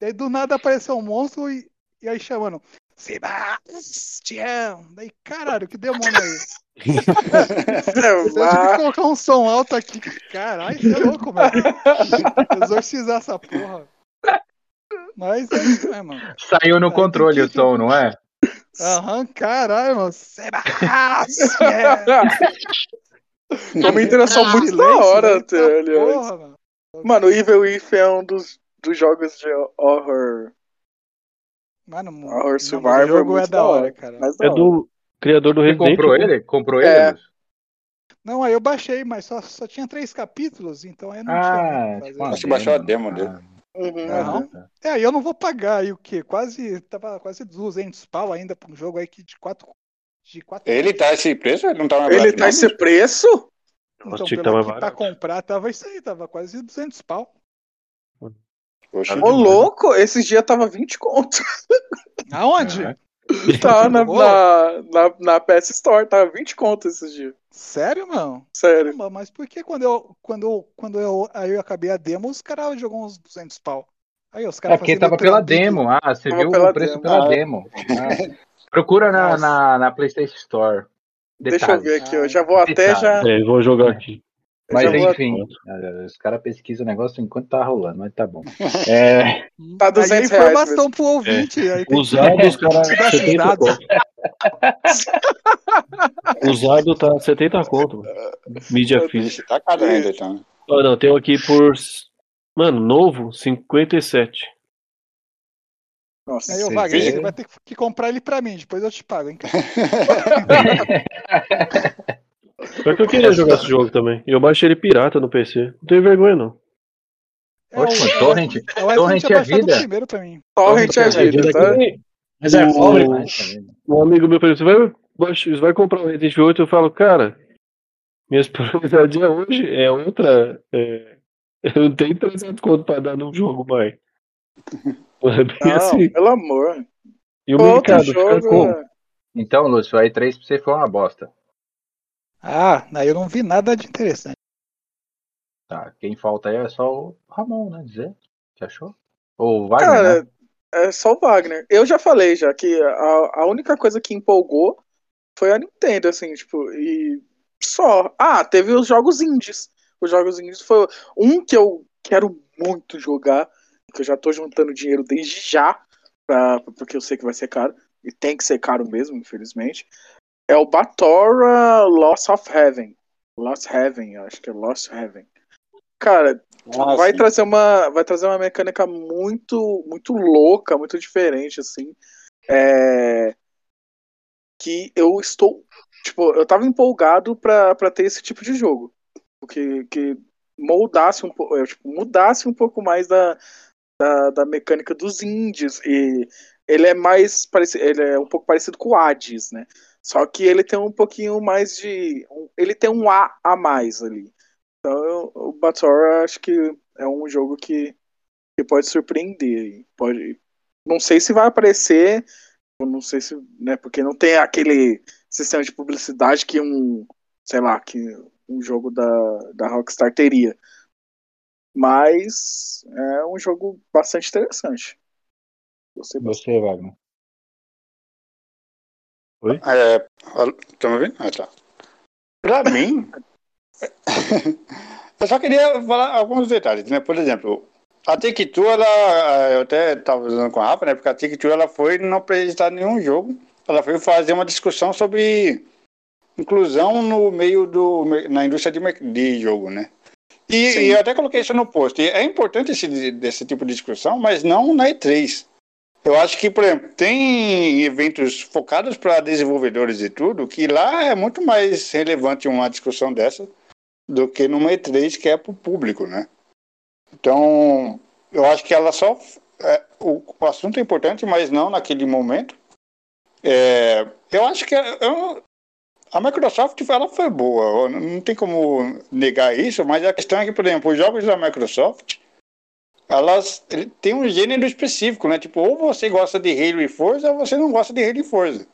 daí do nada apareceu um monstro e, e aí chamando. Sebastião! Daí, caralho, que demônio é esse? Eu tive que colocar um som alto aqui. Caralho, você é louco, mano. Exorcizar essa porra. Mas é isso mesmo. mano. Saiu no Aí controle tem o que- som, não é? Aham, caralho, mano. Sebastião! Foi uma interação muito da hora, eita até, aliás. porra, mano. Mano, o Evil If é um dos, dos jogos de horror. Mano, Horror Survivor o jogo muito é da hora, cara. É hora. do criador do Resident comprou Evil. ele? Comprou ele, É. Lúcio? Não, aí eu baixei, mas só, só tinha três capítulos, então aí não Ah, tinha que tipo Acho que baixou a demo dele. Ah, Uhum, uhum. tá. É, aí eu não vou pagar aí o quê? Quase, tava quase 200 pau ainda pra um jogo aí que de quatro... De quatro Ele tá esse preço? Ele não tá mais Ele barato, tá não? esse preço? Então, Nossa, tinha que pelo tá pra comprar tava isso aí, tava quase 200 pau. Ô, louco, esses dias tava 20 conto. Aonde? Caraca. Tá na, na, na, na PS Store, tava 20 conto esses dias. Sério, mano? Sério. Caramba, mas por que quando eu, quando eu, quando eu, aí eu acabei a demo, os caras jogou uns 200 pau? Aí os É caras porque fazendo tava pela demo. Ah, você Tava viu o preço demo. pela Ah. demo. Ah. Procura na, na, na PlayStation Store. Deixa eu ver aqui, Ah, eu já vou até detalhe. já. É, vou jogar aqui. Mas vou- enfim, eh, os caras pesquisam o negócio enquanto tá rolando, mas tá bom. É, Tá Aí 200 é reais informação pro ouvinte. Aí tem que- Usado, os caras. Te dá esses 70 dados. conto. Usado tá 70 conto. Mídia física. Tá caro ainda, então. Ah, não, tem aqui por. Mano, novo, 57. Nossa, Aí, Você Wagner, vê? vai ter que comprar ele pra mim, depois eu te pago, hein? Só que eu queria jogar esse jogo também. E eu baixei ele pirata no PC. Não tenho vergonha, não. É Oxe, o- mas torrent, É o torrent é vida. primeiro pra mim. torrent é Torrent é vida, tá? Mas é foda. Um amigo meu falou: você vai, você vai comprar o Resident Evil 8? Eu falo, cara, minhas prioridades é hoje, é outra. é, eu não tenho 300 conto pra dar num jogo mais. É bem Não, assim. pelo amor. E o Outro mercado fica jogo. como? é- Então, Lúcio, a E3 pra você foi uma bosta. Ah, aí eu não vi nada de interessante. Tá, quem falta aí é só o Ramon, né? Dizer. Que achou? Ou o Wagner, Cara, né? é só o Wagner. Eu já falei já que a, a única coisa que empolgou foi a Nintendo, assim, tipo, e só. Ah, teve os jogos indies. Os jogos indies foi um que eu quero muito jogar, que eu já tô juntando dinheiro desde já, pra, porque eu sei que vai ser caro, e tem que ser caro mesmo, infelizmente. É o Batora Lost of Heaven. Lost Heaven, acho que é Lost Heaven. Cara, Ah, vai sim. trazer uma vai trazer uma mecânica muito muito louca muito diferente assim é, que eu estou tipo eu tava empolgado pra pra ter esse tipo de jogo porque que moldasse um pouco tipo, mudasse um pouco mais da, da, da mecânica dos indies e ele é mais parecido ele é um pouco parecido com o Hades né só que ele tem um pouquinho mais de um- ele tem um A a mais ali então eu- o Batora acho que é um jogo que, que pode surpreender. Pode, não sei se vai aparecer, não sei se, né, porque não tem aquele sistema de publicidade que um, sei lá, que um jogo da, da Rockstar teria. Mas é um jogo bastante interessante. Você, Wagner. É, estão me ouvindo? Ah, tá. Pra mim, eu só queria falar alguns detalhes, né? Por exemplo, a Take-Two, ela, eu até estava usando com a Rafa, né? Porque a Take-Two, ela foi não apresentar nenhum jogo, ela foi fazer uma discussão sobre inclusão no meio do, na indústria de, de jogo, né? E, e eu até coloquei isso no post. E é importante esse, desse tipo de discussão, mas não na E3. Eu acho que, por exemplo, tem eventos focados para desenvolvedores e tudo, que lá é muito mais relevante uma discussão dessa do que numa E3 que é para o público, né? Então, eu acho que ela só. é, o, o assunto é importante, mas não naquele momento. É, eu acho que eu- a Microsoft ela foi boa, não tem como negar isso, mas a questão é que, por exemplo, os jogos da Microsoft elas têm um gênero específico, né? Tipo, ou você gosta de Halo e Forza, ou você não gosta de Halo e Forza.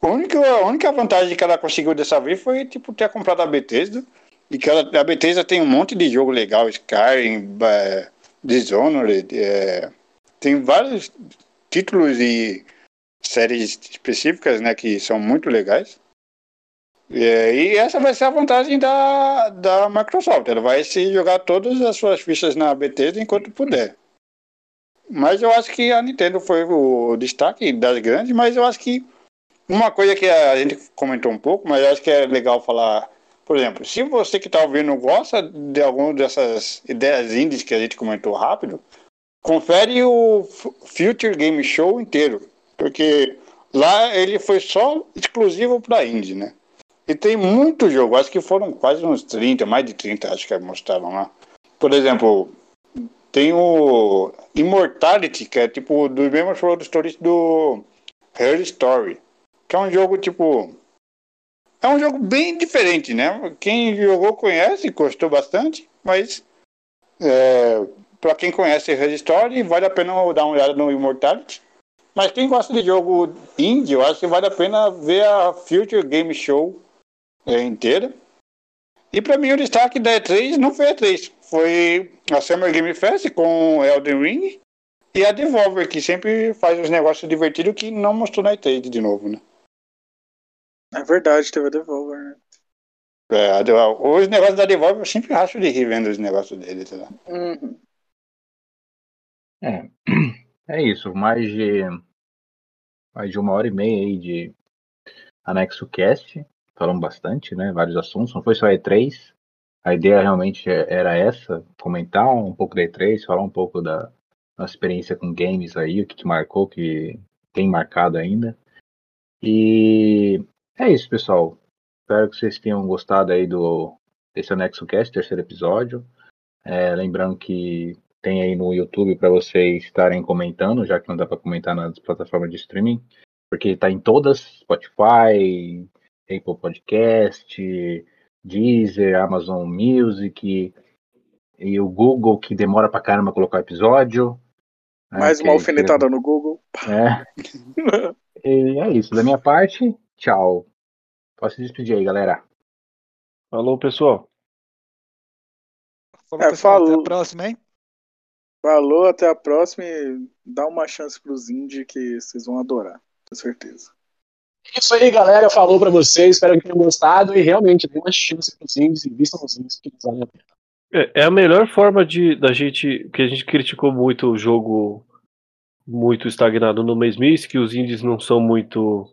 A única, a única vantagem que ela conseguiu dessa vez foi, tipo, ter comprado a Bethesda. E que ela, a Bethesda tem um monte de jogo legal, Skyrim, Dishonored, é, tem vários títulos e séries específicas, né, que são muito legais. É, e essa vai ser a vantagem da, da Microsoft. Ela vai se jogar todas as suas fichas na Bethesda enquanto puder. Mas eu acho que a Nintendo foi o destaque das grandes, mas eu acho que uma coisa que a gente comentou um pouco, mas eu acho que é legal falar, por exemplo, se você que está ouvindo gosta de alguma dessas ideias indies que a gente comentou rápido, confere o Future Game Show inteiro, porque lá ele foi só exclusivo para indie, né? E tem muito jogo, acho que foram quase uns 30, mais de 30, acho que mostraram lá. Por exemplo, tem o Immortality, que é tipo dos mesmos produtores do Her Story, que é um jogo tipo. É um jogo bem diferente, né? Quem jogou conhece, gostou bastante, mas é, para quem conhece Her Story, vale a pena dar uma olhada no Immortality. Mas quem gosta de jogo indie, eu acho que vale a pena ver a Future Game Show é, inteira. E para mim o destaque da E3 não foi a E3, foi a Summer Game Fest com Elden Ring e a Devolver, que sempre faz uns negócios divertidos que não mostrou na E3 de novo, né? É verdade, teve a Devolver, né? É, os negócios da Devolver eu sempre acho de rir vendo os negócios dele, lá. Uhum. É, é isso. Mais de mais de uma hora e meia aí de Anexo Cast. Falamos bastante, né? Vários assuntos. Não foi só E3. A ideia realmente era essa, comentar um pouco da E3, falar um pouco da nossa experiência com games aí, o que, que marcou, que tem marcado ainda. E é isso, pessoal. Espero que vocês tenham gostado aí do desse Anexo Cast, terceiro episódio. É, lembrando que tem aí no YouTube para vocês estarem comentando, já que não dá para comentar nas plataformas de streaming, porque está em todas, Spotify, Apple Podcast, Deezer, Amazon Music e o Google que demora pra caramba colocar o episódio. né, Mais uma alfinetada no Google. É. E é isso. Da minha parte, tchau. Posso se despedir aí, galera. Falou, pessoal. Falou, É, pessoal. Até falou. a próxima, hein? Falou, até a próxima e dá uma chance pros indie que vocês vão adorar, com certeza. Isso aí, galera. Falou pra vocês. Espero que tenham gostado. E realmente, dê uma chance pros indies e vistam os indies que eles valem a pena. É, é a melhor forma de da gente. Que a gente criticou muito o jogo muito estagnado no mesmice, que os indies não são muito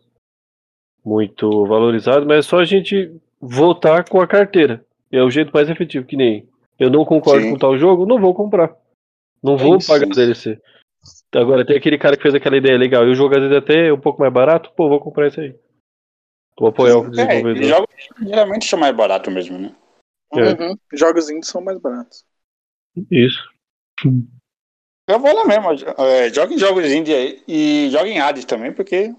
muito valorizados, mas é só a gente voltar com a carteira. É o jeito mais efetivo, que nem eu não concordo Sim. com tal jogo, não vou comprar. Não É vou isso, pagar isso. DLC. Agora tem aquele cara que fez aquela ideia legal e o jogo às vezes até é um pouco mais barato, pô, vou comprar isso aí. Vou apoiar o É, desenvolvedor. jogos geralmente são mais barato mesmo, né? É. Uhum. Jogos indies são mais baratos. Isso. Eu vou lá mesmo. É, joga em jogos indie aí e joga em Hades também, porque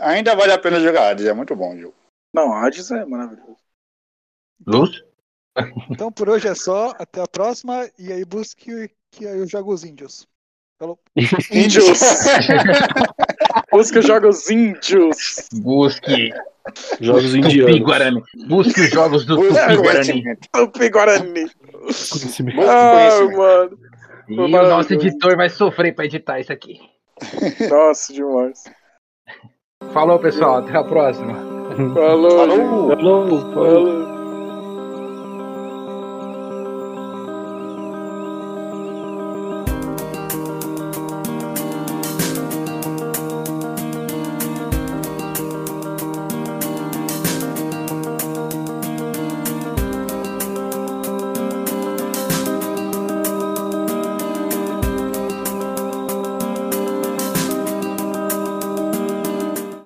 ainda vale a pena jogar Hades, é muito bom o jogo. Não, Hades é maravilhoso. Luz? Então por hoje é só. Até a próxima. E aí busque que aí eu jogo os índios. Falou. Índios! Os jogos índios! Busque Jogos Tupi indianos. Guarani. Busque os jogos do Tupi Guarani. Tupi Guarani! Ah, mano! E o nosso editor vai sofrer pra editar isso aqui. Nossa, demais. Falou, pessoal. Até a próxima. Falou, gente. Falou! Falou, falou. Falou.